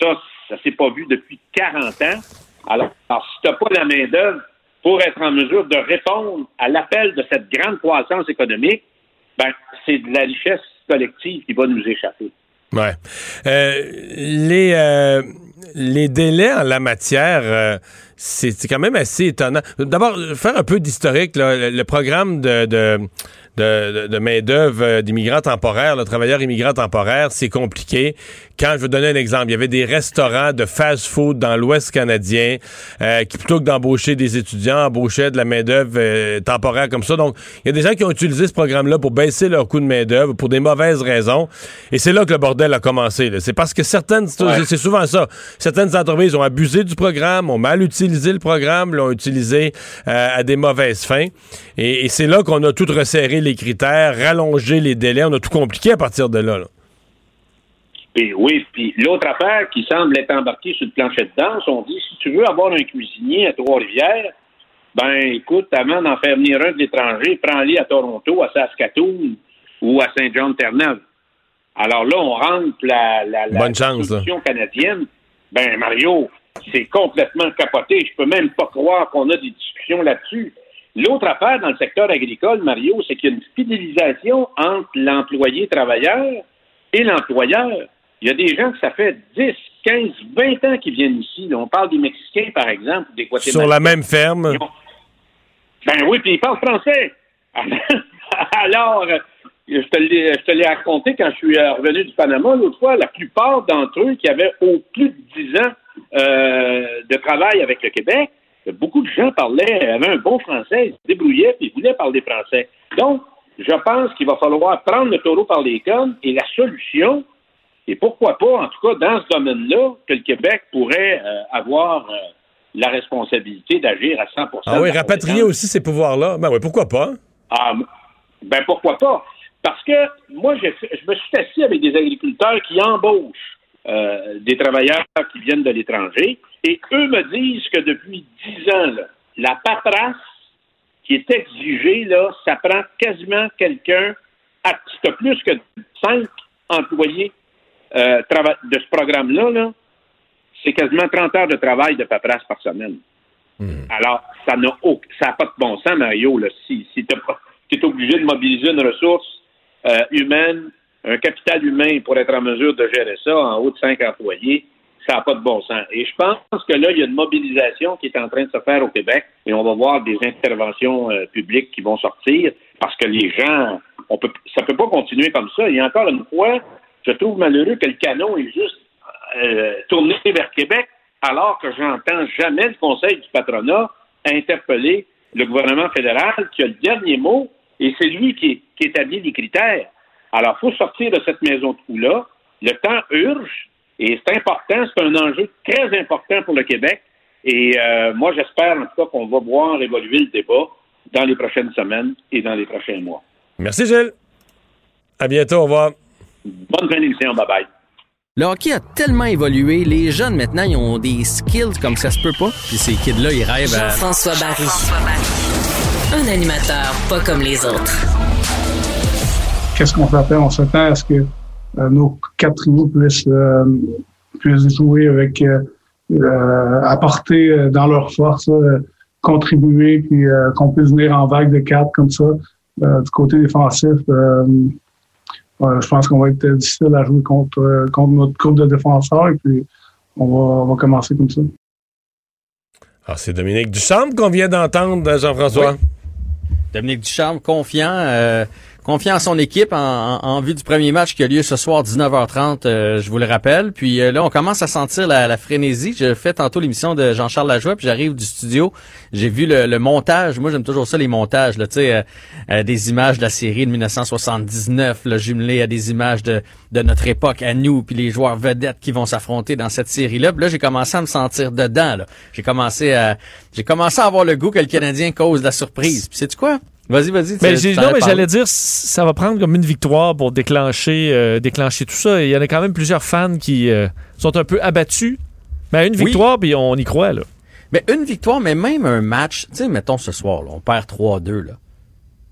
Ça, ça s'est pas vu depuis 40 ans. Alors, si tu n'as pas la main-d'œuvre pour être en mesure de répondre à l'appel de cette grande croissance économique, ben, c'est de la richesse collective qui va nous échapper. Ouais. Euh, les, euh, les délais en la matière, euh, c'est quand même assez étonnant. D'abord, faire un peu d'historique, le, programme de, de de, de main-d'œuvre d'immigrants temporaires, de travailleurs immigrants temporaires, c'est compliqué. Quand je veux donner un exemple, il y avait des restaurants de fast-food dans l'Ouest canadien euh, qui, plutôt que d'embaucher des étudiants, embauchaient de la main-d'œuvre euh, temporaire comme ça. Donc, il y a des gens qui ont utilisé ce programme-là pour baisser leur coût de main-d'œuvre pour des mauvaises raisons. Et c'est là que le bordel a commencé. C'est parce que certaines, c'est souvent ça. Certaines entreprises ont abusé du programme, ont mal utilisé le programme, l'ont utilisé euh, à des mauvaises fins. Et, c'est là qu'on a tout resserré les critères, rallongé les délais. On a tout compliqué à partir de là. là. Et oui, puis l'autre affaire qui semble être embarquée sur le plancher de danse, on dit si tu veux avoir un cuisinier à Trois-Rivières, ben écoute, avant d'en faire venir un de l'étranger, prends-le à Toronto, à Saskatoon ou à Saint-Jean-de-Terre-Neuve. Alors là, on rentre la, la, la Bonne canadienne. Ben Mario, c'est complètement capoté. Je peux même pas croire qu'on a des discussions là-dessus. L'autre affaire dans le secteur agricole, Mario, c'est qu'il y a une fidélisation entre l'employé travailleur et l'employeur. Il y a des gens que ça fait 10, 15, 20 ans qu'ils viennent ici. on parle des Mexicains, par exemple, des Guatémaltèques. Sur la même ferme. Ben oui, puis ils parlent français. Alors, je te l'ai raconté quand je suis revenu du Panama l'autre fois, la plupart d'entre eux qui avaient au plus de 10 ans euh, de travail avec le Québec, beaucoup de gens parlaient, avaient un bon français, ils se débrouillaient puis ils voulaient parler français. Donc, je pense qu'il va falloir prendre le taureau par les cornes et la solution, et pourquoi pas, en tout cas, dans ce domaine-là, que le Québec pourrait euh, avoir euh, la responsabilité d'agir à 100% Ah oui, rapatrier aussi ces pouvoirs-là. Ben oui, pourquoi pas? Ah, ben pourquoi pas? Parce que moi, je, me suis assis avec des agriculteurs qui embauchent euh, des travailleurs qui viennent de l'étranger, et eux me disent que depuis dix ans, la paperasse qui est exigée, là, ça prend quasiment quelqu'un, à plus que cinq employés euh, de ce programme-là, -là, c'est quasiment 30 heures de travail de paperasse par semaine. Hmm. Alors, ça n'a ça pas de bon sens, Mario. Là. Si, si tu es obligé de mobiliser une ressource euh, humaine, un capital humain pour être en mesure de gérer ça en haut de cinq employés, ça n'a pas de bon sens. Et je pense que là, il y a une mobilisation qui est en train de se faire au Québec et on va voir des interventions euh, publiques qui vont sortir parce que les gens, on peut, ça peut pas continuer comme ça. Et encore une fois, je trouve malheureux que le canon est juste euh, tourné vers Québec, alors que j'entends jamais le Conseil du patronat interpeller le gouvernement fédéral qui a le dernier mot et c'est lui qui, qui établit les critères. Alors, il faut sortir de cette maison de fou-là. Le temps urge et c'est important, c'est un enjeu très important pour le Québec Et euh, moi, j'espère en tout cas qu'on va voir évoluer le débat dans les prochaines semaines et dans les prochains mois. Merci, Gilles. À bientôt. Au revoir. Bonne fin d'émission. Bye-bye. Le hockey a tellement évolué, les jeunes maintenant, ils ont des skills comme ça se peut pas. Puis ces kids-là, ils rêvent à... Jean-François Barry. Un animateur pas comme les autres. Qu'est-ce qu'on s'attend? On s'attend à ce que euh, nos quatre tribus puissent, euh, puissent jouer avec, euh, apporter dans leur force, euh, contribuer, puis euh, qu'on puisse venir en vague de quatre comme ça. Euh, du côté défensif, euh, euh, je pense qu'on va être difficile à jouer contre, euh, contre notre groupe de défenseurs et puis on va, on va commencer comme ça. Ah, c'est Dominique Duchamp qu'on vient d'entendre, Jean-François. Dominique Ducharme, confiant, euh, confiant en son équipe en, vue du premier match qui a lieu ce soir 19h30, euh, je vous le rappelle. Puis euh, là, on commence à sentir la, frénésie. J'ai fait tantôt l'émission de Jean-Charles Lajoie, puis j'arrive du studio, j'ai vu le, montage. Moi, j'aime toujours ça les montages, là, euh, euh, des images de la série de 1979, là, jumelées à des images de, notre époque à nous, puis les joueurs vedettes qui vont s'affronter dans cette série-là. Puis là, j'ai commencé à me sentir dedans. J'ai commencé à, j'ai commencé à avoir le goût que le Canadien cause la surprise. Puis sais-tu quoi? Vas-y, vas-y. Mais tu- non, mais j'allais dire, ça va prendre comme une victoire pour déclencher, euh, déclencher tout ça. Il y en a quand même plusieurs fans qui euh, sont un peu abattus. Mais une Oui. victoire, puis on y croit, là. Mais une victoire, mais même un match, tu sais, mettons ce soir, là, on perd 3-2, là.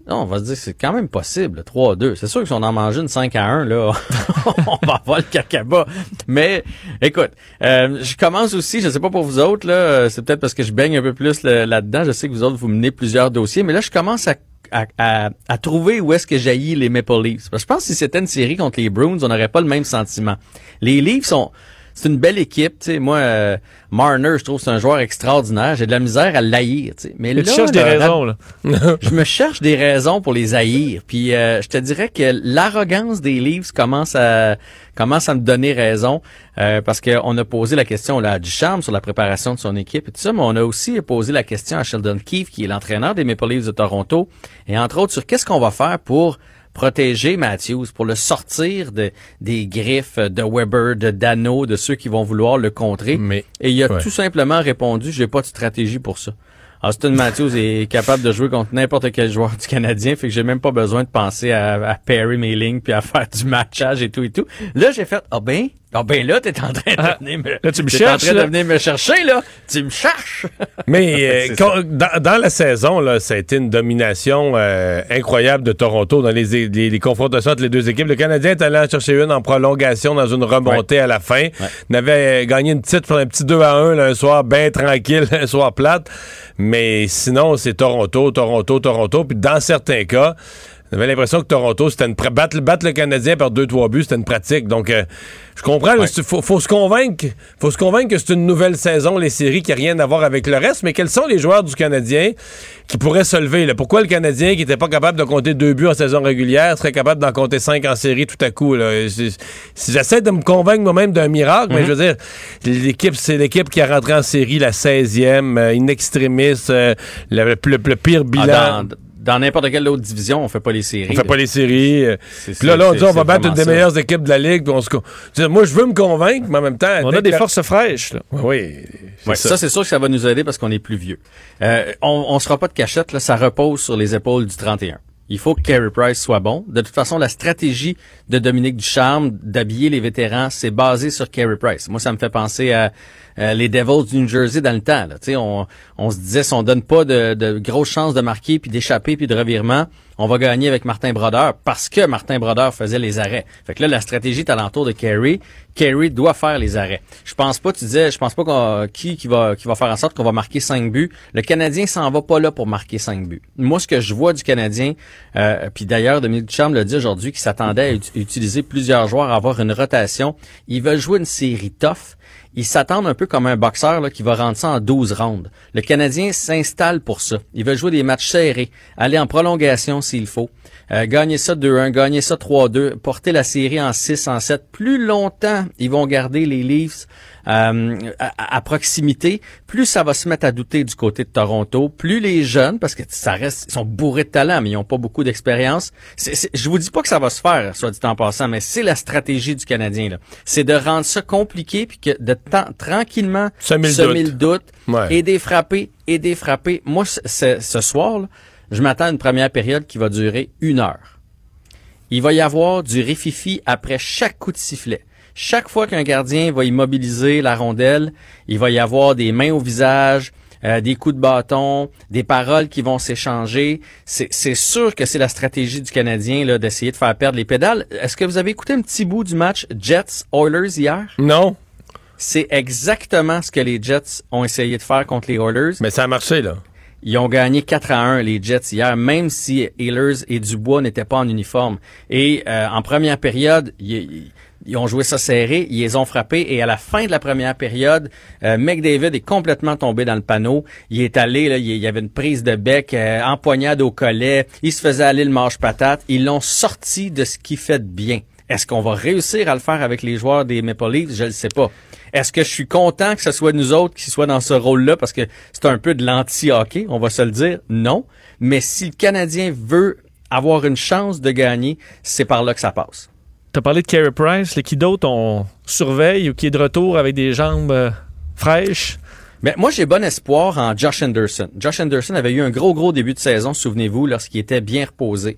Non, on va se dire, c'est quand même possible, 3-2. C'est sûr que si on en mange une 5 à 1, là, on va avoir le cacaba. Mais, écoute, euh, je commence aussi, je sais pas pour vous autres, là, euh, c'est peut-être parce que je baigne un peu plus là-dedans. Je sais que vous autres, vous menez plusieurs dossiers, mais là, je commence à, à, à- à trouver où est-ce que jaillit les Maple Leafs. Parce que je pense que si c'était une série contre les Bruins, on n'aurait pas le même sentiment. Les Leafs sont, c'est une belle équipe, tu sais. Moi, euh, Marner, je trouve que c'est un joueur extraordinaire. J'ai de la misère à l'haïr, tu sais. Mais là, tu cherches des le- raisons, là. je me cherche des raisons pour les haïr. Puis euh, je te dirais que l'arrogance des Leafs commence à commence à me donner raison euh, parce qu'on a posé la question là, à Duchamp sur la préparation de son équipe et tout ça, mais on a aussi posé la question à Sheldon Keefe, qui est l'entraîneur des Maple Leafs de Toronto, et entre autres sur qu'est-ce qu'on va faire pour protéger Matthews, pour le sortir de, des griffes de Weber, de Dano, de ceux qui vont vouloir le contrer. Mais, et il a ouais. tout simplement répondu, j'ai pas de stratégie pour ça. Austin Matthews est capable de jouer contre n'importe quel joueur du Canadien, fait que j'ai même pas besoin de penser à, à pairer mes lignes puis à faire du matchage et tout et tout. Là, j'ai fait, ah ben, ah ben là, t'es en train de Ah, venir me, là, tu me cherches, en train là. de venir me chercher, là. Tu me cherches. Mais euh, quand- dans, dans la saison, là, ça a été une domination euh, incroyable de Toronto dans les, les, les confrontations entre les deux équipes. Le Canadien est allé en chercher une en prolongation dans une remontée à la fin. On avait euh, gagné une petite pour un petit 2 à 1 là, un soir bien tranquille, un soir plate. Mais sinon, c'est Toronto, Toronto, Toronto. Puis dans certains cas, on avait l'impression que Toronto, c'était une battre, battre le Canadien par 2-3 buts, c'était une pratique. Donc, euh, je comprends, il faut, faut se convaincre faut se convaincre que c'est une nouvelle saison, les séries, qui n'a rien à voir avec le reste. Mais quels sont les joueurs du Canadien qui pourraient se lever? Là? Pourquoi le Canadien, qui n'était pas capable de compter deux buts en saison régulière, serait capable d'en compter cinq en série tout à coup? Là? C'est- Si j'essaie de me convaincre moi-même d'un miracle, mais je veux dire, l'équipe, c'est l'équipe qui a rentré en série la 16e, euh, in extremis, euh, le, le- le pire bilan. Ah, dans dans n'importe quelle autre division, on fait pas les séries. On fait pas les séries. euh, Puis là, là, on dit on va battre une des ça. meilleures équipes de la Ligue. puis on se... Moi, je veux me convaincre, mais en même temps... On a des forces fraîches, là. Oui, Ouais, ça. ça, c'est sûr que ça va nous aider parce qu'on est plus vieux. Euh, on, on se fera pas de cachette, là, ça repose sur les épaules du 31. Il faut que Carey Price soit bon. De toute façon, la stratégie de Dominique Ducharme d'habiller les vétérans, c'est basé sur Carey Price. Moi, ça me fait penser à euh, les Devils du New Jersey dans le temps. Là. On, on se disait, si on donne pas de, de grosses chances de marquer, puis d'échapper, puis de revirement, on va gagner avec Martin Brodeur parce que Martin Brodeur faisait les arrêts. Fait que là, la stratégie est alentour de Carey. Carey doit faire les arrêts. Je pense pas, tu disais, je pense pas qu'on, qui, qui va, qui va faire en sorte qu'on va marquer cinq buts. Le Canadien s'en va pas là pour marquer cinq buts. Moi, ce que je vois du Canadien, euh, puis d'ailleurs, Dominique Ducharme l'a dit aujourd'hui, qu'il s'attendait à ut- utiliser plusieurs joueurs, à avoir une rotation. Ils veulent jouer une série tough. Ils s'attendent un peu comme un boxeur là, qui va rendre ça en 12 rounds. Le Canadien s'installe pour ça. Ils veulent jouer des matchs serrés, aller en prolongation s'il faut, euh, gagner ça 2-1, gagner ça 3-2, porter la série en 6, en 7. Plus longtemps, ils vont garder les Leafs euh, à, à proximité, plus ça va se mettre à douter du côté de Toronto, plus les jeunes, parce que ça reste, ils sont bourrés de talent, mais ils n'ont pas beaucoup d'expérience. Je vous dis pas que ça va se faire, soit dit en passant, mais c'est la stratégie du Canadien. là. C'est de rendre ça compliqué, puis que de temps, tranquillement Semer le doute. Ouais. et des frappés, et des frappés. Moi, ce soir, là, je m'attends à une première période qui va durer une heure. Il va y avoir du rififi après chaque coup de sifflet. Chaque fois qu'un gardien va immobiliser la rondelle, il va y avoir des mains au visage, euh, des coups de bâton, des paroles qui vont s'échanger. C'est sûr que c'est la stratégie du Canadien là, d'essayer de faire perdre les pédales. Est-ce que vous avez écouté un petit bout du match Jets-Oilers hier? Non. C'est exactement ce que les Jets ont essayé de faire contre les Oilers. Mais ça a marché, là. Ils ont gagné 4 à 1 les Jets hier, même si Ehlers et Dubois n'étaient pas en uniforme. Et euh, en première période, ils ont joué ça serré, ils les ont frappés et à la fin de la première période, euh, McDavid est complètement tombé dans le panneau. Il est allé, là, il y avait une prise de bec, euh, empoignade au collet, il se faisait aller le manche-patate. Ils l'ont sorti de ce qu'il fait de bien. Est-ce qu'on va réussir à le faire avec les joueurs des Maple Leafs? Je ne sais pas. Est-ce que je suis content que ce soit nous autres qui soient dans ce rôle-là? Parce que c'est un peu de l'anti-hockey, on va se le dire? Non. Mais si le Canadien veut avoir une chance de gagner, c'est par là que ça passe. Tu as parlé de Carey Price. qui d'autre on surveille ou qui est de retour avec des jambes euh, fraîches? Mais moi, j'ai bon espoir en Josh Anderson. Josh Anderson avait eu un gros, gros début de saison, souvenez-vous, lorsqu'il était bien reposé.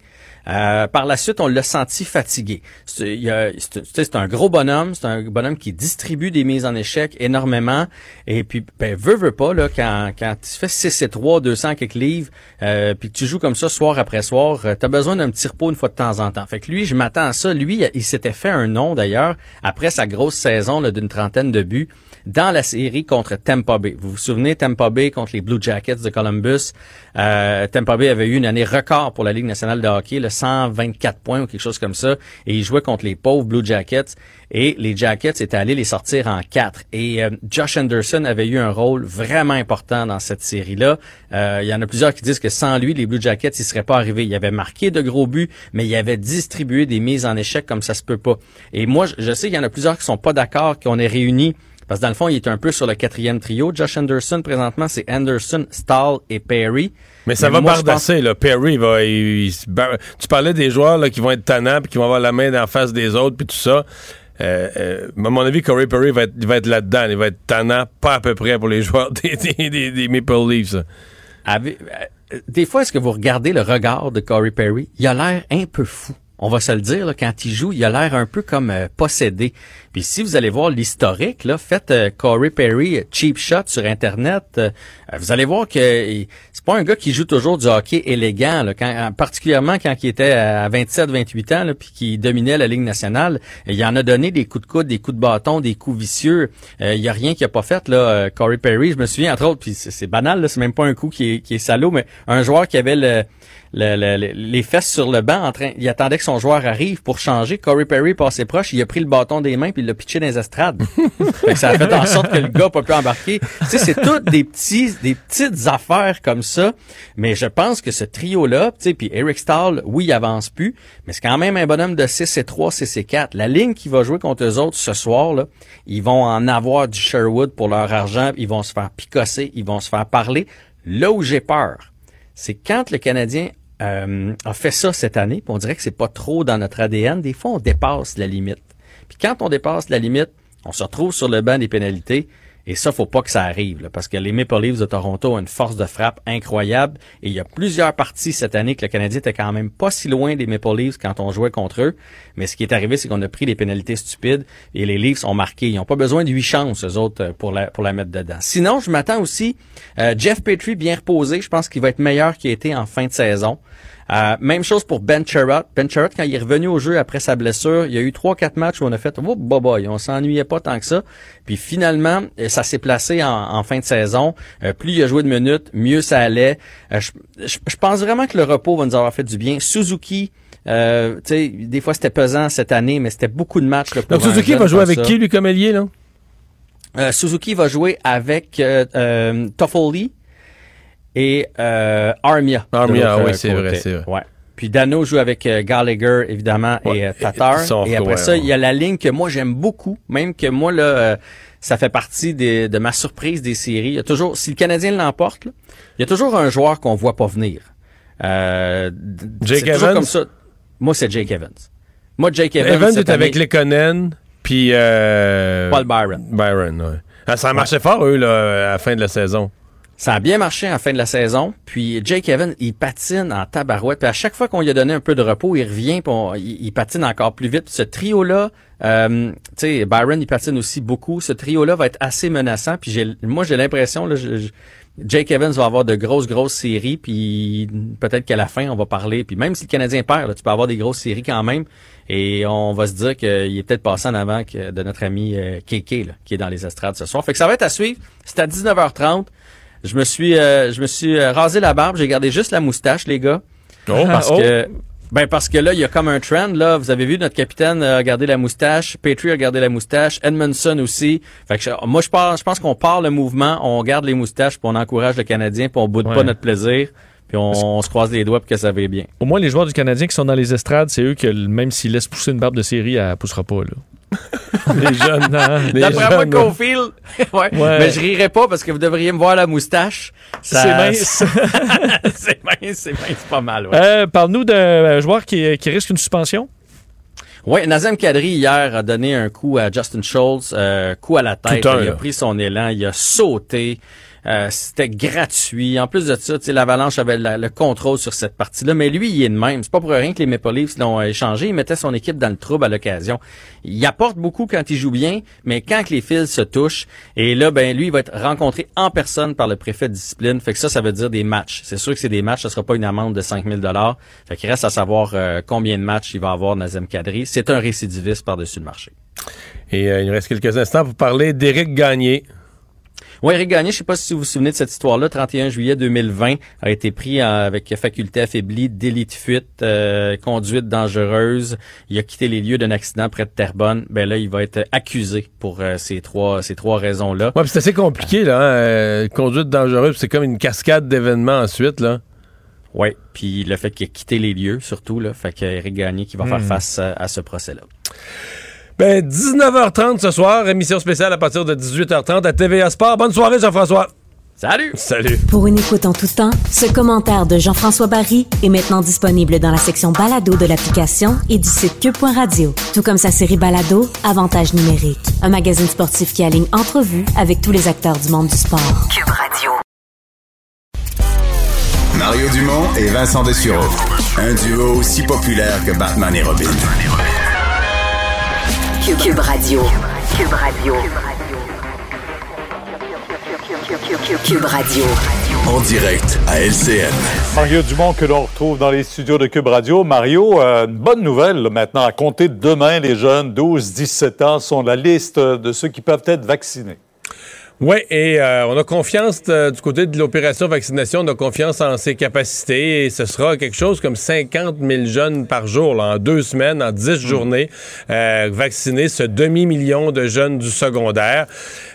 Euh, par la suite, on l'a senti fatigué. C'est un gros bonhomme, c'est un bonhomme qui distribue des mises en échec énormément. Et puis, ben, veut, veut pas, là, quand, quand tu fais 6 et 3, 200 quelques livres, euh, puis tu joues comme ça soir après soir, euh, t'as besoin d'un petit repos une fois de temps en temps. Fait que lui, je m'attends à ça. Lui, il s'était fait un nom, d'ailleurs, après sa grosse saison d'une trentaine de buts dans la série contre Tampa Bay. Vous vous souvenez, Tampa Bay contre les Blue Jackets de Columbus? Euh, Tampa Bay avait eu une année record pour la Ligue nationale de hockey, le 124 points ou quelque chose comme ça. Et il jouait contre les pauvres Blue Jackets. Et les Jackets étaient allés les sortir en quatre. Et euh, Josh Anderson avait eu un rôle vraiment important dans cette série-là. Euh, il y en a plusieurs qui disent que sans lui, les Blue Jackets, ils seraient pas arrivés. Il avait marqué de gros buts, mais il avait distribué des mises en échec comme ça se peut pas. Et moi, je- je sais qu'il y en a plusieurs qui sont pas d'accord qu'on ait réuni parce que dans le fond, il est un peu sur le quatrième trio. Josh Anderson, présentement, c'est Anderson, Stahl et Perry. Mais ça va moi, pense- là. Perry va. il- il tu parlais des joueurs là, qui vont être tannants puis qui vont avoir la main en face des autres puis tout ça. Euh, euh, à mon avis, Corey Perry va être, va être là-dedans. Il va être tannant, pas à peu près pour les joueurs des, des, des- des Maple Leafs. euh, des fois, est-ce que vous regardez le regard de Corey Perry? Il a l'air un peu fou. On va se le dire, là, quand il joue, il a l'air un peu comme euh, possédé. Puis si vous allez voir l'historique, là, faites euh, Corey Perry euh, cheap shot sur Internet, euh, euh, vous allez voir que c'est pas un gars qui joue toujours du hockey élégant, là, quand, euh, particulièrement quand il était à 27-28 ans, là, puis qui dominait la Ligue nationale. Il en a donné des coups de coude, des coups de bâton, des coups vicieux. Euh, il y a rien qu'il a pas fait, là, euh, Corey Perry. Je me souviens, entre autres, puis c'est banal, c'est même pas un coup qui est, qui est salaud, mais un joueur qui avait le, le- le- le- les fesses sur le banc en train, il attendait que son joueur arrive pour changer. Corey Perry passait proche, il a pris le bâton des mains puis il l'a pitché dans les estrades. Fait que ça a fait en sorte que le gars n'a pas pu embarquer. Tu sais, c'est toutes des petits, des petites affaires comme ça. Mais je pense que ce trio-là, tu sais, puis Eric Stahl, oui, il avance plus, mais c'est quand même un bonhomme de 6 et 3, 6 et 4. La ligne qui va jouer contre eux autres ce soir, là, ils vont en avoir du Sherwood pour leur argent, ils vont se faire picosser, ils vont se faire parler. Là où j'ai peur, c'est quand le Canadien euh, a fait ça cette année, puis on dirait que c'est pas trop dans notre ADN. Des fois, on dépasse la limite. Puis quand on dépasse la limite, on se retrouve sur le banc des pénalités. Et ça, faut pas que ça arrive, là, parce que les Maple Leafs de Toronto ont une force de frappe incroyable. Et il y a plusieurs parties cette année que le Canadien était quand même pas si loin des Maple Leafs quand on jouait contre eux. Mais ce qui est arrivé, c'est qu'on a pris les pénalités stupides et les Leafs ont marqué. Ils n'ont pas besoin de huit chances, eux autres, euh, pour la, pour la mettre dedans. Sinon, je m'attends aussi, euh, Jeff Petrie bien reposé. Je pense qu'il va être meilleur qu'il été en fin de saison. Euh, même chose pour Ben Sherratt. Ben Sherratt, quand il est revenu au jeu après sa blessure, il y a eu trois, quatre matchs où on a fait oh, bah, bah, on s'ennuyait pas tant que ça. Puis finalement, euh, ça s'est placé en, en fin de saison. Euh, plus il a joué de minutes, mieux ça allait. Euh, je, je- je pense vraiment que le repos va nous avoir fait du bien. Suzuki, euh, tu sais, des fois c'était pesant cette année, mais c'était beaucoup de matchs. là, pour Donc Suzuki va jouer avec ça. qui, lui, comme ailier, là? Euh, Suzuki va jouer avec euh, euh, Toffoli et euh, Armia. Armia, oui, euh, c'est vrai, c'est vrai. Ouais. Puis Dano joue avec euh, Gallagher, évidemment, Ouais, et euh, et- Tatar. sont- Et, après ouais, ça, ouais. il y a la ligne que moi j'aime beaucoup, même que moi là, euh, ça fait partie des- de ma surprise des séries. Il y a toujours, si le Canadien l'emporte, là, il y a toujours un joueur qu'on voit pas venir. Euh, Jake Evans? comme ça. Moi, c'est Jake Evans. Moi, Jake Evans, Evans est avec année- Lekonen, puis... Euh, Paul Byron. Byron, ouais. Ah, ça a marché fort, eux, là, à la fin de la saison. Ça a bien marché la fin de la saison. Puis Jake Evans, il patine en tabarouette. Puis à chaque fois qu'on lui a donné un peu de repos, il revient, puis on- il, patine encore plus vite. Ce trio-là, euh, tu sais, Byron, il patine aussi beaucoup. Ce trio-là va être assez menaçant. Puis moi, j'ai l'impression, là, Jake Evans va avoir de grosses, grosses séries. Puis peut-être qu'à la fin, on va parler. Puis même si le Canadien perd, là, tu peux avoir des grosses séries quand même. Et on va se dire qu'il est peut-être passé en avant que de notre ami euh, là, qui est dans les estrades ce soir. Fait que ça va être à suivre. C'est à 19h30. Je me suis, euh, je me suis euh, rasé la barbe. J'ai gardé juste la moustache, les gars. Oh. parce Oh. que, ben parce que là, il y a comme un trend. Là, vous avez vu notre capitaine a gardé la moustache, Petrie a gardé la moustache, Edmondson aussi. Fait que moi, je pense, je pense qu'on part le mouvement, on garde les moustaches, puis on encourage le Canadien, puis on boude Ouais. pas notre plaisir, puis on, on se croise les doigts pour que ça va bien. Au moins, les joueurs du Canadien qui sont dans les estrades, c'est eux que, même s'ils laissent pousser une barbe de série, elle poussera pas. Là. les jeunes, non. Les D'après moi. Caulfield, ouais. Ouais. Mais je rirais pas parce que vous devriez me voir la moustache. Ça- C'est mince. c'est mince, c'est mince, pas mal. Ouais. Euh, Parle-nous d'un joueur qui, qui risque une suspension. Oui, Nazem Kadri hier a donné un coup à Justin Schultz, euh, coup à la tête. Un, il a pris son élan, il a sauté. Euh, C'était gratuit. En plus de ça, l'Avalanche avait le contrôle sur cette partie-là. Mais lui, il est de même. C'est pas pour rien que les Maple l'ont échangé. Il mettait son équipe dans le trouble à l'occasion. Il apporte beaucoup quand il joue bien, mais quand que les fils se touchent, et là, ben lui, il va être rencontré en personne par le préfet de discipline. Fait que ça, ça veut dire des matchs. C'est sûr que c'est des matchs. Ce sera pas une amende de 5000 dollars. Fait qu'il reste à savoir euh, combien de matchs il va avoir Nazem Kadri. C'est un récidiviste par-dessus le marché. Et euh, il nous reste quelques instants pour parler d'Éric Gagné. Oui, Eric Gagné, je sais pas si vous vous souvenez de cette histoire-là, 31 juillet 2020, a été pris avec faculté affaiblie, délit de fuite, euh, conduite dangereuse. Il a quitté les lieux d'un accident près de Terrebonne. Ben là, il va être accusé pour euh, ces trois ces trois raisons-là. Ouais, c'est assez compliqué, là. hein, euh, conduite dangereuse, c'est comme une cascade d'événements ensuite, là. Oui, puis le fait qu'il a quitté les lieux, surtout, là, fait qu'Éric Gagné qui va Hmm. faire face à, à ce procès-là. Ben, 19h30 ce soir, émission spéciale à partir de 18h30 à TVA Sport. Bonne soirée, Jean-François. Salut! Salut! Pour une écoute en tout temps, ce commentaire de Jean-François Barry est maintenant disponible dans la section balado de l'application et du site cube.radio. Tout comme sa série balado, Avantage numérique. Un magazine sportif qui aligne entrevues avec tous les acteurs du monde du sport. Cube Radio. Mario Dumont et Vincent Dessureau. Un duo aussi populaire que Batman et Robin. Cube, Cube Radio. Cube Radio. Cube Radio. En direct à LCN. Mario Dumont que l'on retrouve dans les studios de Cube Radio. Mario, euh, une bonne nouvelle là, maintenant. À compter de demain, les jeunes 12-17 ans sont la liste de ceux qui peuvent être vaccinés. Oui, et euh, on a confiance euh, du côté de l'opération vaccination, on a confiance en ses capacités et ce sera quelque chose comme 50 000 jeunes par jour, là, en deux semaines, en 10 journées, euh, vaccinés, ce demi-million de jeunes du secondaire.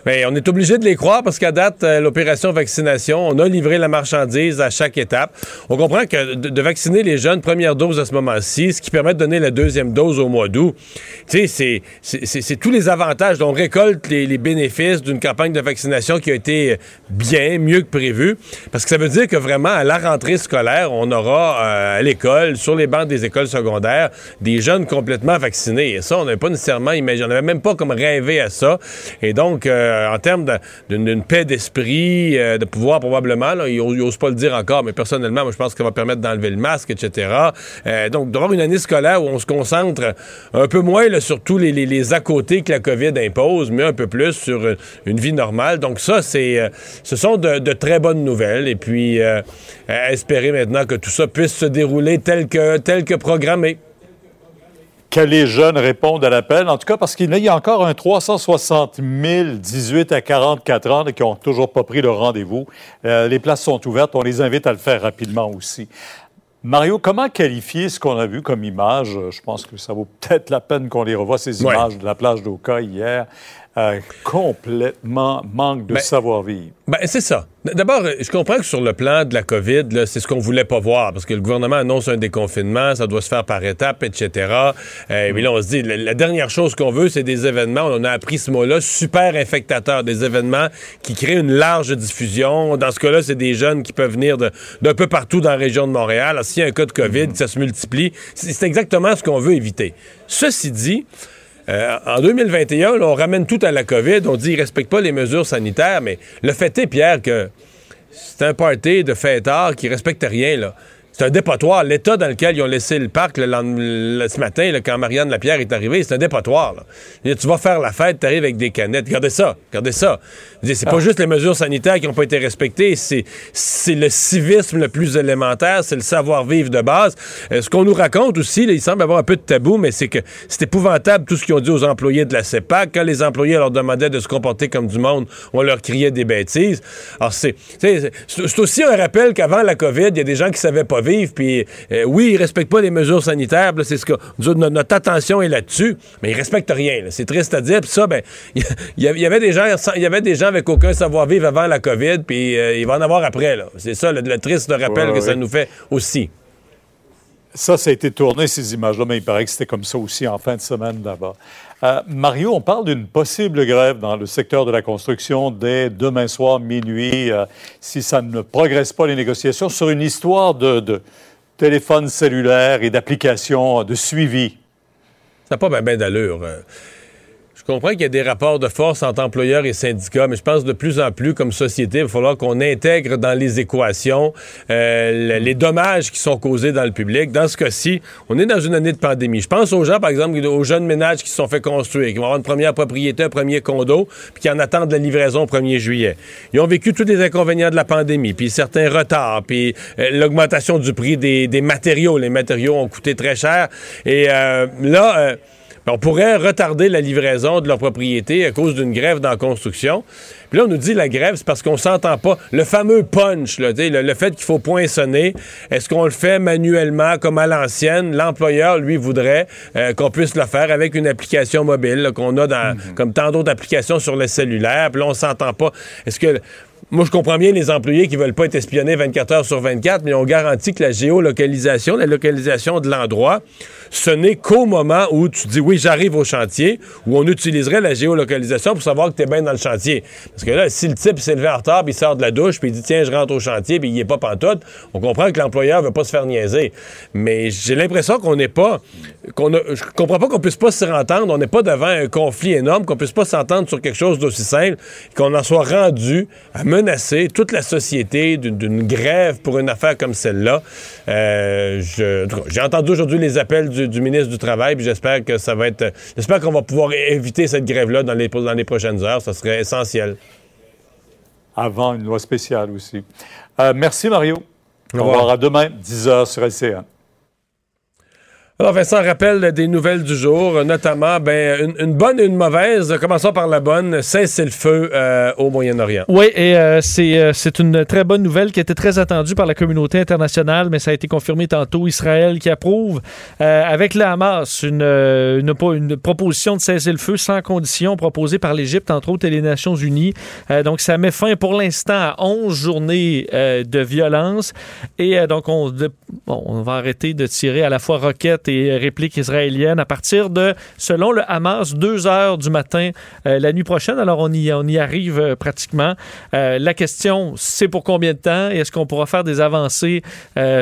Mais on est obligé de les croire parce qu'à date, euh, l'opération vaccination, on a livré la marchandise à chaque étape. On comprend que de, de vacciner les jeunes, première dose à ce moment-ci, ce qui permet de donner la deuxième dose au mois d'août, tu sais, c'est- tous les avantages. On récolte les, les bénéfices d'une campagne de vaccination qui a été bien, mieux que prévu. Parce que ça veut dire que vraiment, à la rentrée scolaire, on aura euh, à l'école, sur les bancs des écoles secondaires, des jeunes complètement vaccinés. Et ça, on n'avait pas nécessairement imaginé, on n'avait même pas comme rêvé à ça. Et donc, euh, en termes d'une paix d'esprit, euh, de pouvoir probablement, ils n'osent pas le dire encore, mais personnellement, moi, je pense que ça va permettre d'enlever le masque, etc. Donc, d'avoir une année scolaire où on se concentre un peu moins sur tous les, les, les à-côtés que la COVID impose, mais un peu plus sur une vie normale. Donc, ça, c'est, euh, ce sont de, de très bonnes nouvelles. Et puis, euh, espérer maintenant que tout ça puisse se dérouler tel que, tel que programmé. Que les jeunes répondent à l'appel. En tout cas, parce qu'il y a encore un 360 000 18 à 44 ans qui n'ont toujours pas pris le rendez-vous. Euh, les places sont ouvertes. On les invite à le faire rapidement aussi. Mario, comment qualifier ce qu'on a vu comme image? Je pense que ça vaut peut-être la peine qu'on les revoie, ces Ouais. images de la plage d'Oka hier. Euh, complètement manque de Ben, savoir-vivre. Ben, c'est ça. D'abord, je comprends que sur le plan de la COVID, c'est ce qu'on voulait pas voir, parce que le gouvernement annonce un déconfinement, ça doit se faire par étapes, etc. Euh, Et puis là, on se dit, la, la dernière chose qu'on veut, c'est des événements, on a appris ce mot-là, super infectateurs, des événements qui créent une large diffusion. Dans ce cas-là, c'est des jeunes qui peuvent venir d'un peu partout dans la région de Montréal. S'il y a un cas de COVID, ça se multiplie, c'est c'est exactement ce qu'on veut éviter. Ceci dit, euh, en 2021, là, on ramène tout à la COVID. On dit qu'ils ne pas les mesures sanitaires, mais le fait est, Pierre, que c'est un party de fêtards qui ne respectent rien. là. C'est un dépotoir. L'état dans lequel ils ont laissé le parc le ce matin, là, quand Marianne Lapierre est arrivée, c'est un dépotoir. là. Tu vas faire la fête, tu arrives avec des canettes. Regardez ça, regardez ça. C'est pas Ah. juste les mesures sanitaires qui n'ont pas été respectées, c'est le civisme le plus élémentaire, c'est le savoir-vivre de base. Euh, ce qu'on nous raconte aussi, là, il semble avoir un peu de tabou, mais c'est que c'est épouvantable tout ce qu'ils ont dit aux employés de la CEPAC. Quand les employés leur demandaient de se comporter comme du monde, on leur criait des bêtises. Alors, c'est aussi un rappel qu'avant la COVID, il y a des gens qui savaient pas vivre, puis euh, oui, ils respectent pas les mesures sanitaires, c'est ce que notre, attention est là-dessus, mais ils respectent rien. C'est triste à dire, puis ça, ben, il y, avait des gens, il y avait des gens avec aucun savoir-vivre avant la COVID, puis euh, il va en avoir après. C'est ça, le, le triste rappel Ouais, que ça nous fait aussi. Ça, ça a été tourné, ces images-là, mais il paraît que c'était comme ça aussi en fin de semaine là-bas. Euh, Mario, on parle d'une possible grève dans le secteur de la construction dès demain soir, minuit, euh, si ça ne progresse pas les négociations, sur une histoire de, de téléphone cellulaire et d'applications de suivi. Ça n'a pas bien ben d'allure. Je comprends qu'il y a des rapports de force entre employeurs et syndicats, mais je pense de plus en plus, comme société, il va falloir qu'on intègre dans les équations euh, le- les dommages qui sont causés dans le public. Dans ce cas-ci, on est dans une année de pandémie. Je pense aux gens, par exemple, aux jeunes ménages qui se sont fait construire, qui vont avoir une première propriété, un premier condo, puis qui en attendent la livraison au 1er juillet. Ils ont vécu tous les inconvénients de la pandémie, puis certains retards, puis euh, l'augmentation du prix des, des matériaux. Les matériaux ont coûté très cher. Et euh, là... euh, on pourrait retarder la livraison de leur propriété à cause d'une grève dans la construction. Puis là, on nous dit la grève, c'est parce qu'on s'entend pas. Le fameux punch, là, le, le fait qu'il faut poinçonner, est-ce qu'on le fait manuellement comme à l'ancienne? L'employeur, lui, voudrait euh, qu'on puisse le faire avec une application mobile qu'on a dans, comme tant d'autres applications sur le cellulaire. Puis là, on s'entend pas. Est-ce que... Moi, je comprends bien les employés qui veulent pas être espionnés 24 heures sur 24, mais on garantit que la géolocalisation, la localisation de l'endroit, ce n'est qu'au moment où tu dis oui, j'arrive au chantier, où on utiliserait la géolocalisation pour savoir que tu es bien dans le chantier. Parce que là, si le type s'est levé en retard, puis il sort de la douche, puis il dit tiens, je rentre au chantier, puis il est pas pantoute, on comprend que l'employeur veut pas se faire niaiser. Mais j'ai l'impression qu'on n'est pas, qu'on a, je comprends pas qu'on puisse pas se entendre, on n'est pas devant un conflit énorme, qu'on puisse pas s'entendre sur quelque chose d'aussi simple, qu'on en soit rendu à menacer toute la société d'une- grève pour une affaire comme celle-là. Euh, J'ai entendu aujourd'hui les appels du, du ministre du Travail, puis j'espère que ça va être. J'espère qu'on va pouvoir éviter cette grève-là dans les, dans les prochaines heures. Ça serait essentiel. Avant une loi spéciale aussi. Euh, merci, Mario. On Au va revoir. voir à demain, 10h sur LCN. Alors, Vincent rappelle des nouvelles du jour, notamment ben, une, bonne et une mauvaise. Commençons par la bonne. Cessez le feu euh, au Moyen-Orient. Oui, et euh, c'est euh, c'est une très bonne nouvelle qui était très attendue par la communauté internationale, mais ça a été confirmé tantôt. Israël qui approuve avec le Hamas une, une, une proposition de cesser le feu sans condition proposée par l'Égypte, entre autres, et les Nations Unies. Donc, ça met fin pour l'instant à 11 journées de violence. Et donc, on, bon, on va arrêter de tirer à la fois roquettes et répliques israéliennes à partir de, selon le Hamas, 2 heures du matin euh, la nuit prochaine. Alors, on y, arrive euh, pratiquement. Euh, la question, c'est pour combien de temps? Et Est-ce qu'on pourra faire des avancées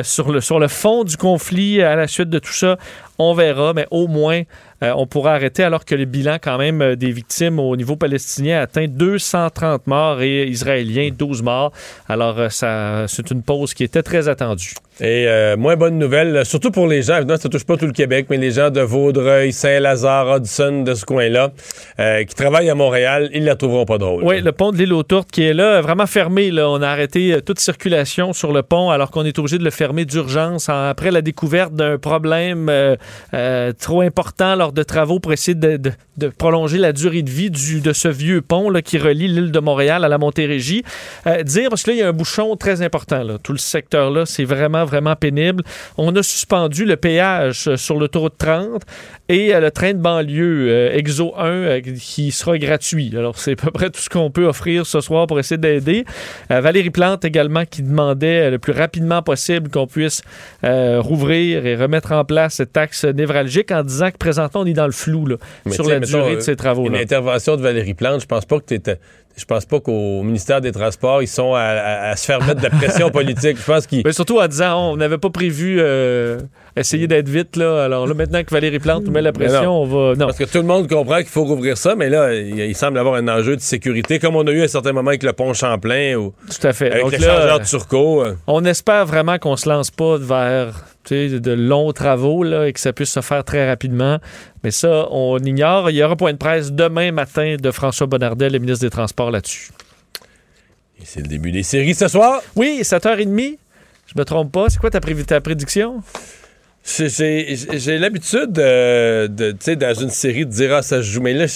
sur, le, sur le fond du conflit à la suite de tout ça? On verra, mais au moins, euh, on pourra arrêter alors que le bilan quand même euh, des victimes au niveau palestinien atteint 230 morts et israéliens 12 morts. Alors, euh, ça, c'est une pause qui était très attendue. Et euh, moins bonne nouvelle, surtout pour les gens, évidemment, ça touche pas tout le Québec, mais les gens de Vaudreuil, Saint-Lazare, Hudson, de ce coin-là, euh, qui travaillent à Montréal, ils la trouveront pas drôle. Oui, le pont de l'île aux Tourtes qui est là, vraiment fermé. Là. On a arrêté toute circulation sur le pont alors qu'on est obligé de le fermer d'urgence en- après la découverte d'un problème euh, trop important lors de travaux pour essayer de, de- de prolonger la durée de vie du, de ce vieux pont là, qui relie l'île de Montréal à la Montérégie. Euh, dire, parce que là, il y a un bouchon très important. Là. Tout le secteur-là, c'est vraiment, vraiment pénible. On a suspendu le péage euh, sur l'autoroute 30 et euh, le train de banlieue Exo 1 euh, qui sera gratuit. Alors, c'est à peu près tout ce qu'on peut offrir ce soir pour essayer d'aider. Valérie Plante également qui demandait le plus rapidement possible qu'on puisse rouvrir et remettre en place cette axe névralgique en disant que présentement, on est dans le flou là, sur tu la mettons, durée de euh, ces travaux. Une là. intervention de Valérie Plante, je pense pas que t'étais- Je pense pas qu'au ministère des Transports, ils sont à, à- à se faire mettre de la pression politique. Je pense qu'ils. Mais surtout en disant, on n'avait pas prévu euh, essayer d'être vite. Là. Alors là, maintenant que Valérie Plante nous met la pression, on va. Non. Parce que tout le monde comprend qu'il faut rouvrir ça, mais là, il, semble avoir un enjeu de sécurité, comme on a eu à un certain moment avec le pont Champlain ou Tout à fait. avec Donc là, de Turcot. euh. On espère vraiment qu'on se lance pas vers tu de longs travaux là, et que ça puisse se faire très rapidement. Mais ça, on ignore. Il y aura point de presse demain matin de François Bonnardel, le ministre des Transports, là-dessus. Et c'est le début des séries ce soir. Oui, 7h30. Je me trompe pas. C'est quoi ta, prédiction? J'ai- l'habitude de, de, tu sais, dans une série de dire ah, ça se joue, mais là,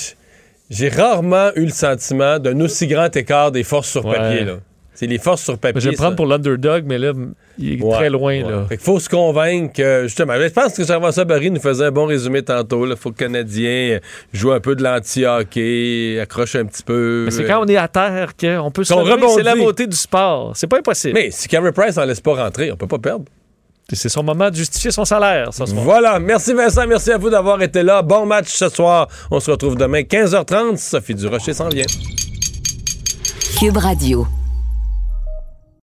j'ai rarement eu le sentiment d'un aussi grand écart des forces sur Ouais. papier. là. C'est les forces sur papier. Je vais prendre ça. pour l'underdog, mais là, il est Ouais, très loin. ouais. Là. Fait qu'il faut se convaincre que, justement, mais je pense que Jean-François Barry nous faisait un bon résumé tantôt. Il faut que le Canadien joue un peu de l'anti-hockey, accroche un petit peu. Mais c'est quand on est à terre qu'on peut se relever. C'est la beauté du sport. C'est pas impossible. Mais si Carey Price en laisse pas rentrer, on peut pas perdre. C'est son moment de justifier son salaire, ce soir. Voilà. Merci Vincent. Merci à vous d'avoir été là. Bon match ce soir. On se retrouve demain 15h30. Sophie Durocher s'en vient. Cube Radio.